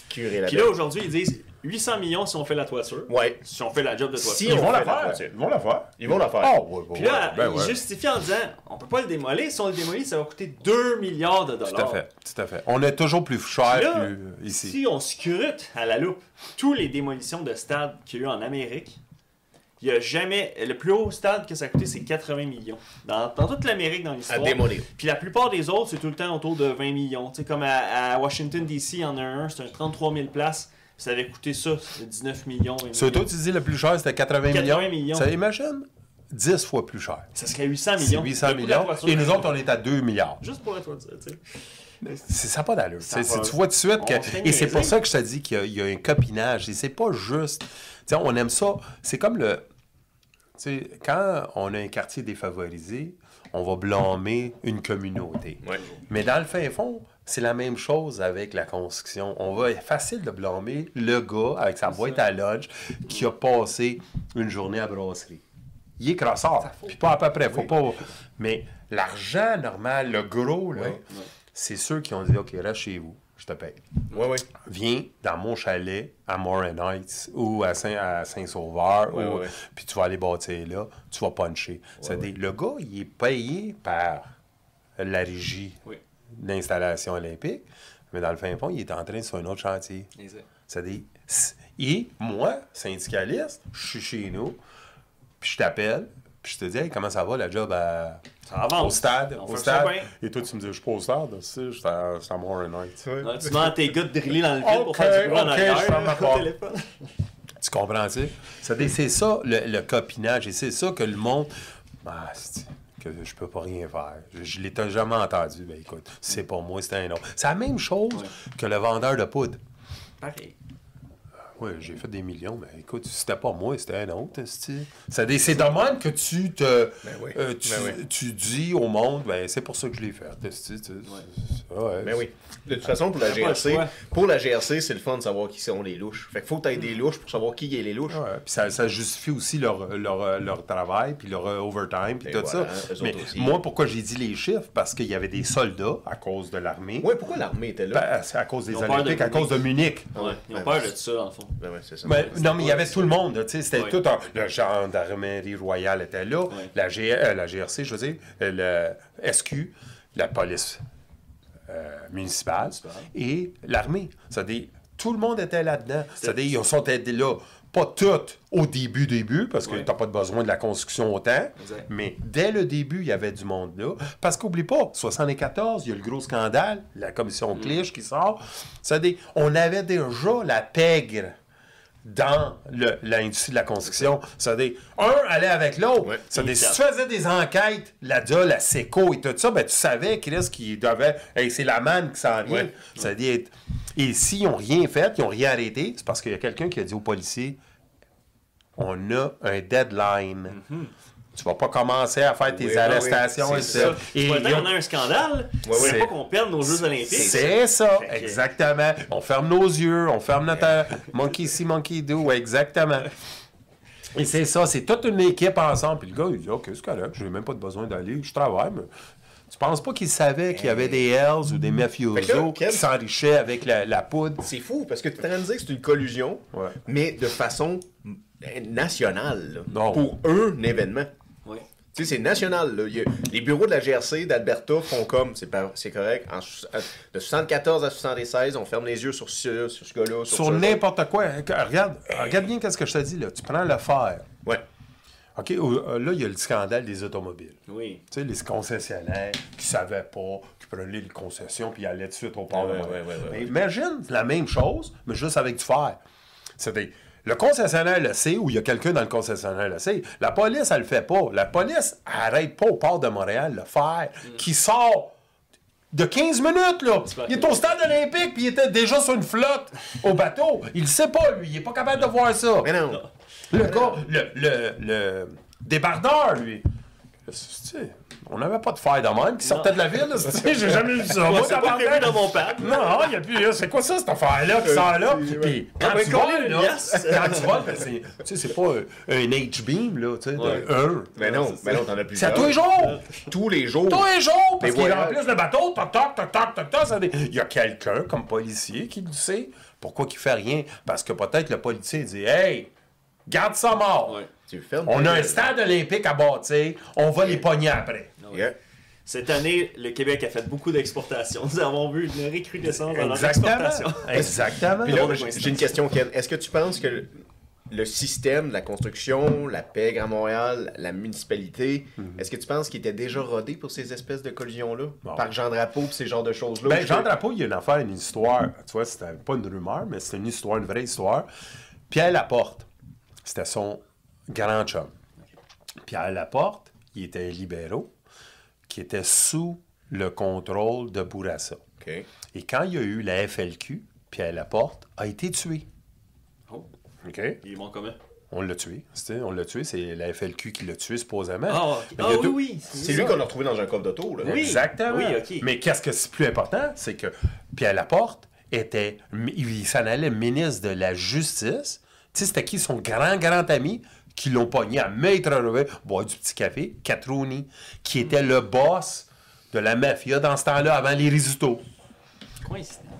Puis là, aujourd'hui, ils disent 800 millions si on fait la toiture. Ouais. Si on fait la job de toiture. Si Ils on vont la faire. Ils vont la faire. Ils vont la faire. Ah, ouais, ouais, Puis là, ouais, ben il ouais. justifie en disant on peut pas le démolir. Si on le démolit, ça va coûter 2 milliards de dollars. Tout à fait, tout à fait. On est toujours plus cher Puis là, plus ici. Si on scrute à la loupe tous les démolitions de stades qu'il y a eu en Amérique, il n'y a jamais. Le plus haut stade que ça a coûté, c'est 80 millions. Dans, dans toute l'Amérique, dans À l'histoire. démolir. Puis la plupart des autres, c'est tout le temps autour de 20 millions. Tu sais, comme à, à Washington, D.C., il y en a un, c'est un 33 000 places. Ça avait coûté ça, c'était 19 millions. 20 Sur toi, millions. tu dis le plus cher, c'était 80, 80 millions. Ça imagine 10 fois plus cher. Ça serait 800 C'est millions. 800 Le coût de la millions. Et nous autres, on est à 2 milliards. Juste pour la toiture, tu sais. C'est- Ça n'a pas d'allure. Tu vois tout de suite que. Et c'est pour ça que je te dis qu'il y a- il y, a un copinage. Et c'est pas juste. Tu sais, on aime ça. C'est comme le. Quand on a un quartier défavorisé, on va blâmer une communauté. Ouais. Mais dans le fin fond, c'est la même chose avec la construction. On va être facile de blâmer le gars avec sa boîte à lunch qui a passé une journée à brasserie. Il est crosseur. Puis pas à peu près. Faut pas... Mais l'argent normal, le gros, là, c'est ceux qui ont dit OK, reste chez vous, je te paye. Ouais, ouais. Viens dans mon chalet à Morin Heights ou à Saint- à Saint-Sauveur, Ouais, ou- ouais. puis tu vas aller bâtir là, tu vas puncher. C'est-à-dire, le gars, il est payé par la régie Oui. d'installation olympique, mais dans le fin fond, il est en train de sur un autre chantier. C'est-à-dire, et moi, syndicaliste, je suis chez nous, puis je t'appelle, puis je te dis, Hey, comment ça va la job à- Ça avance. au stade? On Au stade? Et toi, tu me dis, je suis pas au stade, sais, je suis à, à Morin Heights. Ouais, tu demandes à tes gars de driller dans le vide pour faire du bruit en arrière. Tu comprends-tu? C'est c'est ça, le, le copinage, et c'est ça que le monde. Ah, c'est- que je peux pas rien faire. Je, je l'ai jamais entendu. Ben écoute, c'est pas moi, c'est un autre. C'est la même chose Ouais. que le vendeur de poudre. Pareil. Oui, j'ai fait des millions, mais écoute, c'était pas moi, c'était un autre. C'est des- c'est de même que tu te. oui. euh, tu, Ben oui. tu dis au monde, ben c'est pour ça que je l'ai fait. tu- ouais. Ben oui. De toute façon, pour la GRC, pour la GRC, c'est le fun de savoir qui sont les louches. Fait qu'il faut que tu aies des louches pour savoir qui est les louches. Ouais, puis ça, ça justifie aussi leur, leur, leur travail, puis leur euh, overtime, puis Et tout voilà, ça. Mais moi, pourquoi j'ai dit les chiffres? Parce qu'il y avait des soldats à cause de l'armée. Ouais, pourquoi l'armée était là? Ben, c'est à cause des Olympiques, à cause de Munich. Ouais, ils ont Ben, peur ouais. de ça, le fond. Ben ouais, c'est ça. Mais- non, mais il y avait tout le monde. C'était Ouais. tout. un- le gendarmerie royale était là, Ouais. la, G- euh, la GRC, je veux dire, euh, le SQ, la police euh, municipale et l'armée. C'est-à-dire, tout le monde était là-dedans. C'est-à-dire, ils sont aidés là. Pas toutes au début, début, parce que Ouais. t'as pas de besoin de la construction autant. Exact. Mais dès le début, il y avait du monde là. Parce qu'oublie pas, 74, il y a le gros scandale, la commission Clich qui sort. C'est-à-dire, on avait déjà la pègre dans l'industrie de la construction. C'est-à-dire, un allait avec l'autre. Ouais. C'est-à-dire, si tu faisais des enquêtes, la DA, la SECO et tout ça, ben, tu savais Chris qui devait. Hey, c'est la manne qui s'en vient. Ouais. C'est-à-dire, et s'ils n'ont rien fait, ils n'ont rien arrêté, c'est parce qu'il y a quelqu'un qui a dit aux policiers on a un deadline. Tu vas pas commencer à faire tes Oui, oui, arrestations oui, ça. ça. Et temps y a- qu'on a un scandale, Ouais, c'est pas qu'on perde nos Jeux Olympiques. c'est ça, que- exactement. On ferme nos yeux, on ferme notre euh, monkey see, monkey do, ouais, exactement. Et c'est ça, c'est toute une équipe ensemble. Puis le gars, il dit Ok, c'est correct, j'ai même pas de besoin d'aller, je travaille. Mais... Tu penses pas qu'il savait qu'il y avait des Hells ou des mafiosos qui s'enrichaient avec la, la poudre? C'est fou, parce que tu es en train de dire que c'est une collusion, Ouais. mais de façon nationale, là, Non. pour un événement. Tu sais, c'est national. Là. A- les bureaux de la GRC d'Alberta font comme, c'est correct, en à- de 74 à 76, on ferme les yeux sur ce, sur ce gars-là. sur ça. n'importe quoi. Regarde, regarde bien ce que je te dis là. Tu prends le fer. Ouais. OK, euh, là, il y a le scandale des automobiles. Oui. Tu sais, les concessionnaires qui savaient pas, qui prenaient les concessions puis allaient tout de suite au port de Ouais, ouais, ouais, ouais, Mais ouais. imagine la même chose, mais juste avec du fer. C'est-à-dire, le concessionnaire le sait ou il y a quelqu'un dans le concessionnaire le sait. La police, elle le fait pas. La police arrête pas au port de Montréal le fer qui sort de 15 minutes, là. Il est au stade olympique, puis il était déjà sur une flotte au bateau. Il le sait pas, lui. Il est pas capable de voir ça. Mais non. Le gars, le, le, le débardeur, lui. Tu sais, on n'avait pas de fer de même qui sortait de la ville. J'ai jamais vu ça. Moi, c'est pas dans mon pack. Non, il n'y a plus. C'est quoi ça, cette affaire-là qui sort là? Puis quand ben, tu voles, piastres? quand tu voles, ben, c'est- tu sais, c'est pas un, H-beam, là, tu sais, un. Mais non, mais non, t'en as C'est plusieurs. à tous les jours! Tous les jours. Tous les jours! Parce qu'il remplissent le bateau, toc, toc, toc, toc, toc, toc, ça dé- Il y a quelqu'un comme policier qui le sait. Pourquoi qu'il fait rien? Parce que peut-être le policier dit Hey, garde ça mort! On a un stade olympique à bâtir, on va les pogner après. Yeah. Cette année, le Québec a fait beaucoup d'exportations. Nous avons vu une recrudescence dans leur Exactement. Exactement. J'ai une question, Ken. Est-ce que tu penses que le, le système de la construction, la paix à Montréal, la municipalité, est-ce que tu penses qu'il était déjà rodé pour ces espèces de collisions-là? Par Jean Drapeau et ces genres de choses-là? Ben, Jean Drapeau, il y a une affaire, une histoire. Tu vois, c'était pas une rumeur, mais c'était une histoire, une vraie histoire. Pierre Laporte, c'était son grand chum. Pierre Laporte, il était un libéraux qui était sous le contrôle de Bourassa. Et quand il y a eu la FLQ, Pierre Laporte a été tué. Oh, OK? ils vont comment? On l'a tué. On l'a tué. C'est la FLQ qui l'a tué, supposément. Ah, il ah oui, deux- oui. C'est lui qu'on a retrouvé dans un coffre d'auto, là. Oui. Exactement. Oui, ok. Mais qu'est-ce que c'est plus important, c'est que Pierre Laporte était, il s'en allait ministre de la Justice. Tu sais, c'était qui son grand, grand ami? Qui l'ont pogné à Maître Revêt, boire du petit café, Catroni, qui était le boss de la mafia dans ce temps-là, avant les risottos.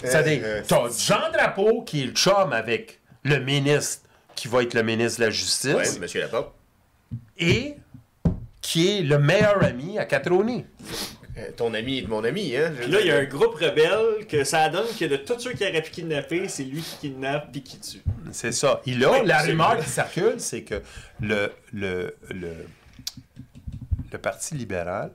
C'est-à-dire, euh, t'as Jean Drapeau qui est le chum avec le ministre qui va être le ministre de la Justice Ouais, monsieur Laporte. et qui est le meilleur ami à Catroni. Euh, ton ami est mon ami, hein? Puis là, il y a un groupe rebelle que ça donne que de tous ceux qui auraient pu kidnapper, c'est lui qui kidnappe puis qui tue. C'est ça. Et là, Oui, la rumeur qui circule, c'est que le, le, le, le Parti libéral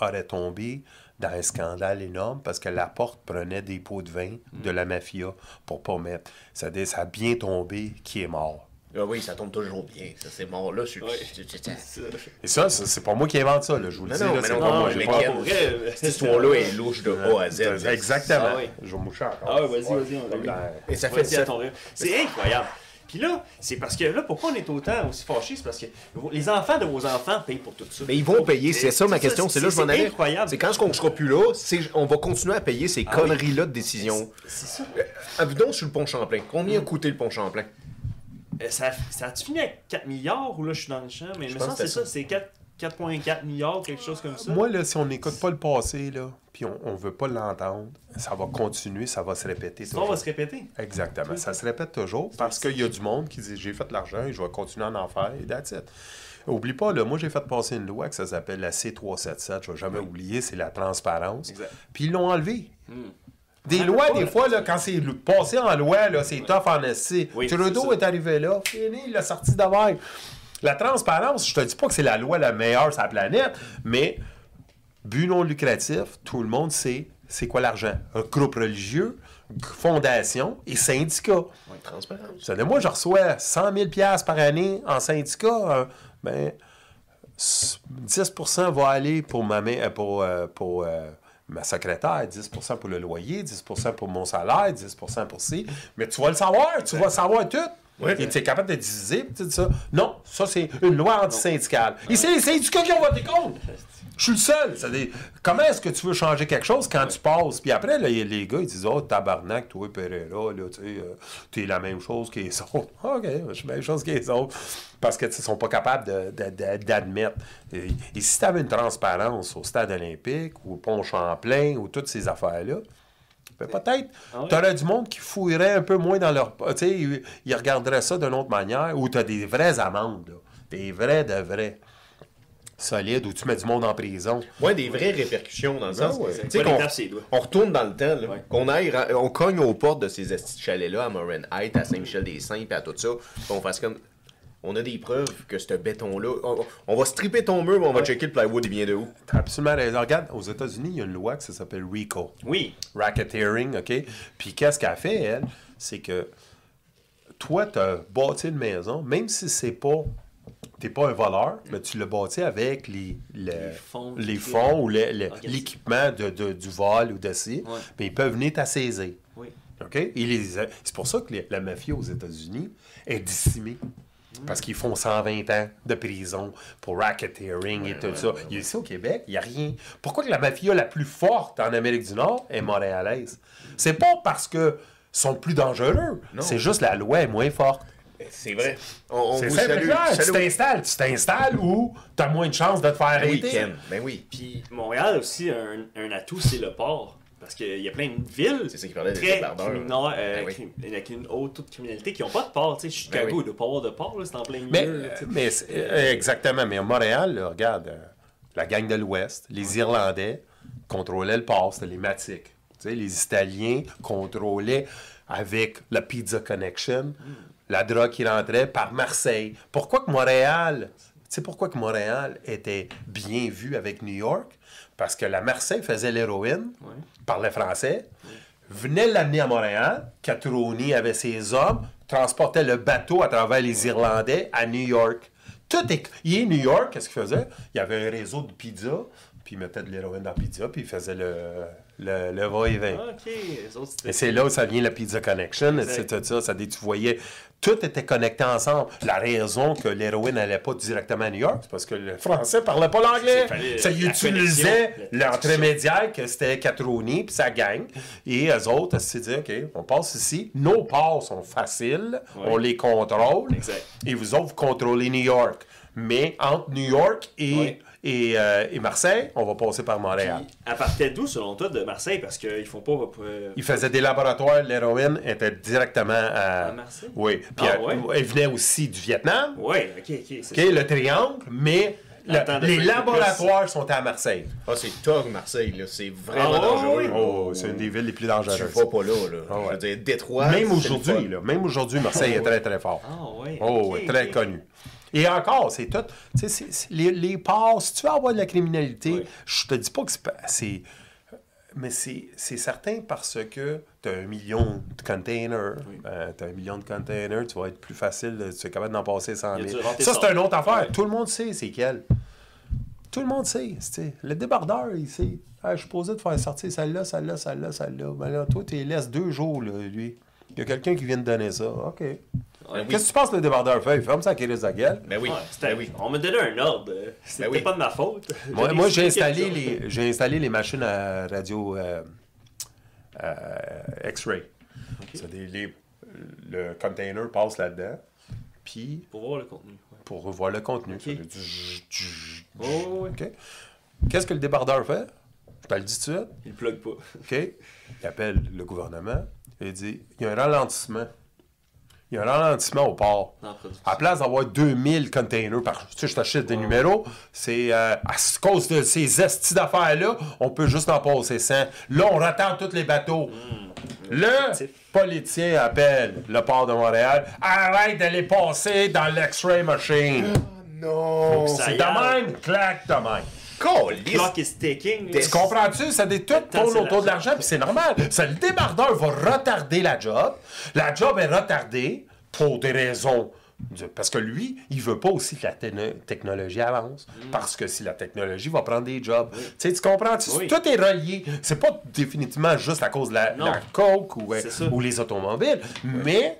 aurait tombé dans un scandale énorme parce que Laporte prenait des pots de vin de la mafia pour pas mettre. Ça, a- ça a bien tombé qui est mort. Ah oui, ça tombe toujours bien. Ça, c'est mort là. c'est- c'est- c'est- c'est- Et ça, ça, c'est pas moi qui invente ça, là, je vous le dis. non, là, c'est non, pas non, moi. j'ai pas- Pour vrai, Cette histoire-là est louche de A à Z. Exactement. Ah oui. Je vais moucher encore. Ah ouais, vas-y, vas-y, on l'a Et ça fait Vas-y, ça. à ton rythme. C'est incroyable. Puis là, c'est parce que là, pourquoi on est autant aussi fâchés? C'est parce que les enfants de vos enfants payent pour tout ça. Mais ils vont payer, c'est ça ma question, c'est là que je m'en allais. incroyable. C'est quand on sera plus là, c'est- on va continuer à payer ces Ah oui. conneries-là de décision. C'est ça. Ah, donc sur le pont Champlain. Combien a coûté le pont Champlain? Euh, ça, ça a-tu fini avec 4 milliards ou là je suis dans le champ? Mais Je me que c'est ça, c'est 4, 4,4 milliards, quelque chose comme ça. Moi, là, si on n'écoute pas le passé, là, puis on ne veut pas l'entendre, ça va continuer, ça va se répéter. Ça va se répéter. Exactement. Ça se répète toujours parce qu'il y a du monde qui dit j'ai fait de l'argent et je vais continuer à en faire et that's it. Oublie pas, là, moi j'ai fait passer une loi que ça s'appelle la C377, je vais jamais oublier, c'est la transparence. Exact. Puis ils l'ont enlevé. Des lois, des fois, là, quand c'est passé en loi, là, c'est tough en. Oui, Trudeau est, arrivé là, fini, il l'a sorti de même. La transparence, je te dis pas que c'est la loi la meilleure sur la planète, mais but non lucratif, tout le monde sait c'est quoi l'argent. Un groupe religieux, fondation et syndicat. Transparence. Veut dire, moi, je reçois 100 000 par année en syndicat. euh, ben, s- 10% va aller pour ma, main- pour, euh, pour, euh, ma secrétaire, 10% pour le loyer, 10% pour mon salaire, 10% pour ci. Mais tu vas le savoir, tu vas savoir tout. Et tu es capable de diviser, dis ça. Non, ça, c'est une loi antisyndicale. Et c'est les syndicats qui ont voté contre. Je suis le seul. Comment est-ce que tu veux changer quelque chose quand tu passes? Puis après, là, les gars, ils disent Oh, tabarnak, toi, Pereira, là, tu sais, euh, t'es la même chose que les autres. OK, je suis la même chose que les autres. Parce que, tu sont pas capables d'admettre. Et, et si tu avais une transparence au stade olympique, ou au pont Champlain, ou toutes ces affaires-là, ben, peut-être, Ah tu aurais du monde qui fouillerait un peu moins dans leur. Tu sais, ils, ils regarderaient ça d'une autre manière, où tu as des vraies amendes, là. Des vrais de vrais. Solides, où tu mets du monde en prison. Ouais, des vraies répercussions dans le sens. ouais. tu sais, qu'on- on retourne dans le temps, là, Ouais. qu'on aille, on cogne aux portes de ces chalets-là à Morin Heights, à Saint-Michel-des-Saints, puis à tout ça, puis on fasse comme. On a des preuves que ce béton-là. On, on va stripper ton mur, mais on va checker le plywood, il vient de où? T'as absolument raison. Regarde, aux États-Unis, il y a une loi qui s'appelle RICO. Oui. Racketeering, OK? Puis qu'est-ce qu'elle fait, elle? C'est que toi, tu as bâti une maison, même si c'est pas. T'es pas un voleur, mais tu l'as bâti avec les, le- Les fonds les fonds ou le- le- l'équipement de, de- du vol ou de ci. Ouais. Mais ils peuvent venir t'assaisir. Oui. OK? C'est pour ça que les- la mafia aux États-Unis est décimée. Parce qu'ils font 120 ans de prison pour racketeering et tout ça. Ici au Québec, il n'y a rien. Pourquoi que la mafia la plus forte en Amérique du Nord est montréalaise? C'est pas parce que sont plus dangereux. C'est juste la loi est moins forte. C'est vrai. On, on salue. Tu t'installes. Tu t'installes ou tu as moins de chances de te faire Ben oui. Ken. Ben oui. Puis Montréal a aussi un, un atout, c'est le port. Parce qu'il y a plein de villes C'est ça qui parlait des très criminelles, euh, Ben oui. avec une haute taux de criminalité qui n'ont pas de port. Tu sais, Chicago Ben oui. ne doit pas avoir de port, là, c'est en plein milieu. Mais, là, mais c'est- euh, exactement. Mais à Montréal, là, regarde, euh, la gang de l'Ouest, les Irlandais contrôlaient le port, c'était les Matiques. Tu sais, les Italiens contrôlaient avec la Pizza Connection la drogue qui rentrait par Marseille. Pourquoi que Montréal, tu sais pourquoi que Montréal était bien vu avec New York? Parce que la Marseille faisait l'héroïne, Ouais. parlait français, venait l'amener à Montréal, Catroni avait ses hommes, transportait le bateau à travers les Irlandais à New York. Tout est... Il est New York, qu'est-ce qu'il faisait? Il y avait un réseau de pizza, puis il mettait de l'héroïne dans la pizza, puis il faisait le, le, le va-et-vient. Ah, ok, les autres, c'était. Et c'est là où ça vient la Pizza Connection, ça. ça dit, tu voyais, tout était connecté ensemble. La raison que l'héroïne n'allait pas directement à New York, c'est parce que le français parlait pas l'anglais. Ça utilisait l'entremédiaire que c'était Catroni puis sa gang. Et eux autres, se disaient, OK, on passe ici. Nos ports sont faciles, Ouais. on les contrôle. Exact. Et vous autres, vous contrôlez New York. Mais entre New York et, Ouais. Et, euh, et Marseille, on va passer par Montréal. Puis, Elle partait d'où, selon toi, de Marseille? Parce qu'ils font pas. euh, Il faisait des laboratoires, l'héroïne était directement à, À Marseille? Oui. Puis Ah, elle, ouais? elle venait aussi du Vietnam, Ouais, ok, ok. OK, le triangle, mais le- Attends, les laboratoires sont à Marseille. Ah, c'est Tog, Marseille, là. C'est vraiment Ah, dangereux. oui. Oh, c'est une des villes les plus Tu dangereuses. vas pas là, là. Ah ouais. Je veux dire, Détroit. Même aujourd'hui, là, même aujourd'hui, Marseille est très, très fort. Ah, ouais. Oh, très connu. Et encore, c'est tout. Tu sais, les, les ports, si tu veux avoir de la criminalité, Oui. je te dis pas que c'est. Mais c'est certain parce que tu as un million de containers. Oui. tu as un million de containers, tu vas être plus facile, tu es capable d'en passer 100 Il y a 000. du renté Ça, c'est une autre affaire. Tout le monde sait c'est quel. Tout le monde sait. Le débardeur, il sait. Ah, je suis posé de faire sortir celle-là, celle-là, celle-là, celle-là. Ben là, toi, tu laisses deux jours, là, lui. Il y a quelqu'un qui vient de donner ça. OK. Qu'est-ce que tu penses que le débardeur? Fait? Il ferme sa crise de gueule. Ben oui. Ouais, c'était- Ben oui. On m'a donné un ordre. C'était oui. pas de ma faute. Moi, j'ai installé, les, j'ai installé les machines à radio euh, euh, X-ray. C'est des- les- le container passe là-dedans. Puis, Pour voir le contenu. ouais. pour voir le contenu. Ça du Oh, ouais. Qu'est-ce que le débardeur fait? Je te le dis tout de suite. Il plug pas. OK? Il appelle le gouvernement et il dit il y a un ralentissement. Il y a un ralentissement au port. À la place d'avoir 2000 containers par. Tu sais, je t'achète des numéros, c'est euh, à cause de ces estis d'affaires-là, on peut juste en passer 100. Là, on retarde tous les bateaux. Le Effectif. politicien appelle le port de Montréal arrête de les passer dans l'X-ray machine. Non! Ça C'est de même, claque de même. Clock is ticking. Tu comprends-tu? Ça des tout tourne autour de l'argent. puis c'est normal. Ça, le débardeur va retarder la job. La job est retardée pour des raisons. Parce que lui, il veut pas aussi que la techno- technologie avance. Mm. Parce que si la technologie va prendre des jobs. Tu sais, tu comprends? Oui. Tout est relié. C'est pas définitivement juste à cause de la, coke ou, euh, ou les automobiles. Mais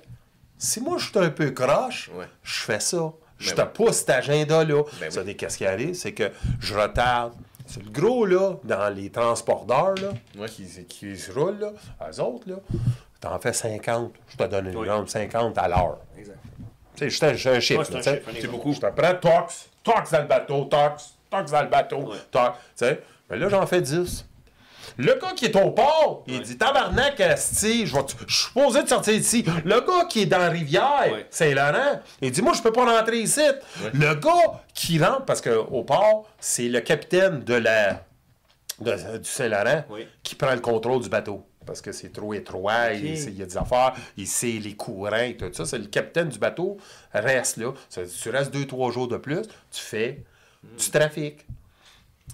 si moi, je suis un peu croche, Ouais. je fais ça. Je Ben te pousse cet agenda-là. Ben ça oui. qu'est-ce qui arrive, c'est que je retarde. C'est le gros, là, dans les transporteurs, là, Ouais. qui, qui se roulent, là, eux autres, là, t'en fais 50. Je te donne une Oui. grande 50 à l'heure. Exact. Tu sais, je un chiffre, Ouais, c'est beaucoup. Je te prends tox, tox dans le bateau, tox, tox dans le bateau, Ouais. tox. Tu sais, mais là, j'en fais 10. Le gars qui est au port, il dit Tabarnak, Asti, je suis supposé de sortir d'ici. Le gars qui est dans la rivière, Ouais. Saint-Laurent, il dit Moi, je peux pas rentrer ici. Le gars qui rentre, parce qu'au port, c'est le capitaine de la, de- du Saint-Laurent qui prend le contrôle du bateau. Parce que c'est trop étroit, il, y a des affaires, il sait les courants et tout ça. C'est le capitaine du bateau, reste là. Ça dit, tu restes deux, trois jours de plus, tu fais du trafic.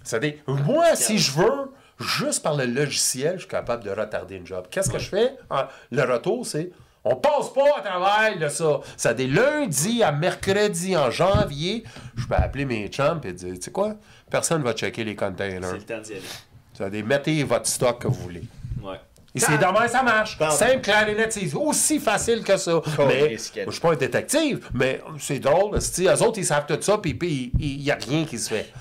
C'est-à-dire, moi, si je veux, juste par le logiciel, je suis capable de retarder une job. Qu'est-ce que je fais? Ah, le retour, c'est on passe pas à travers de ça. Ça des lundi à mercredi en janvier, je peux appeler mes chums et dire, tu sais quoi? Personne va checker les C'est containers. le temps d'y aller. Ça des mettez votre stock que vous voulez. Ouais. Et c'est demain, ça marche. Pardon. Simple, clair et net, c'est aussi facile que ça. mais, risque. moi, je suis pas un détective, mais c'est drôle. Eux autres, ils savent tout ça, puis il n'y a rien qui se fait.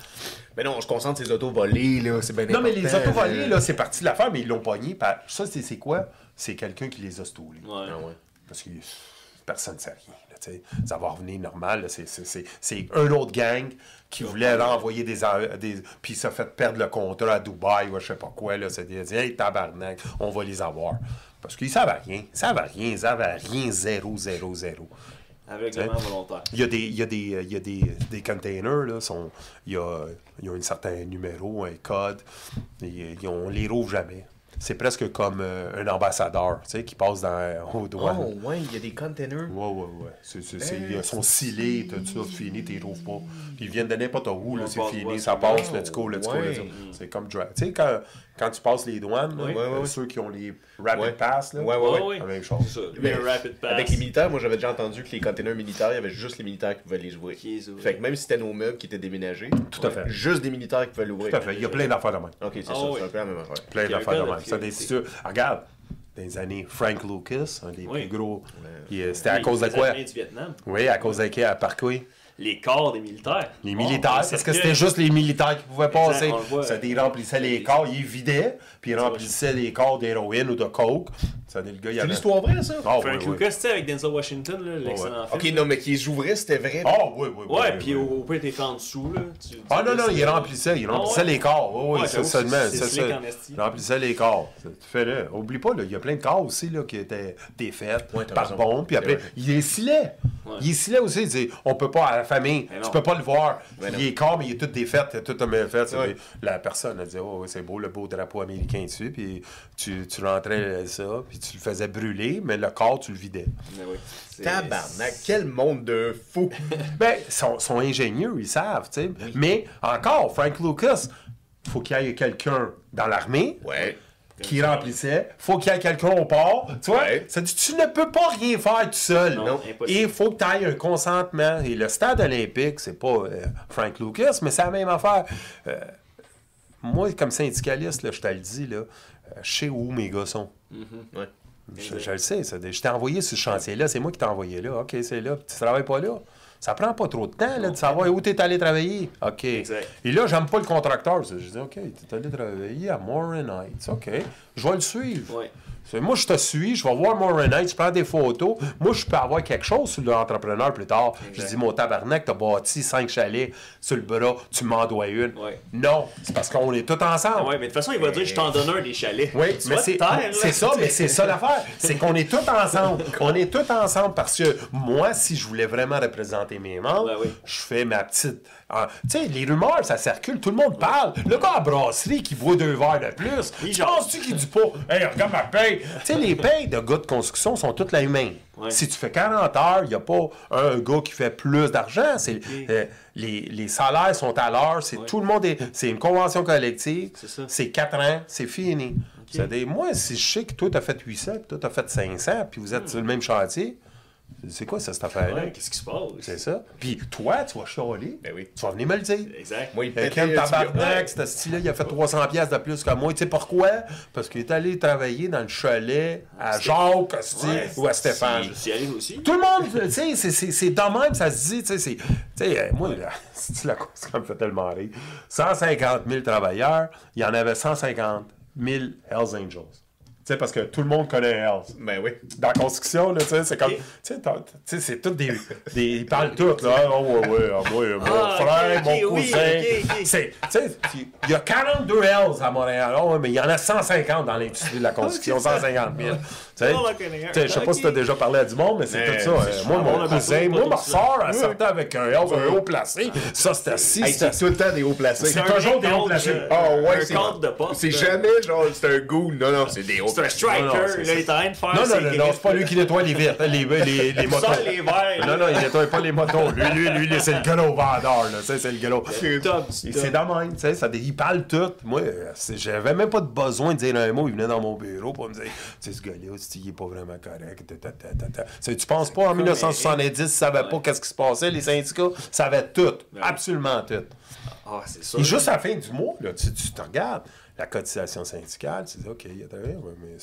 Mais non, je concentre ces autos volées, là. C'est bien Non, mais les autos volées, là, c'est parti de l'affaire, mais ils l'ont pogné. par- Ça, c'est c'est quoi? C'est quelqu'un qui les a stoulés. Ouais. Ah ouais. Parce que personne ne sait rien. là, ça va revenir normal. là. C'est- c'est- C'est c'est un autre gang qui voulait renvoyer des, des. Puis il s'est fait perdre le contrat à Dubaï ou je sais pas quoi. Là. C'est dit, hey, tabarnak, on va les avoir. Parce qu'ils savaient rien. Ils savaient rien. Ils savaient rien. Zéro, zéro, zéro. Aveuglement volontaire. Il y a des, il y a des, il y a des, des containers, là, sont, il y a, ils ont un certain numéro, un code, et, ils ont- on les rouvre jamais. C'est presque comme euh, un ambassadeur, tu sais, qui passe dans, aux douanes. Oh, ouais, il y a des containers. Ouais, ouais, ouais. C'est, c'est, c'est- ils sont scellés, tout ça, fini, t'y trouves pas. Puis ils viennent de n'importe où, là, c'est fini, ça passe, let's go, let's go, Ouais. let's go. C'est comme drag. Tu sais, quand, quand tu passes les douanes, là, Oui. Ouais, ouais, euh, ouais. ceux qui ont les rapid Ouais. pass, là, Ouais, ouais, ouais. oui. la même chose. C'est ça. Mais Le rapid pass. Avec les militaires, moi j'avais déjà entendu que les containers militaires, il y avait juste les militaires qui pouvaient les ouvrir. Qui. Fait que même si c'était nos meubles qui étaient déménagés, Tout à fait. juste des militaires qui pouvaient l'ouvrir. Tout à fait. Il y a plein d'affaires de même. Ok, c'est Ah ça, oui. c'est un peu la même affaire. Plein Il y a un d'affaires de même. Ça, des Regarde, dans les années, Frank Lucas, un des Oui. plus gros. euh, C'était à cause de quoi? Américains du Vietnam. Oui, à cause de quoi? À par quoi? Les corps des militaires. Les militaires, on parce que c'était juste les militaires qui pouvaient passer. ils remplissaient les corps, ils vidaient, puis ils remplissaient les corps d'héroïne ou de coke. Ça, le gars, il C'est l'histoire vraie, ça? Ah, Frank oui. Lucas, tu avec Denzel Washington, là, l'excellent ouais. film. Ok, non, mais qu'ils ouvraient, c'était vrai. Ah, oui, oui, oui. Ouais, oui, puis oui. au, pire, t'es fait en dessous, là. Tu- Ah non, non, il remplissait, il remplissait les corps. Oui, oui, Ouais, c'est seulement. Il remplissait les corps. Tu fais-le. Oublie pas, là, il y a plein de corps aussi là, qui étaient t'as par bombe. Puis après, vrai. il les scellait. Ouais. Il les scellait aussi. Il disait, on peut pas, à la famille, tu peux pas le voir. Il est corps, mais il est tout défait, il est tout mal fait. La personne, elle disait, oh, oui, c'est beau, le beau drapeau américain dessus. Puis tu, tu rentrais ça, puis tu le faisais brûler, mais le corps, tu le vidais. Mais oui, Tabarnak, quel monde de fou! Ben, ils sont, sont ingénieux, ils savent, tu sais. Mais encore, Frank Lucas, faut qu'il y ait quelqu'un dans l'armée Ouais. qui remplissait. faut qu'il y ait quelqu'un au port. Tu vois, Ouais. ça dit tu ne peux pas rien faire tout seul. Non, il faut que tu ailles un consentement. Et le stade olympique, c'est pas euh, Frank Lucas, mais c'est la même affaire. Euh, moi, comme syndicaliste, là, je te le dis, là, je sais où mes gars sont. Ouais. Je, je le sais. ça. Je t'ai envoyé sur ce chantier-là. C'est moi qui t'ai envoyé là. OK, c'est là. Tu travailles pas là. Ça prend pas trop de temps là, de savoir où tu es allé travailler. OK. Exact. Et là, j'aime pas le contracteur. Je dis OK, tu es allé travailler à Morin Heights. OK. Je vais le suivre. Ouais. Moi, je te suis, je vais voir mon Renate, je prends des photos. Moi, je peux avoir quelque chose sur l'entrepreneur plus tard. Je dis, mon tabarnak, t'as bâti cinq chalets sur le bras, tu m'en dois une. Ouais. Non, c'est parce qu'on est tous ensemble. Ouais, mais de toute façon, il va dire je t'en donne un des chalets. Oui, Tu mais c'est ça, mais c'est ça l'affaire. C'est qu'on est tous ensemble. On est tous ensemble parce que moi, si je voulais vraiment représenter mes membres, Ben oui. je fais ma petite. Ah, tu sais, les rumeurs, ça circule, tout le monde parle. Le gars à brasserie qui boit deux verres de plus, Il tu jase. penses-tu qu'il dit pas, hey, regarde ma paye? tu sais, les payes de gars de construction sont toutes les mêmes. Ouais. Si tu fais 40 heures, il n'y a pas un gars qui fait plus d'argent. C'est euh, les, les salaires sont à l'heure. C'est tout le monde est. C'est une convention collective. C'est ça. C'est 4 ans, c'est fini. Moi, si je sais que toi, tu as fait 800, puis toi, tu as fait 500, puis vous êtes sur le même chantier, c'est quoi ça, cette affaire-là? Ouais, qu'est-ce qui se passe? C'est ça. Puis toi, tu vas chialer. Ben oui. Tu vas venir me le dire. Exact. Moi, il Euh, Ken le Tabarnak, ce style-là, il a fait 300 pièces de plus que moi. Tu sais pourquoi? Parce qu'il est allé travailler dans le chalet à Jacques, Ouais, ou à Stéphane. Aussi. Tout le monde, tu sais, c'est- c'est c'est dans même, ça se dit, tu sais, c'est... Tu sais, euh, moi, là, c'est la cause qui me fait tellement rire. 150 000 travailleurs, il y en avait 150 000 Hells Angels. Sais, parce que tout le monde connaît Hells. Ben oui. Dans la construction, là, tu sais, c'est comme... Tu sais, c'est tout des... des ils parlent tout, là. Oh, ouais, ouais, ah, moi, mon Ah, frère, mon cousin. ok, ok. C'est... Tu sais, il y a 42 Hells à Montréal. Oh, ouais, mais il y en a 150 dans l'industrie de la construction. 150 000. Un. je sais pas si tu as déjà parlé à du monde, mais c'est tout ça. c'est Euh, moi, on mon cousin, moi, ça. soeur, elle sortait avec un un haut placé. Ça, c'était assis. C'est tout le temps des hauts placés. C'est un toujours des hauts placés. Ah ouais, un c'est compte de poste. C'est jamais genre c'est un goût. Non, non, c'est des hauts C'est un placés. striker, Non, non, c'est là, ça. il est en train de faire Non, non, non, c'est pas lui qui nettoie les vitres, les, les, les motos. sort les verres, Non, non, il nettoie pas les motos. Lui, lui, lui, c'est le gros vendeur, c'est le gros. C'est c'est même, ça, il parle tout. Moi, euh, c'est- j'avais même pas de besoin de dire un mot. Il venait dans mon bureau pour me dire, tu sais, ce gars-là, c'est- il est pas vraiment correct. ta, ta, ta, ta, ta. Tu Tu penses pas, en 1970, ils savaient pas qu'est-ce qui se passait, les syndicats savaient tout, absolument tout. Ah, c'est ça. Et juste à la fin du mois, là, tu, tu te regardes, la cotisation syndicale, tu dis, OK, il, a travaillé, ouais, mais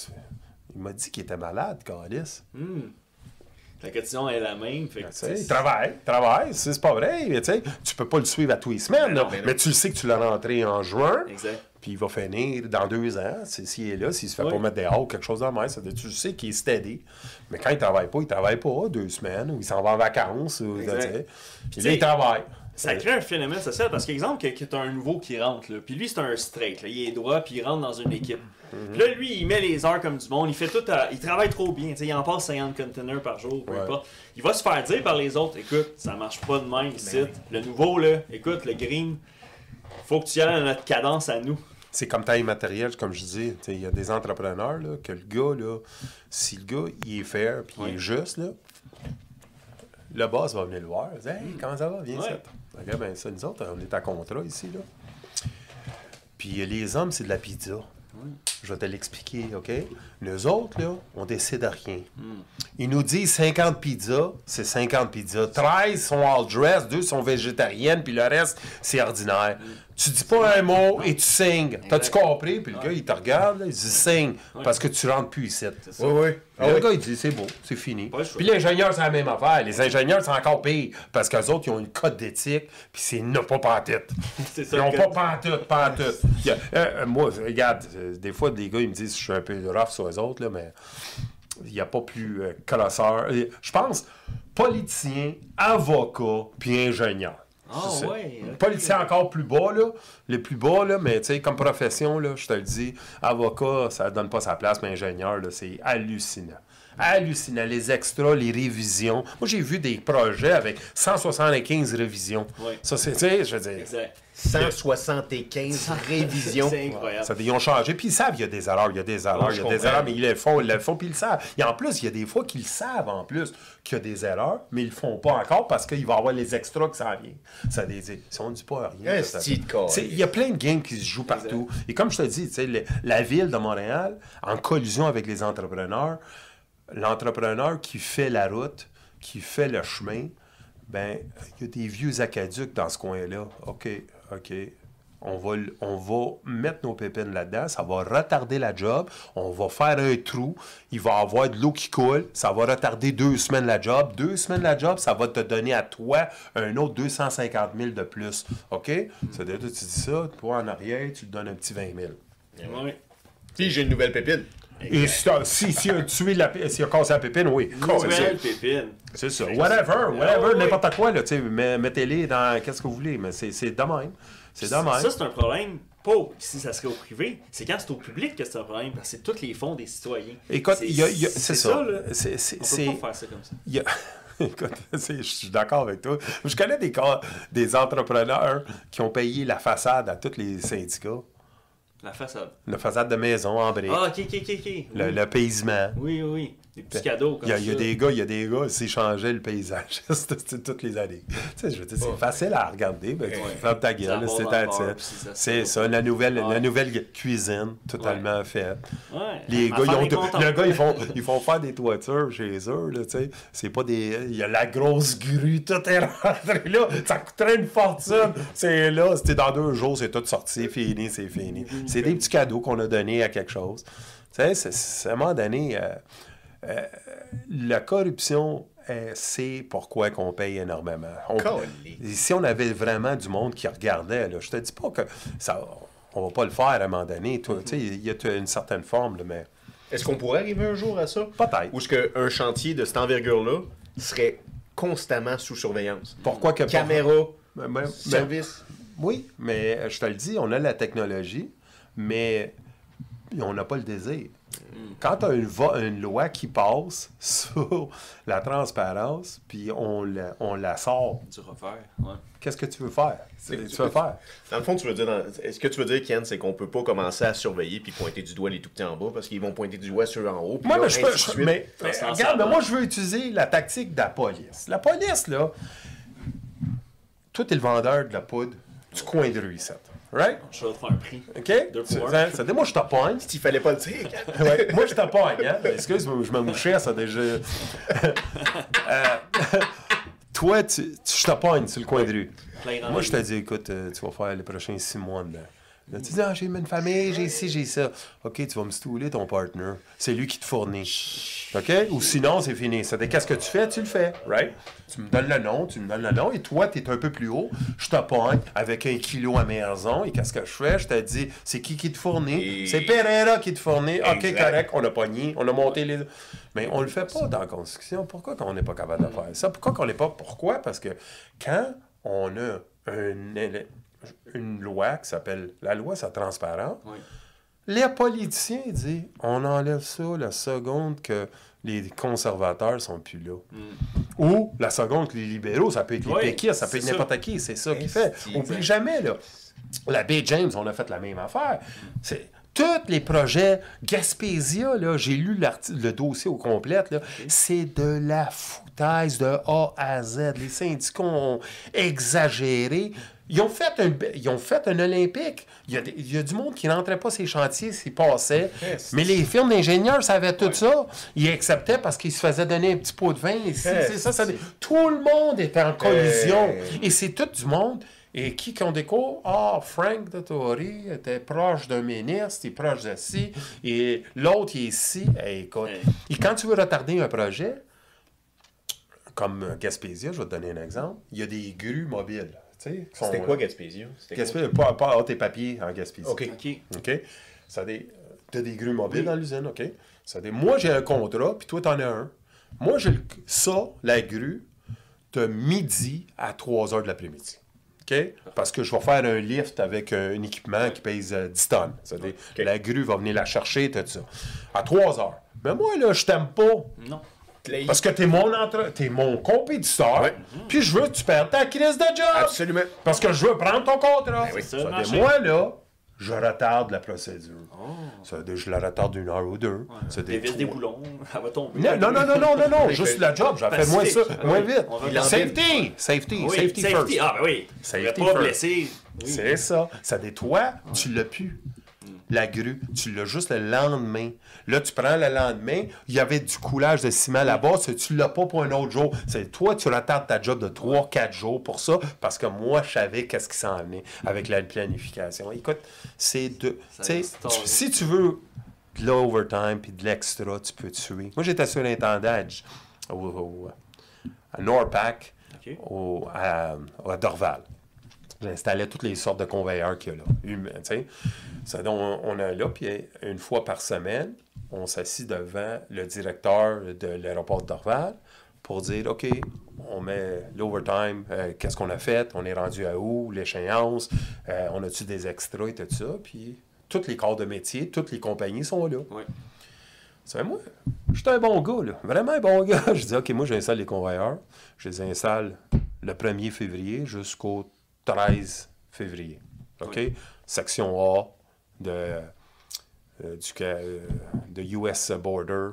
il m'a dit qu'il était malade, Calis. La question est la même. Fait que, il travaille, il travaille, c'est pas vrai. mais Tu peux pas le suivre à tous les semaines, là, non, mais, mais tu le sais que tu l'as rentré en juin. Exact. Puis il va finir dans deux ans. S'il est là, s'il se fait Oui. pas mettre des hauts, quelque chose dans le ça veut dire, tu sais qu'il est steady. Mais quand il travaille pas, il travaille pas deux semaines, ou il s'en va en vacances. Ou. Puis là, il travaille. Ça crée un phénomène social parce qu'exemple, que, que tu as un nouveau qui rentre, là, puis lui c'est un straight, là, il est droit, puis il rentre dans une équipe. Puis là, lui, il met les heures comme du monde, il fait tout, à- il travaille trop bien, tu sais, il en passe 50 containers par jour, peu Ouais. importe. Il va se faire dire par les autres, écoute, ça marche pas de même ici. Ben Le nouveau, là, écoute, le green, faut que tu y ailles à notre cadence à nous. C'est comme taille matérielle, comme je dis. Il y a des entrepreneurs là, que le gars, là, si le gars il est fair puis il Ouais. est juste, là, le boss va venir le voir. Il Hey, comment ça va? Viens Ouais. ça. Ben, ça, nous autres, on est à contrat ici. Là. Puis les hommes, c'est de la pizza. Je vais te l'expliquer, OK? Nous autres, là, on décide de rien. Ils nous disent 50 pizzas, c'est 50 pizzas. 13 sont all dress, 2 sont végétariennes, puis le reste, c'est ordinaire. Tu dis pas un mot et tu signes. T'as-tu compris? Puis le gars, il te regarde, là, il dit signe, parce que tu rentres plus ici. Oui, oui. Ah le oui. gars, il dit c'est beau, c'est fini. Puis l'ingénieur, c'est la même affaire. Les ingénieurs, c'est encore pire, parce qu'eux autres, ils ont une code d'éthique, puis c'est n'a pas pantoute. Ils n'ont pas pantoute, pantoute. Euh, moi, regarde, euh, des fois, des gars, ils me disent je suis un peu rough sur eux autres, là, mais il n'y a pas plus euh, colosseur. Euh, Je pense politicien, avocat, puis ingénieur. Ah ouais, encore plus bas, là. Les plus bas, là, mais tu sais, comme profession, là, je te le dis, avocat, ça donne pas sa place, mais ingénieur, là, c'est hallucinant. Hallucinant. Les extras, les révisions. Moi, j'ai vu des projets avec 175 révisions. Ça, c'est, tu sais, je veux dire, Exact. 175 révisions. C'est incroyable. ça, ils ont changé. Puis ils savent, il y a des erreurs, il y a des erreurs, il y a des erreurs, mais ils le font, ils le font, puis ils le savent. Et en plus, il y a des fois qu'ils savent, en plus, qu'il y a des erreurs, mais ils le font pas encore parce qu'il va y avoir les extras qui s'en viennent. Ça veut dire, si on ne dit pas rien. Il y a plein de games qui se jouent partout. Et comme je te dis, tu sais, le- la ville de Montréal, en collusion avec les entrepreneurs, l'entrepreneur qui fait la route, qui fait le chemin, ben, il y a des vieux aquaducs dans ce coin-là. OK, OK. On va, l- on va mettre nos pépines là-dedans, ça va retarder la job, on va faire un trou, il va y avoir de l'eau qui coule, ça va retarder deux semaines la job. Deux semaines la job, ça va te donner à toi un autre 250 000 de plus. OK? Ça veut dire, tu dis ça, toi en arrière, tu te donnes un petit 20 000. Ouais. Puis j'ai une nouvelle pépite. Et si, si, a tué la, s'il a cassé la pépine, oui. Nouvelle pépine. C'est ça. Whatever, whatever, Ah, n'importe quoi, là, tu sais, mettez-les dans qu'est-ce que vous voulez, mais c'est de même. C'est de même. Ça, c'est un problème. Pas si ça serait au privé, c'est quand c'est au public que c'est un problème, parce que c'est tous les fonds des citoyens. Écoute, C'est- ça. ça, là. C'est- c'est- On c'est- peut pas faire ça comme ça. il y a- Écoute, je suis d'accord avec toi. Je connais des, des entrepreneurs qui ont payé la façade à tous les syndicats. La façade. La façade de maison en briques, Ah, ok, ok, ok, ok. le, oui. le paysement. oui, oui, oui. Des petits cadeaux comme Il y a, ça. il y a des gars, il y a des gars, ils changeaient le paysage c'est toutes les années. Tu sais, je veux dire, c'est facile à regarder, mais tu Ouais. fermes ta Ça gueule, part c'est ça C'est la nouvelle, Ouais. la nouvelle cuisine totalement faite. Les gars, ils ont, est contente. le gars, ils font, ils font faire des toitures chez eux, là, tu sais. C'est pas des... Il y a la grosse grue, tout est rentré là. Ça coûterait une fortune. C'est là, c'était dans deux jours, c'est tout sorti, fini, c'est fini. C'est des petits cadeaux qu'on a donnés à quelque chose. Tu sais, c'est- c'est- à un moment donné, euh, euh, la corruption, euh, c'est pourquoi qu'on paye énormément. On- si on avait vraiment du monde qui regardait, là, je te dis pas que ça... On va pas le faire à un moment donné. sais, Il y a une certaine forme, là, mais... Est-ce qu'on pourrait arriver un jour à ça? Peut-être. Ou est-ce qu'un chantier de cette envergure-là serait constamment sous surveillance? Pourquoi que... Caméra, Mais- mais- service? oui, mais euh, je te le dis, on a la technologie, mais on n'a pas le désir. Quand tu as une, loi qui passe sur la transparence, puis on la, on la sort, Du refaire, ouais. qu'est-ce que tu veux faire? Tu veux faire? Dans le fond, tu veux dire, dans- est-ce que tu veux dire, Ken, c'est qu'on peut pas commencer à surveiller puis pointer du doigt les tout petits en bas parce qu'ils vont pointer du doigt ceux en haut. puis Moi, là, mais je peux. je- mais, mais regarde, mais moi, je veux utiliser la tactique de la police. La police, là, toi, t'es le vendeur de la poudre du coin de rue. Right? Je vais te faire un prix. OK? Deux pour un. ça, moi, je te pogne. Il fallait pas le dire. Ouais, moi, je te pogne, hein? Excuse-moi, je me mouchais, ça déjà. Euh, toi, tu, tu- je sur le coin de rue. Moi, je te dis, écoute, euh, tu vas faire les prochains six mois dedans. Là, tu dis, ah, j'ai une famille, j'ai ci, j'ai ça. OK, tu vas me stouler ton partner. C'est lui qui te fournit. OK? Ou sinon, c'est fini. Ça qu'est-ce que tu fais? Tu le fais. Right? Tu me donnes le nom, tu me donnes le nom, et toi, tu es un peu plus haut. Je te pogne avec un kilo à maison, et qu'est-ce que je fais? Je te dis, c'est qui qui te fournit? Et- C'est Pereira qui te fournit. OK, correct, on a pogné, on a monté les. Mais on le fait pas dans la Constitution. Pourquoi qu'on n'est pas capable de faire ça? Pourquoi qu'on n'est pas? Pourquoi? Parce que quand on a un une loi qui s'appelle la loi sur la transparence, Oui. les politiciens disent on enlève ça la seconde que les conservateurs sont plus là. Ou la seconde que les libéraux, ça peut être les Oui, péquistes, ça peut être n'importe qui, c'est ça qu'il fait. Oublie jamais, là. La baie James, on a fait la même affaire. C'est tous les projets Gaspésia, là, j'ai lu le dossier au complet, là, c'est de la foutaise de A à Z. Les syndicats ont exagéré. Ils ont fait un, ils ont fait un Olympique. Il y, a des- il y a du monde qui n'entrait pas ces chantiers, s'ils passaient. Mais les firmes d'ingénieurs savaient tout ça. Ils acceptaient parce qu'ils se faisaient donner un petit pot de vin. C'est ça, ça- tout le monde était en collision. Hey. Et c'est tout du monde. Et qui qu'on découvre? Ah, Frank de Tory était proche d'un ministre, il est proche de ci, et l'autre, il est ici. Eh, écoute, et quand tu veux retarder un projet, comme Gaspésia, je vais te donner un exemple, il y a des grues mobiles. C'était quoi Gaspésia? C'était quoi? Gaspésia, pas, ah, tes papiers en Gaspésie. OK. OK. OK? Ça a des, t'as des grues mobiles dans l'usine, OK? Ça a des, moi, j'ai un contrat, puis toi, t'en as un. Moi, j'ai le- ça, la grue, de midi à 3 heures de l'après-midi. OK? Parce que je vais faire un lift avec un, un équipement qui pèse euh, 10 tonnes. C'est-à-dire, OK. la grue va venir la chercher, tout ça. À 3 heures. Mais moi, là, je t'aime pas. Non. Parce que t'es mon, entre... t'es mon compétiteur, Ouais. puis je veux que tu perdes ta crise de job. Absolument. Parce que je veux prendre ton contrat. Ben oui, ça, moi, là, je retarde la procédure. Oh. Ça veut dire, je la retarde d'une heure ou deux. Ça Des des boulons, elle va tomber. Non, non, non, non, non, non, juste la job, j'en fais moins ça, moins vite. Safety, safety, Oui, safety, safety. first. Ah, ben oui. Safety Tu pas first. blessé. Oui. C'est ça. Ça dit, toi, tu l'as plus. La grue, tu l'as juste le lendemain. Là, tu prends le lendemain, il y avait du coulage de ciment là-bas, c'est- tu l'as pas pour un autre jour. C'est toi, tu retardes ta job de 3-4 jours pour ça, parce que moi, je savais qu'est-ce qui s'en venait avec la planification. Écoute, c'est de. Tu si tu veux de l'overtime puis de l'extra, tu peux tuer. Moi, j'étais surintendant à, J- au- au- à Norpac, au- à, à Dorval. J'installais toutes les sortes de conveilleurs qu'il y a là. Humain. Ça, donc, on, on est là, puis une fois par semaine, on s'assit devant le directeur de l'aéroport d'Orval pour dire OK, on met l'overtime, euh, qu'est-ce qu'on a fait, on est rendu à où, l'échéance, euh, on a-tu des extras et tout ça, puis tous les corps de métier, toutes les compagnies sont là. Oui. C'est moi, je suis un bon gars, là, vraiment un bon gars. Je dis OK, moi j'installe les convoyeurs, je les installe le 1er février jusqu'au 13 février. OK? Oui. Section A de, euh, du, euh, de US Border.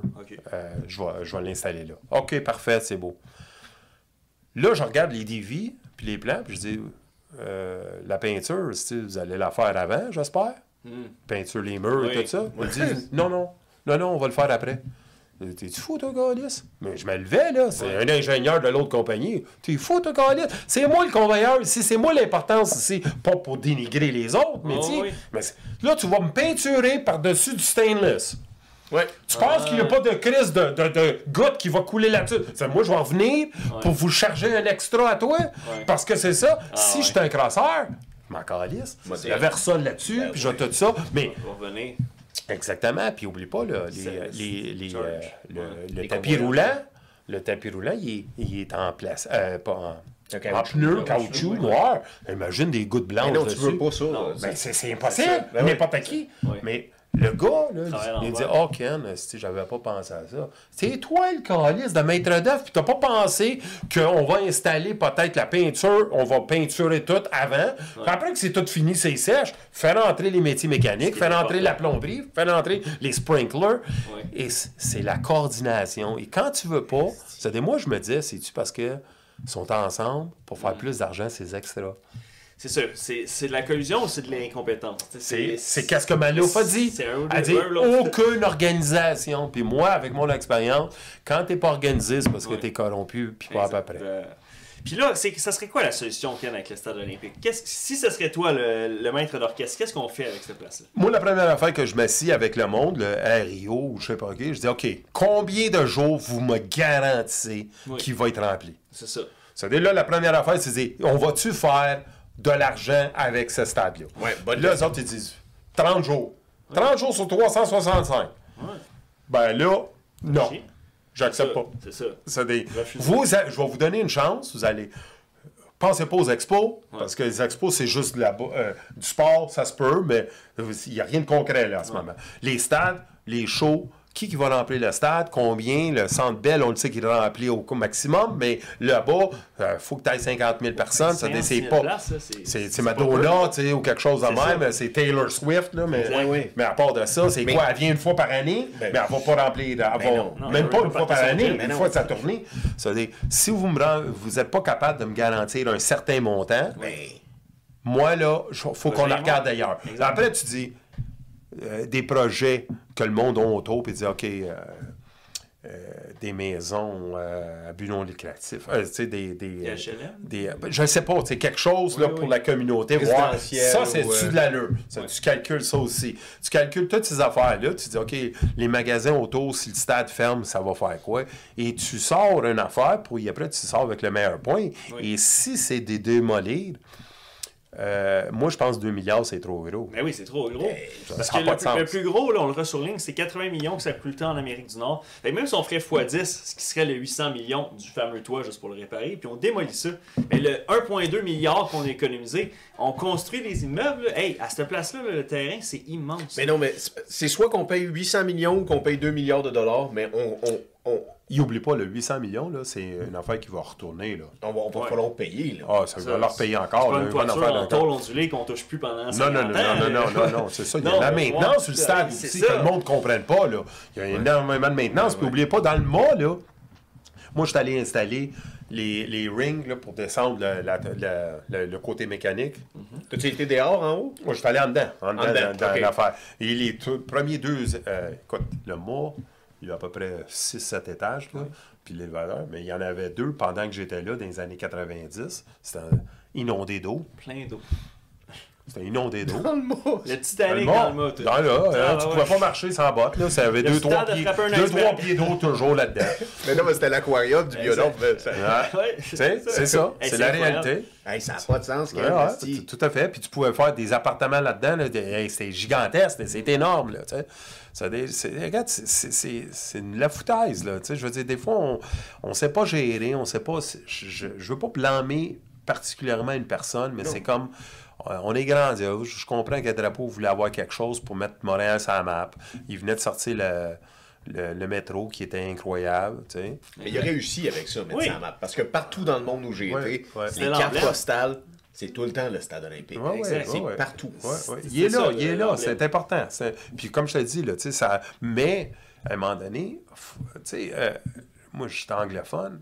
Euh, je vais, je vais l'installer là. OK, parfait, c'est beau. Là, je regarde les DV, puis les plans, puis je dis, la peinture, vous allez la faire avant, j'espère. Hmm. Peinture les murs et tout ça. Me disent, non, non, non, non, on va le faire après. Euh, T'es-tu fou, toi, Gaulis? Mais je me levais, là. C'est un ingénieur de l'autre compagnie. T'es fou, toi, Gaulis? C'est moi le convoyeur ici. C'est moi l'importance ici. Pas pour dénigrer les autres, mais Oh, oui. mais là, tu vas me peinturer par-dessus du stainless. Ouais. Tu penses qu'il n'y a pas de crise de, de, de goutte qui va couler là-dessus? Moi, je vais en venir pour vous charger un extra à toi. Parce que c'est ça. si ouais. je suis un crosseur, je m'en calisse. Je vais ça là-dessus, Ben puis je vais tout ça. Mais. Exactement. Puis oublie pas, là, les, les, les, euh, le, Ouais. le Les tapis roulant. Le tapis roulant, il est, il est en place. Euh, pas en, en caoutchouc, pneu, caoutchouc, noir. Imagine des gouttes blanches Mais non, tu dessus. veux pas ça. Ben, c'est impossible. Ben oui. N'importe qui. Oui. Mais le gars, là, il, dit l'envers. Oh, Ken, j'avais pas pensé à ça. C'est toi le calice de maître d'œuvre, puis t'as pas pensé qu'on va installer peut-être la peinture, on va peinturer tout avant. Après que c'est tout fini, c'est sèche, faire rentrer les métiers mécaniques, faire est rentrer la plomberie, faire rentrer les sprinklers. Et c'est la coordination. Et quand tu veux pas, c'est-à-dire, moi, je me disais, c'est-tu parce que sont ensemble pour faire plus d'argent, c'est extra. C'est ça. C'est c'est de la collusion ou c'est de l'incompétence? C'est c'est qu'est-ce que Malouf a dit? Elle dit aucune organisation. Puis moi, avec mon expérience, quand t'es pas organisé, c'est parce que Ouais. t'es corrompu, puis pas à peu près. Puis là, c'est ça serait quoi la solution, Ken, avec le stade olympique? Qu'est-ce- si ce serait toi le, le maître d'orchestre, qu'est-ce qu'on fait avec cette place-là? Moi, la première affaire que je m'assis avec le monde, le RIO ou je sais pas qui, je dis OK, combien de jours vous me garantissez Oui. qu'il va être rempli? C'est ça. C'est-à-dire, là, la première affaire, c'est de dire, on va-tu faire de l'argent avec ce stade-là? Ouais, bonne Là, les autres, ils disent 30 jours. 30 jours sur 365. Ouais. Ben là, non. J'accepte pas. C'est ça. Des... Vous, a- je vais vous donner une chance. Vous allez. Pensez pas aux expos, parce que les expos, c'est juste de la euh, du sport, ça se peut, mais il n'y a rien de concret là, en ce moment. Les stades, les shows, qui, qui va remplir le stade, combien, le centre Bell, on le sait qu'il est rempli au maximum, mais là-bas, il faut que tu ailles 50 000 personnes. Ça, c'est 50 000 pas. c'est- Madonna, tu sais, ou quelque chose de ça. même. C'est Taylor Swift, là, mais. Oui. mais à part de ça, c'est Mais- quoi? Elle vient une fois par année, Ben- mais elle va pas remplir. Elle va- non, non, même pas une pas fois par année, son une mais fois non. sa tournée. C'est-à-dire, si vous me rend- vous n'êtes pas capable de me garantir un certain montant, Mais moi, là, il faut qu'on la regarde ailleurs. Après, tu dis euh, des projets que le monde a autour, puis tu dis, OK, euh, euh, des maisons euh, à but non lucratif, euh, tu sais, des... des, Des HLM? des, euh, je sais pas, c'est quelque chose là, Oui, pour la communauté. Voir, ça, c'est ou, tu euh, de l'allure? Ça, Tu calcules ça aussi. Tu calcules toutes ces affaires-là. Tu dis, OK, les magasins autour, si le stade ferme, ça va faire quoi? Et tu sors une affaire, puis après, tu sors avec le meilleur point. Oui. Et si c'est des démolir, euh, moi, je pense que 2 milliards, c'est trop gros. Mais oui, c'est trop gros. Parce que pas le, de plus- le sens. plus gros, là, on le ressurligne, c'est 80 millions que ça coûte le temps en Amérique du Nord. Fait que même si on ferait x10, ce qui serait le 800 millions du fameux toit juste pour le réparer, puis on démolit ça. Mais le 1,2 milliard qu'on a économisé, on construit des immeubles. Hey, à cette place-là, là, le terrain, c'est immense. Mais non, mais c'est- c'est soit qu'on paye 800 millions ou qu'on paye 2 milliards de dollars, mais on, on, on, Il oublie pas, le 800 millions, là, c'est une affaire qui va retourner. Là. on va, on va Ouais. falloir payer. Là. Ah, ça, Ça, va leur payer C'est encore. pas une affaire en tôle ondulée qu'on touche plus pendant 50 Non, non, non, ans. non, non, non, non, c'est ça. Il y a Non, la maintenance sur le stade ça. que le monde ne comprenne pas. Là. Il y a énormément de maintenance. Puis n'oubliez pas, dans le mât, là, moi, je suis allé installer les, les rings là, pour descendre le, la- la- le- le côté mécanique. T'as-tu été dehors en haut? Moi, je suis allé en dedans, en dedans, dedans, dans, l'affaire. Et les premiers deux, euh, écoute, le mât, il y a à peu près 6-7 étages, là, puis l'élévateur, mais il y en avait deux pendant que j'étais là, dans les années 90. C'était inondé d'eau. Plein d'eau. C'était inondé d'eau. Dans le mot. Le Dans le Titanic dans le mot. Dans là, hein, Ah, tu ouais. pouvais pas marcher sans bottes. Là. Ça avait Le deux, trois stade a pieds, frappé un deux, trois pieds d'eau toujours là-dedans. Mais non, mais c'était l'aquarium du ça- Ouais. Sais, c'est ça. Hey, C'est la incroyable. réalité. Hey, ça n'a pas de sens. Ouais, tout tout à fait. Puis tu pouvais faire des appartements là-dedans. Là, hey, c'était gigantesque. C'est énorme. Là. Ça c'est- regarde, c'est- c'est c'est- c'est une la foutaise. Là, tu sais. je veux dire, des fois, on ne sait pas gérer. On sait pas. Je ne veux pas blâmer particulièrement une personne, mais c'est comme. euh, On est grandiose. Je comprends que Drapeau voulait avoir quelque chose pour mettre Montréal sur la map. Il venait de sortir le, le, le métro qui était incroyable. Tu sais. Mais il a réussi avec ça, mettre Oui. map. Parce que partout dans le monde où j'ai Ouais, été. C'est les cartes postales, c'est tout le temps le stade olympique. Ouais, ouais, Exact. c'est ouais, partout. Ouais, ouais. C'est Il est là, il est là, c'est important. Puis comme je te dis, là, tu sais, ça... mais à un moment donné, f- tu sais, euh, moi je suis anglophone,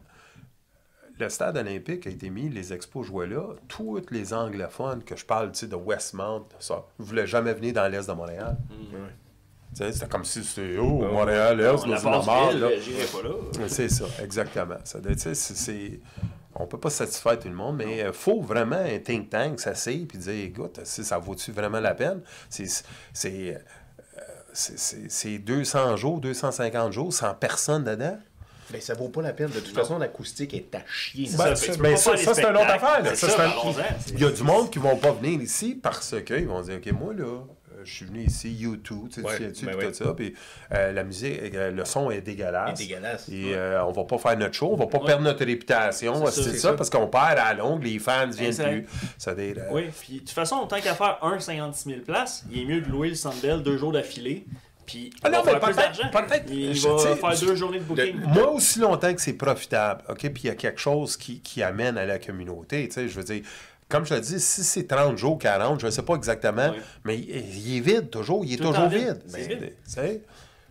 le stade olympique a été mis, les expos jouaient là, tous les anglophones que je parle, tu sais, de Westmount, ça, ne voulaient jamais venir dans l'Est de Montréal. Tu sais, C'était comme si c'était, oh, Montréal, l'Est, c'est normal. C'est ça, exactement. Ça, c'est- on peut pas satisfaire tout le monde, mais il faut vraiment un think tank s'asseoir puis dire, écoute, si ça vaut-tu vraiment la peine? C'est c'est, euh, c'est- c'est- c'est 200 jours, 250 jours sans personne dedans? Mais ça vaut pas la peine. De toute façon, l'acoustique est à chier. C'est Ben, ça, ben, ça, ça, c'est une autre affaire. un- Il y a du monde qui vont pas venir ici parce qu'ils vont dire, OK, moi, là, euh, je suis venu ici, YouTube, tu sais, Ouais, tu sais, ben puis ouais. tout ça, puis euh, la musique, euh, le son est dégueulasse. Il est dégueulasse. Et euh, on va pas faire notre show, on va pas perdre notre réputation, C'est ça, ça, ça. parce qu'on perd à la longue, les fans viennent Exact. plus. Ça veut dire, euh, Oui, puis de toute façon, tant qu'à faire un 56 000 places, il est mieux de louer le Sandbell deux jours d'affilée. Puis Ah il non, va mais peut-être- Il va tu sais, faire deux journées de booking. Moi, aussi longtemps que c'est profitable, OK, puis il y a quelque chose qui, qui amène à la communauté, tu sais, je veux dire, comme je te dis, si c'est 30 jours, 40, je ne sais pas exactement, Oui. mais il, il est vide toujours, il est Tout toujours vide. vide. C'est Mais, vide. tu sais,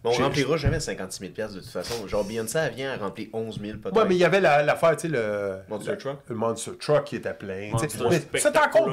Mais on remplira jamais 56 000 piastres de toute façon. Genre, Beyoncé, elle vient à remplir 11 000 peut-être. Ouais, mais il y avait la- l'affaire, tu sais, le. Monster le- Truck? Le Monster Truck qui était plein. ça, t'en comptes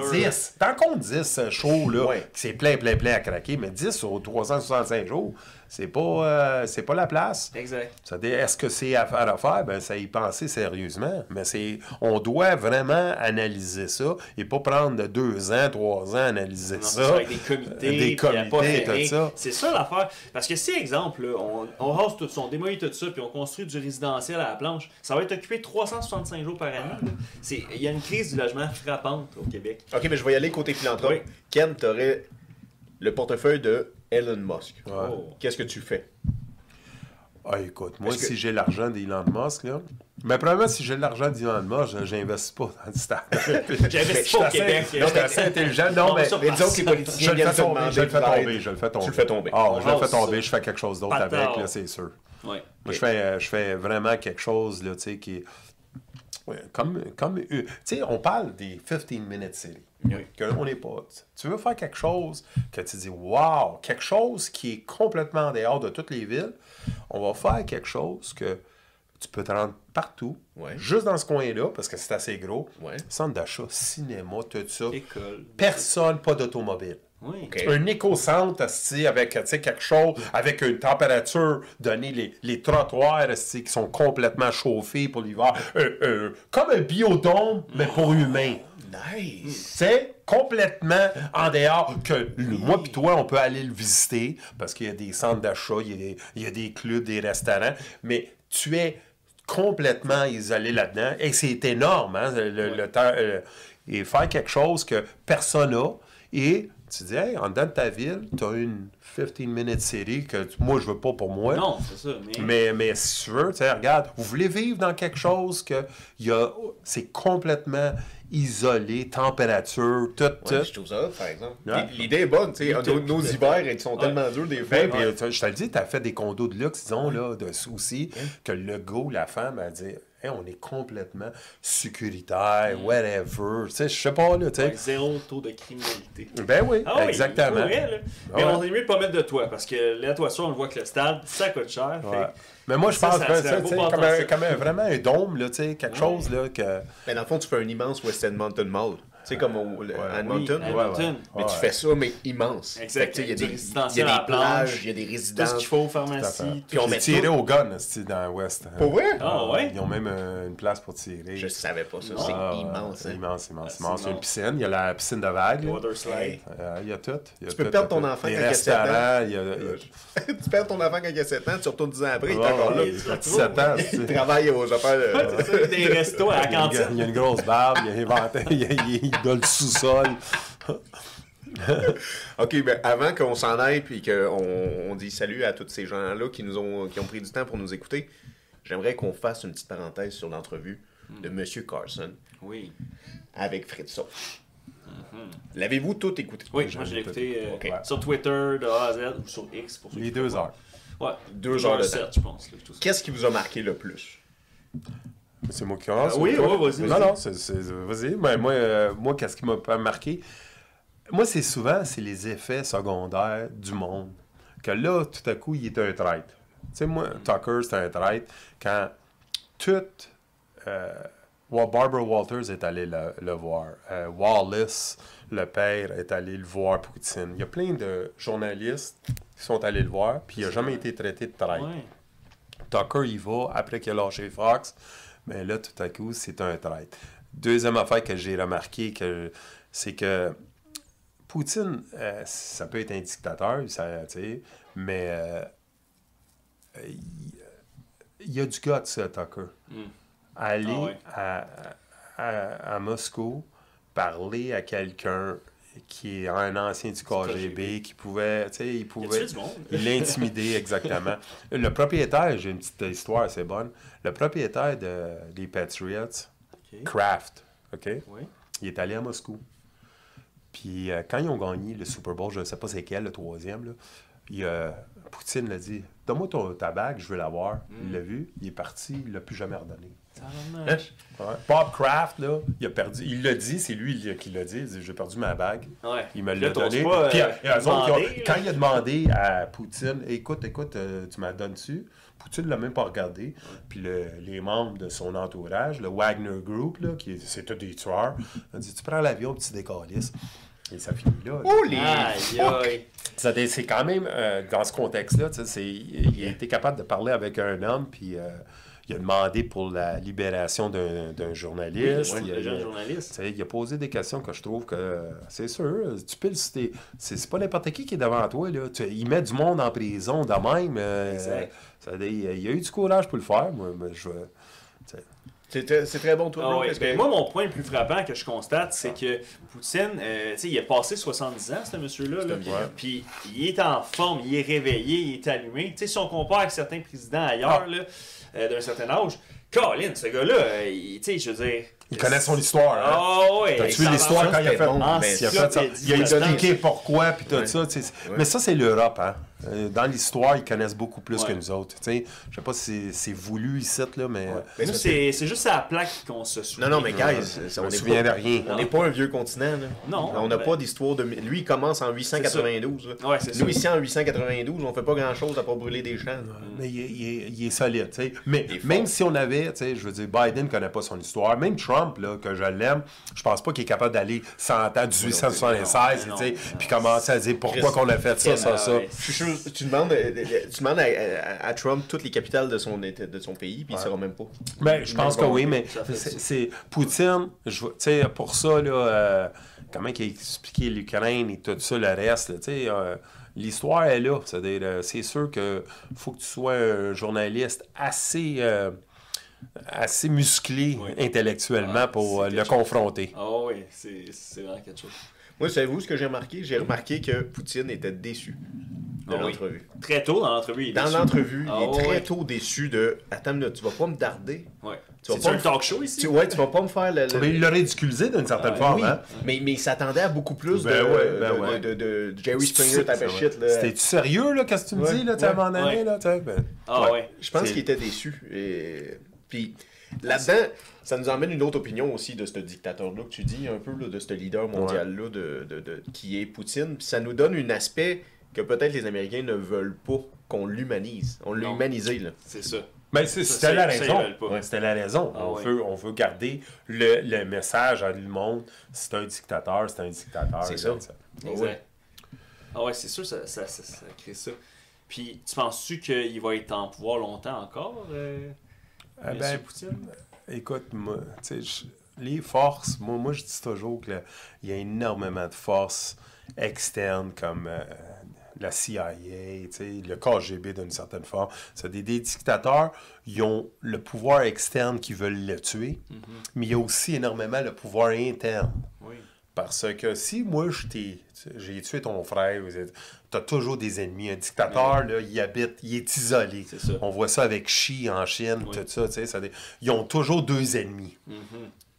Spectacular. 10. T'en comptes 10 euh, shows, là, Ouais. qui c'est plein, plein, plein à craquer. Mais 10 sur 365 jours, c'est pas, euh, c'est pas la place. Exact. Est-ce que c'est à faire à faire? Ben, ça y penser sérieusement. Mais c'est, on doit vraiment analyser ça et pas prendre de deux ans, trois ans à analyser Non, ça. ça, avec des comités, Des comités, tout ça. C'est ça l'affaire. Parce que si, exemple, là, on, on rase tout ça, on démolit tout ça, puis on construit du résidentiel à la planche, ça va être occupé 365 jours par année. Il y a une crise du logement frappante au Québec. Ok, mais je vais y aller côté philanthrope. Oui. Ken, t'aurais le portefeuille de Elon Musk. Ouais. Oh. Qu'est-ce que tu fais? Ah, écoute, moi, que- si j'ai l'argent d'Elon Musk, là. Mais premièrement, si j'ai l'argent d'Elon Musk, je- j'investis pas dans le stade. J'investis Je pas au Québec. je suis assez intelligent. Non, mais. sur Mais disons que les Je politiciens le viennent fais tomber, je le fais tomber, je le fais tomber. Tu le fais tomber. Ah, je le fais jase tomber, je fais quelque chose d'autre avec, là, c'est sûr. Ouais. Moi, je fais, euh, je fais vraiment quelque chose, là, tu sais, qui Comme, comme, euh, tu sais, on parle des 15-minute séries. Oui. On n'est pas... Tu veux faire quelque chose que tu dis, wow, quelque chose qui est complètement en dehors de toutes les villes, on va faire quelque chose que tu peux te rendre partout, Ouais. juste dans ce coin-là, parce que c'est assez gros. Ouais. Centre d'achat, cinéma, tout ça. École. Personne, pas d'automobile. Oui. Ok. Un éco-centre, avec quelque chose, avec une température donnée, les, les trottoirs qui sont complètement chauffés pour l'hiver. Euh, euh, comme un biodôme, mais pour humains. Nice! C'est complètement en dehors que moi et toi, on peut aller le visiter parce qu'il y a des centres d'achat, il y a des, il y a des clubs, des restaurants, mais tu es complètement isolé là-dedans et c'est énorme, hein, le, le temps. euh, et faire quelque chose que personne n'a et tu dis, hey, en dedans de ta ville, tu as une 15-minute série que tu- moi, je veux pas pour moi. Non, c'est ça. Mais, Mais, mais si tu veux, tu sais, regarde, vous voulez vivre dans quelque chose que il y a, c'est complètement isolé, température, tout, tout. Ouais, je trouve ça par exemple. Ouais. L'idée est bonne, tu sais. Nos, nos hivers, ils sont tellement durs des fois. Ben, sais, je te le dis, tu as fait des condos de luxe, disons, là, de soucis, que le gars ou la femme a dit Hey, on est complètement sécuritaire, whatever. Tu sais, je sais pas, là, tu sais. ouais, zéro taux de criminalité. Ben oui, Ah exactement. vrai, là. Mais Ouais. on est mieux de pas mettre de toi parce que la toiture, on le voit que le stade, ça coûte cher. Ouais. Mais moi, je pense que sais, comme, un, potentiel. comme un- vraiment un dôme, là, tu sais, quelque chose là, que. Mais dans le fond, tu fais un immense West Edmonton Mall. Sais, comme au, le-. Oui. Mais tu fais ça, mais immense. Exact. Il y a des, y a des plages, il y a des Tout résidences. ce qu'il faut, Tout pharmacie. Puis on met tiré tout- au gun dans l'Ouest. Pour vrai? Ah ouais? Ils ont même euh, une place pour tirer. Je savais pas ça. C'est Ah, immense. C'est hein. immense, immense, Ah, c'est immense. Il y a une piscine, il y a la piscine de vagues. là. Water slide. Euh, Il y a tout. il y a Tu peux tout, perdre ton tout. enfant quand il a sept ans. restaurants, il y a. il y a- tu perds ton enfant quand il a 7 ans, tu retournes 10 ans après, il est encore là. il a 17 ans. tu sais. Il travaille aux affaires. de- Ouais, c'est ça, des restos à la Il y a une- cantine. Il y a une grosse barbe, il a inventé, doit le sous-sol. Ok, ben avant qu'on s'en aille puis qu'on on dit salut à tous ces gens-là qui nous ont qui ont pris du temps pour nous écouter, j'aimerais qu'on fasse une petite parenthèse sur l'entrevue de Monsieur Carson Oui. avec Fritzon. L'avez-vous tout écouté? Oui, moi je l'ai écouté euh, sur Twitter de A à Z ou sur X pour ceux Les qui deux heures. pas. Ouais, Deux heures de sept, je pense. là, tout ça. Qu'est-ce qui vous a marqué le plus? C'est moi qui? Ah oui, vas-y, Non, vas-y. non, c'est- c'est- vas-y. Ben, moi, euh, moi qu'est-ce qui m'a pas marqué? Moi, c'est souvent, c'est les effets secondaires du monde. Que là, tout à coup, il est un traître. Tu sais, moi, Tucker, c'est un traître. Quand tout... Euh, Barbara Walters est allé le, le voir. Euh, Wallace, le père, est allé le voir, Poutine. Il y a plein de journalistes qui sont allés le voir, puis il n'a jamais été traité de traître. Ouais. Tucker y va après qu'il a lâché Fox. Mais là, tout à coup, c'est un traître. Deuxième affaire que j'ai remarqué, que, c'est que Poutine, euh, ça peut être un dictateur, ça, mais euh, il, y a du guts, ça, Tucker. Mm. Aller Ah ouais. à, à- à Moscou, parler à quelqu'un qui est un ancien du KGB, qui pouvait, tu sais, il pouvait... intimidé, exactement. Le propriétaire, j'ai une petite histoire assez bonne. Le propriétaire de, des Patriots. Kraft, OK? Oui. Il est allé à Moscou. Puis euh, quand ils ont gagné le Super Bowl, je ne sais pas c'est quel, le troisième, là, il, euh, Poutine l'a dit Donne-moi ton- ta bague, je veux l'avoir. Il l'a vu, il est parti, il ne l'a plus jamais redonné. Ouais. Bob Kraft, là, il a perdu. Il l'a dit, c'est lui qui l'a dit. Il dit J'ai perdu ma bague. Ouais. Il me l'a donné. pas, Puis, euh, autres, ont- quand il a demandé à Poutine, écoute, écoute, tu m'as donné-tu? Poutine ne l'a même pas regardé. Puis le- les membres de son entourage, le Wagner Group, là, qui est- c'est tous des tueurs, a dit Tu prends l'avion, petit décalisse. Et ça finit là. là. Oh les Aïe, aïe. Ça, C'est quand même, euh, dans ce contexte-là, il a été capable de parler avec un homme, puis euh, il a demandé pour la libération d'un d'un journaliste. Oui, il, a, le jeune il a- journaliste. tu sais, il a posé des questions que je trouve que euh, c'est sûr. Tu peux le citer. C'est c'est pas n'importe qui qui est devant toi. Là. Tu- il met du monde en prison de même. euh, Exact. ça il, a- il a eu du courage pour le faire. Moi, je, sais. C'est très- bon, toi. Ah que- Ben, moi, mon point le plus frappant que je constate, c'est que Poutine, euh, il a passé 70 ans, ce monsieur-là. là. Puis il est en forme, il est réveillé, il est allumé. Tu sais, si on compare avec certains présidents ailleurs, Ah. là, euh, d'un certain âge, Colin, ce gars-là, euh, tu sais, je veux dire. Il connaît son histoire. hein. Ah ouais. T'as-tu vu l'histoire quand il a fait, bon, Ah, il a fait ça? Il a expliqué pourquoi, puis tout Ouais. ça. Ouais. Mais ça, c'est l'Europe. Hein? Euh, Dans l'histoire, ils connaissent beaucoup plus Ouais. que nous autres. Tu sais, Je sais pas si c'est- voulu ici, là, mais euh, Mais Nous, c'est c'est juste à la plaque qu'on se souvient. Non, non, mais guys, on me n'est souviens de pas, rien. on n'est pas un vieux continent. Là. Non, On n'a ben- pas d'histoire de. Lui, il commence en 892. là. Ouais, c'est ça. Nous, ici, en 892, on fait pas grand-chose à part brûler des champs. Mais il est, solide, tu sais. Mais même si on avait, tu sais, je veux dire, Biden connaît pas son histoire. Même Trump, là, que je l'aime, je pense pas qu'il est capable d'aller 100 ans, 1876, Non, tu sais, non, puis commencer à dire pourquoi qu'on a fait ça, ça, Ah, ça. sûr, tu demandes, euh, tu demandes à, à- à Trump toutes les capitales de son, de son pays, puis il ne saura même pas. Ben, je pense que oui, mais c'est Poutine, tu sais, pour ça, là, euh, comment il a expliqué l'Ukraine et tout ça, le reste, tu sais, euh, l'histoire est là. C'est-à-dire, c'est sûr que faut que tu sois un journaliste assez, euh, assez musclé Oui. intellectuellement Ah, pour euh, le chose. confronter. Ah oui, c'est c'est vraiment quelque chose. Moi, savez-vous ce que j'ai remarqué? J'ai remarqué que Poutine était déçu de Ah oui. l'entrevue. Très tôt dans l'entrevue, il est Dans l'entrevue, Ah il est très tôt déçu de Attends une minute, tu vas pas me darder. Ouais. Tu vas C'est pas un me- talk show ici? Tu, ouais, tu vas pas me faire le. le- Mais il l'a ridiculisé d'une certaine Ah, forme. oui, hein? mais, mais il s'attendait à beaucoup plus Ben de, ouais, ben de, ouais. de, de- de Jerry Springer type of shit. là. C'était-tu sérieux, là, qu'est-ce que tu me dis, là, tu à un moment donné, là, tu ben, Ah ouais. Je pense qu'il était déçu. Et... Puis là-dedans, ça nous emmène une autre opinion aussi de ce dictateur-là que tu dis, un peu là, de ce leader mondial-là de, de- de- qui est Poutine. Puis ça nous donne un aspect que peut-être les Américains ne veulent pas qu'on l'humanise. On l'a humanisé. Là. C'est ça. Ben, c'est- Ça, c'était la ça, raison. C'était la raison. Ah on, ouais. veut, on veut garder le, le message à le monde. C'est un dictateur, c'est un dictateur. C'est ça. Exact. Ah ouais, c'est sûr, ça, ça, ça, ça crée ça. Puis, tu penses-tu qu'il va être en pouvoir longtemps encore, euh, Monsieur ben, Poutine? Écoute, moi, je- les forces, moi, moi je dis toujours qu'il y a énormément de forces externes comme euh, la CIA, le KGB d'une certaine forme. C'est des, des dictateurs, ils ont le pouvoir externe qui veulent le tuer, mais il y a aussi énormément le pouvoir interne. Oui. Parce que si moi, j'ai tué ton frère, tu as toujours des ennemis. Un dictateur, là, il habite, il est isolé. Ça. On voit ça avec Xi en Chine, Oui. tout ça. Ils ont toujours deux ennemis. Mhm.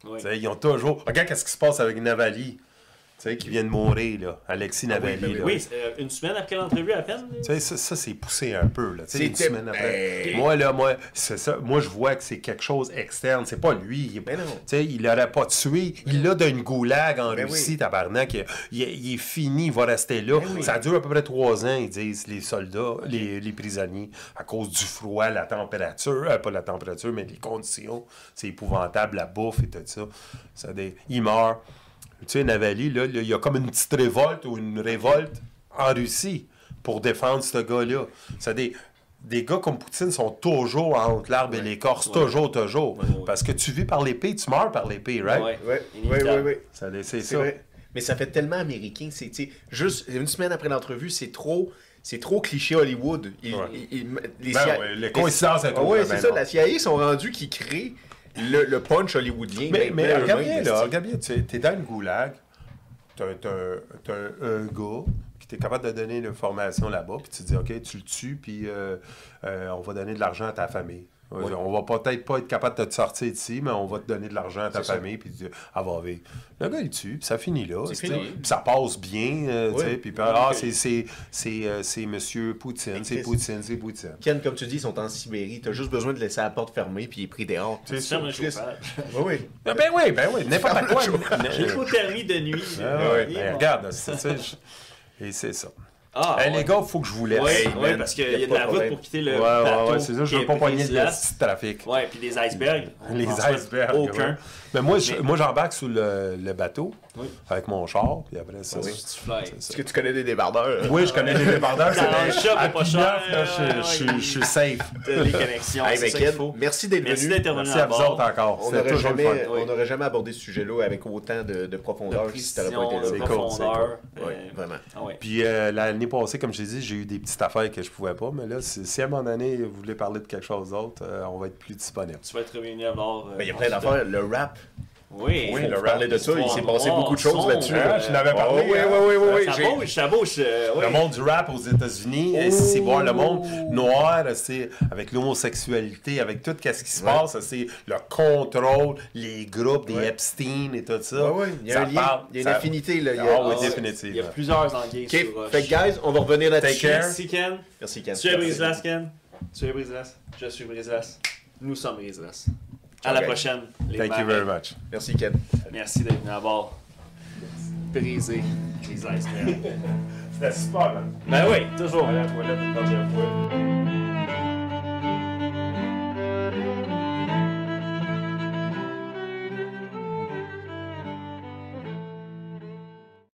Oui. Sais, Ils ont toujours. Regarde qu'est-ce qui se passe avec Navalny, tu sais, qui vient de mourir, là. Alexis Navalny. oui, là. Oui, euh, une semaine après l'entrevue à peine. Tu sais, ça, ça, c'est poussé un peu. Là. Tu sais, une semaine après. Ben- Moi, là, moi, c'est ça. Moi, je vois que c'est quelque chose externe. C'est pas lui. Il, Ben. Tu sais, il l'aurait pas tué. Il l'a d'une goulag en Ben Russie, oui. tabarnak. Il, il- il est fini, il va rester là. Ben. Ça dure à peu près trois ans, ils disent, les soldats, les, les prisonniers, à cause du froid, la température. euh, pas la température, mais les conditions. C'est épouvantable, la bouffe et tout ça. ça des... Il meurt. Tu sais, Navalny, là, il y a comme une petite révolte ou une révolte en Russie pour défendre ce gars-là. C'est des, gars comme Poutine sont toujours entre l'arbre et l'écorce, toujours, toujours. Ouais, ouais, ouais. Parce que tu vis par l'épée, tu meurs par l'épée, right? Ouais. Ouais, ouais, Inévitable. ouais, ouais. Ça, c'est ça. vrai. Mais ça fait tellement américain. C'est, juste une semaine après l'entrevue, c'est trop. C'est trop cliché Hollywood. Ils- Ouais. ils- ils- les Ben CIA ouais, les coïncidences et Ah ouais, c'est ben ça. La CIA sont rendus qui créent le, le punch hollywoodien. Mais, Ben- mais ben regarde eux-mêmes, bien, là, regarde bien, tu es dans une goulag, t'as t'as- t'as un, un gars qui est capable de donner l'information là-bas, puis tu te dis, OK, tu le tues, puis euh, euh, on va donner de l'argent à ta famille. On va peut-être pas être capable de te sortir d'ici, mais on va te donner de l'argent à ta famille, puis tu dis, ah, va vivre. Le gars, il tue, puis ça finit là. Tu. Puis ça passe bien, euh, tu Oui. puis ah, c'est- c'est c'est, euh, Monsieur Poutine, c'est. Poutine, c'est Poutine. Ken, comme tu dis, ils sont en Sibérie. T'as juste besoin de laisser la porte fermée, puis il est pris dehors. C'est Tu ça, fermes le. Oui, oui. Ah, Ben oui, ben oui, n'importe quoi. L'hypothermie de nuit. Ah ben, regarde, c'est ça. je- Et c'est ça. Ah, Hey, ouais. les gars, faut que je vous laisse. Oui, Hey, parce qu'il y y a de la route pour quitter le Ouais, ouais, bateau. ouais, c'est ça, je veux pas poigner de trafic. Ouais, puis des icebergs. Les icebergs. Aucun. ouais. Mais moi, je- moi j'embarque sous le, le bateau Oui. avec mon char, puis après ça. C'est- c'est Est-ce que tu connais des débardeurs? Oui, je connais les débardeurs. Dans le c'est- shop, à pas cher, là, je- suis- ouais. je suis safe. T'as les connexions. Hey, c'est ben, ça faut. merci d'être Merci venu. Merci à à vous autres encore. On n'aurait jamais, fun. Oui. on n'aurait jamais abordé ce sujet-là avec autant de, de profondeur si tu n'aurais pas été là. de C'est cool, profondeur. c'est cool. Euh, Ouais, vraiment. Ah ouais. Puis euh, l'année passée, comme je t'ai dit, j'ai eu des petites affaires que je pouvais pas, mais là, si, si à un moment donné, vous voulez parler de quelque chose d'autre, euh, on va être plus disponible. Tu vas être revenu alors. euh, Ben, Il y a plein d'affaires. Le rap, Oui, Oui, le parler de ça. Il s'est passé beaucoup de choses là-dessus. Ah, je l'avais parlé, Oui, oui, hein. oui, oui, oui. Ça bouge, ça bouge. euh, oui. Le monde du rap aux États-Unis, euh, c'est voir le monde noir, c'est avec l'homosexualité, avec tout ce qui se Ouais. passe, c'est le contrôle, les groupes, des Ouais. Epstein et tout ça. Ouais, il y a Ça un lien. parle, Il y a une ça- affinité. Là. Il y a- Ah oui, Ah ouais. définitivement. Il y a plusieurs Ok, sur fait que, guys, on va revenir là-dessus. Take care. Merci Ken. Merci, Ken. Tu es Brislas, Ken? Tu es Brislas. Je suis Brislas. Nous sommes Brislas. À la prochaine. les Thank you very much. Merci, Ken. Merci d'être venu à bord. Les icebergs. C'était super, man. ben oui, toujours. la toilette une dernière fois.